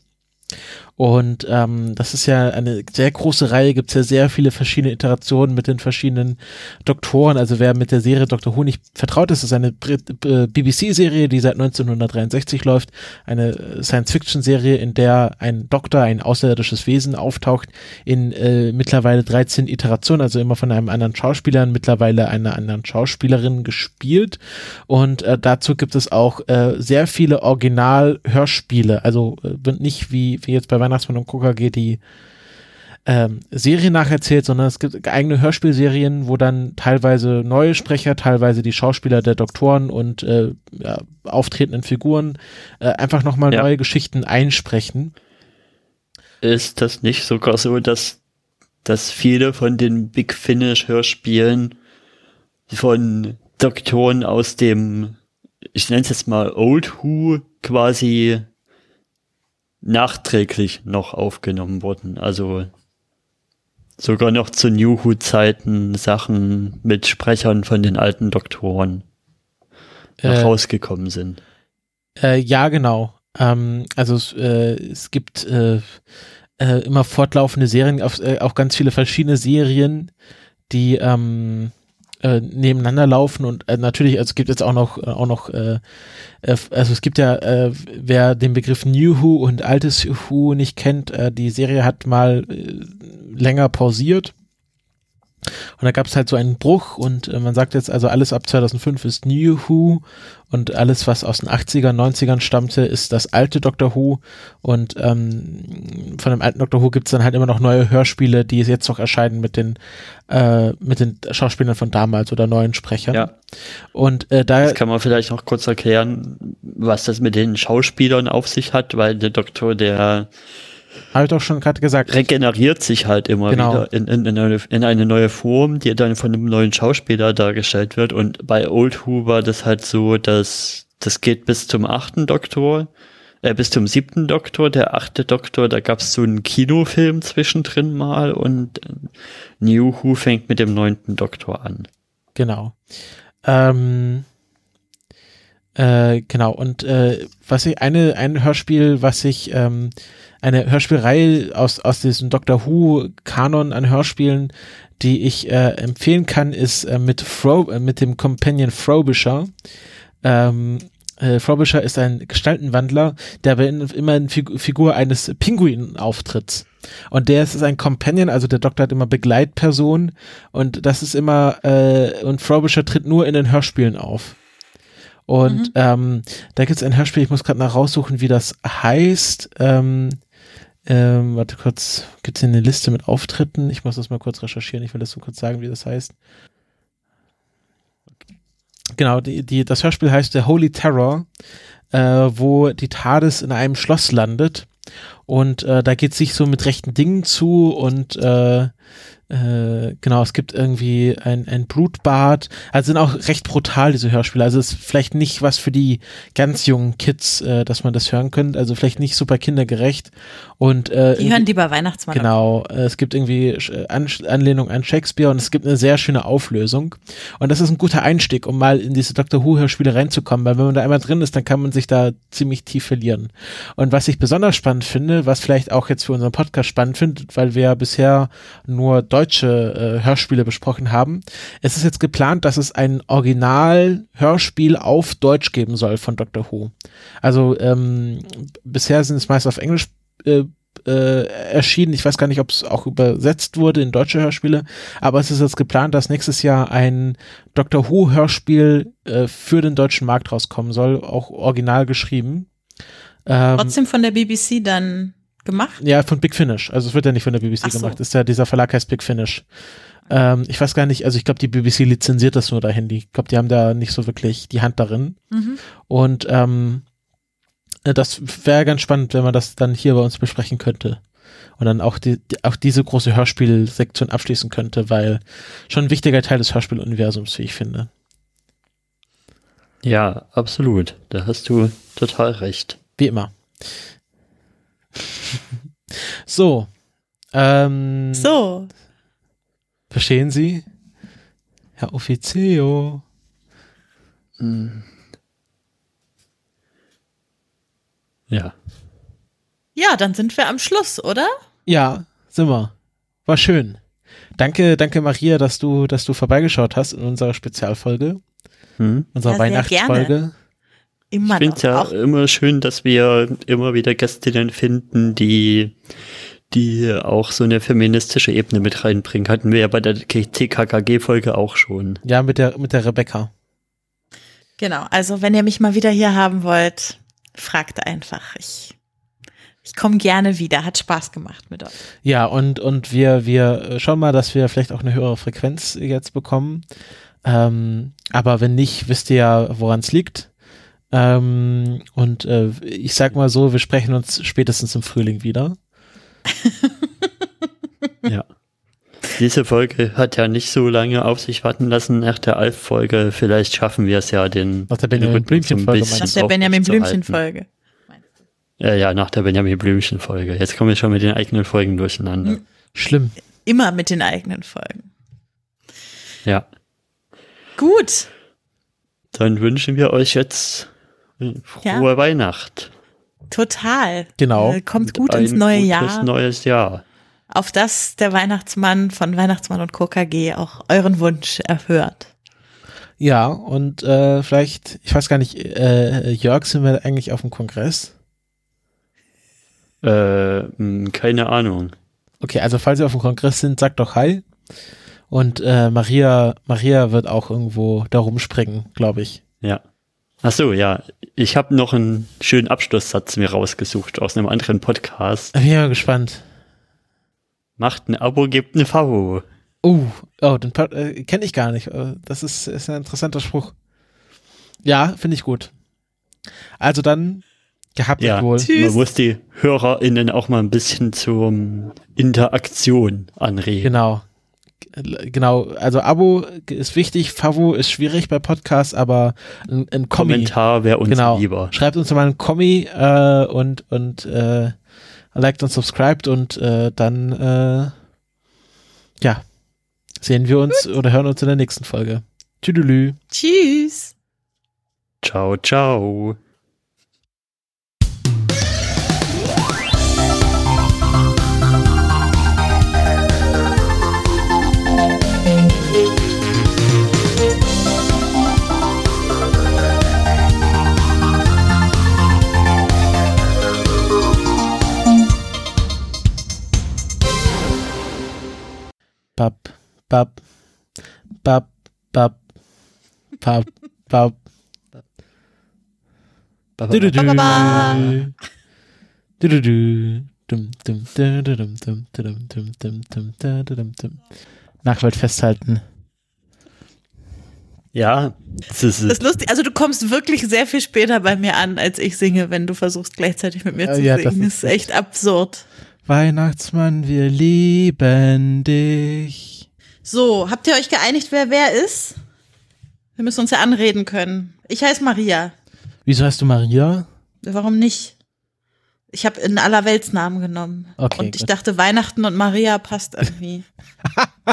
Und ähm, das ist ja eine sehr große Reihe, gibt es ja sehr viele verschiedene Iterationen mit den verschiedenen Doktoren. Also wer mit der Serie Doctor Who nicht vertraut ist, ist eine Brit- äh, BBC-Serie, die seit 1963 läuft. Eine äh, Science-Fiction-Serie, in der ein Doktor, ein außerirdisches Wesen auftaucht in äh, mittlerweile 13 Iterationen, also immer von einem anderen Schauspieler, mittlerweile einer anderen Schauspielerin gespielt. Und äh, dazu gibt es auch äh, sehr viele Original-Hörspiele. Also äh, nicht wie, wie jetzt bei Weihnachtsmann und KKG die ähm, Serie nacherzählt, sondern es gibt eigene Hörspielserien, wo dann teilweise neue Sprecher, teilweise die Schauspieler der Doktoren und äh, ja, auftretenden Figuren äh, einfach nochmal Ja. neue Geschichten einsprechen. Ist das nicht sogar so, dass, dass viele von den Big Finish Hörspielen von Doktoren aus dem, ich nenne es jetzt mal Old Who quasi nachträglich noch aufgenommen wurden. Also sogar noch zu New Who Zeiten Sachen mit Sprechern von den alten Doktoren Äh, rausgekommen sind. Äh, ja, genau. Ähm, also es, äh, es gibt äh, äh, immer fortlaufende Serien, auf, äh, auch ganz viele verschiedene Serien, die ähm, äh, nebeneinander laufen und äh, natürlich, also es gibt jetzt auch noch, äh, auch noch, äh, äh, also es gibt ja, äh, wer den Begriff New Who und altes Who nicht kennt, äh, die Serie hat mal äh, länger pausiert. Und da gab es halt so einen Bruch und äh, man sagt jetzt also alles ab 2005 ist New Who und alles, was aus den 80ern, 90ern stammte, ist das alte Doctor Who und ähm, von dem alten Doctor Who gibt es dann halt immer noch neue Hörspiele, die jetzt noch erscheinen mit den äh, mit den Schauspielern von damals oder neuen Sprechern. Ja. Und äh, da Das kann man vielleicht noch kurz erklären, was das mit den Schauspielern auf sich hat, weil der Doktor, der Habe ich doch schon gerade gesagt. Regeneriert sich halt immer Genau. wieder in, in, in, eine, in eine neue Form, die dann von einem neuen Schauspieler dargestellt wird. Und bei Old Who war das halt so, dass das geht bis zum achten Doktor, äh, bis zum siebten Doktor. Der achte Doktor, da gab es so einen Kinofilm zwischendrin mal und äh, New Who fängt mit dem neunten Doktor an. Genau. Ähm, äh, genau, und äh, was ich, eine, ein Hörspiel, was ich, ähm, eine Hörspielreihe aus, aus diesem Doctor Who-Kanon an Hörspielen, die ich äh, empfehlen kann, ist äh, mit, Fro äh, mit dem Companion Frobisher. Ähm, äh, Frobisher ist ein Gestaltenwandler, der aber in, immer in Figu Figur eines Pinguin auftritt. Und der ist, ist ein Companion, also der Doktor hat immer Begleitpersonen und das ist immer, äh, und Frobisher tritt nur in den Hörspielen auf. Und Mhm. ähm, da gibt es ein Hörspiel, ich muss gerade nach raussuchen, wie das heißt. Ähm, ähm, warte kurz, gibt es hier eine Liste mit Auftritten? Ich muss das mal kurz recherchieren, ich will das so kurz sagen, wie das heißt. Genau, die, die, das Hörspiel heißt The Holy Terror, äh, wo die TARDIS in einem Schloss landet. Und äh, da geht es sich so mit rechten Dingen zu und äh, äh, genau, es gibt irgendwie ein, ein Blutbad. Also sind auch recht brutal, diese Hörspiele. Also ist vielleicht nicht was für die ganz jungen Kids, äh, dass man das hören könnte. Also vielleicht nicht super kindergerecht. Und äh, Die hören lieber Weihnachtsmann. an. Genau, äh, es gibt irgendwie äh, An Anlehnung an Shakespeare und es gibt eine sehr schöne Auflösung. Und das ist ein guter Einstieg, um mal in diese Doctor Who-Hörspiele reinzukommen, weil wenn man da einmal drin ist, dann kann man sich da ziemlich tief verlieren. Und was ich besonders spannend finde, was vielleicht auch jetzt für unseren Podcast spannend findet, weil wir ja bisher nur deutsche äh, Hörspiele besprochen haben, es ist jetzt geplant, dass es ein Original-Hörspiel auf Deutsch geben soll von Doctor Who. Also ähm, bisher sind es meist auf Englisch äh, äh, erschienen. Ich weiß gar nicht, ob es auch übersetzt wurde in deutsche Hörspiele, aber es ist jetzt geplant, dass nächstes Jahr ein Doctor Who Hörspiel äh, für den deutschen Markt rauskommen soll, auch original geschrieben. Ähm, Trotzdem von der BBC dann gemacht. ja, von Big Finish. Also es wird ja nicht von der BBC Ach so. gemacht. Ist ja dieser Verlag heißt Big Finish. Ähm, ich weiß gar nicht, also ich glaube, die BBC lizenziert das nur dahin. Die- Ich glaube, die haben da nicht so wirklich die Hand darin. Mhm. Und ähm, äh, das wäre ganz spannend, wenn man das dann hier bei uns besprechen könnte. Und dann auch, die, die, auch diese große Hörspielsektion abschließen könnte, weil schon ein wichtiger Teil des Hörspieluniversums, wie ich finde. Ja, absolut. Da hast du total recht. Wie immer. So. Ähm, So. Verstehen Sie? Herr Offizio. Ja. Ja, dann sind wir am Schluss, oder? Ja, sind wir. War schön. Danke, danke Maria, dass du, dass du vorbeigeschaut hast in unserer Spezialfolge, Hm? unserer Ja, sehr Weihnachtsfolge. Immer Ich finde ja Auch immer schön, dass wir immer wieder Gästinnen finden, die, die auch so eine feministische Ebene mit reinbringen. Hatten wir ja bei der TKKG-Folge auch schon. Ja, mit der, mit der Rebecca. Genau, also wenn ihr mich mal wieder hier haben wollt, fragt einfach. Ich, ich komme gerne wieder. Hat Spaß gemacht mit euch. Ja, und, und wir, wir äh, schauen mal, dass wir vielleicht auch eine höhere Frequenz jetzt bekommen. Ähm, aber wenn nicht, wisst ihr ja, woran es liegt. Ähm, und äh, ich sag mal so, wir sprechen uns spätestens im Frühling wieder. Ja. Diese Folge hat ja nicht so lange auf sich warten lassen nach der Alf-Folge. Vielleicht schaffen wir es ja, den Nach der Benjamin Blümchen-Folge Nach der Benjamin. Blümchen-Folge. Ja, ja, nach der Benjamin Blümchen-Folge. Jetzt kommen wir schon mit den eigenen Folgen durcheinander. Hm. Schlimm. Immer mit den eigenen Folgen. Ja. Gut. Dann wünschen wir euch jetzt frohe Ja. Weihnacht. Total. Genau. Äh, kommt gut ins neue gutes Jahr. neues Jahr. auf das der Weihnachtsmann von Weihnachtsmann und KKG auch euren Wunsch erhört. Ja, und äh, vielleicht, ich weiß gar nicht, äh, Jörg, sind wir eigentlich auf dem Kongress? Äh, mh, keine Ahnung. Okay, also falls ihr auf dem Kongress sind, sagt doch Hi. Und äh, Maria, Maria wird auch irgendwo da rumspringen, glaube ich. Ja. Ach so, ja. Ich habe noch einen schönen Abschlusssatz mir rausgesucht aus einem anderen Podcast. Ich bin ja gespannt. Macht ein Abo, gebt ein Favo. Uh, oh, den äh, kenne ich gar nicht. Äh, Das ist, ist ein interessanter Spruch. Ja, finde ich gut. Also dann, Gehabt Ja, wohl. Tschüss. man muss die HörerInnen auch mal ein bisschen zur Interaktion anregen. Genau. Genau, also Abo ist wichtig, Favo ist schwierig bei Podcasts, aber ein, ein Kommi, Kommentar wäre uns genau. lieber. Schreibt uns mal einen Kommi äh, und und äh, liked und subscribed und äh, dann äh, ja sehen wir uns oder hören uns in der nächsten Folge. Tüdelü. Tschüss. Ciao, ciao. Dum, dum, dum, dum, dum, dum. Nachwelt festhalten. Ja, das ist, Das ist lustig. Also du kommst wirklich sehr viel später bei mir an, als ich singe, wenn du versuchst gleichzeitig mit mir Ja, zu ja, das singen. ist Das ist echt absurd. Weihnachtsmann, wir lieben dich. So, habt ihr euch geeinigt, wer wer ist? Wir müssen uns ja anreden können. Ich heiße Maria. Wieso heißt du Maria? Warum nicht? Ich habe einen Allerweltsnamen genommen. Okay, und ich gut. dachte, Weihnachten und Maria passt irgendwie.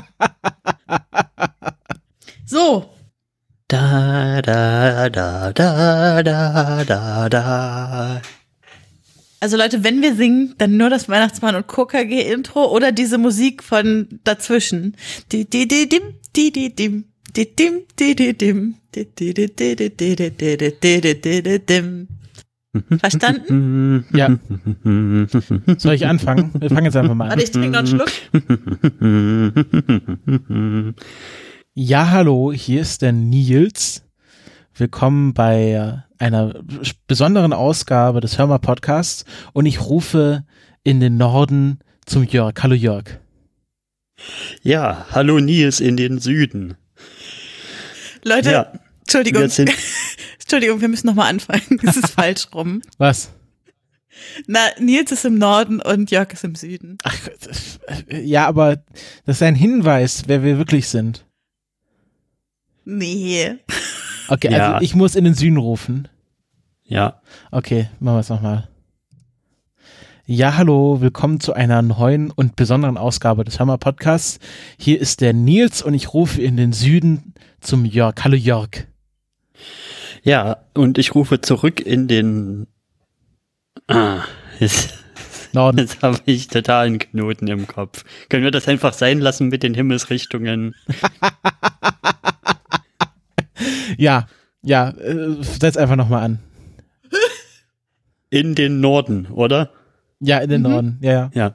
so, da, da, da, da, da, da, da. Also Leute, wenn wir singen, dann nur das Weihnachtsmann und KKG-Intro oder diese Musik von dazwischen. Verstanden? Ja. Soll ich anfangen? Wir fangen jetzt einfach mal an. Warte, ich trinke noch einen Schluck. Ja, hallo, hier ist der Nils. Willkommen bei einer besonderen Ausgabe des Hörmer Podcasts und ich rufe in den Norden zum Jörg. Hallo Jörg. Ja, hallo Nils in den Süden. Leute, Ja, Entschuldigung. Entschuldigung, wir müssen nochmal anfangen. Es ist falsch rum. Was? Na, Nils ist im Norden und Jörg ist im Süden. Ach, ja, aber das ist ein Hinweis, wer wir wirklich sind. Nee. Okay, Ja. also ich muss in den Süden rufen. Ja, Okay, machen wir es nochmal. Ja, hallo, willkommen zu einer neuen und besonderen Ausgabe des Hammer Podcasts. Hier ist der Nils und ich rufe in den Süden zum Jörg. Hallo Jörg. ja, und ich rufe zurück in den, ah, jetzt, Norden. jetzt habe ich totalen Knoten im Kopf. Können wir das einfach sein lassen mit den Himmelsrichtungen? Ja, ja, äh, setz einfach nochmal an. In den Norden, oder? Ja, in den Norden. Ja, ja. Ja.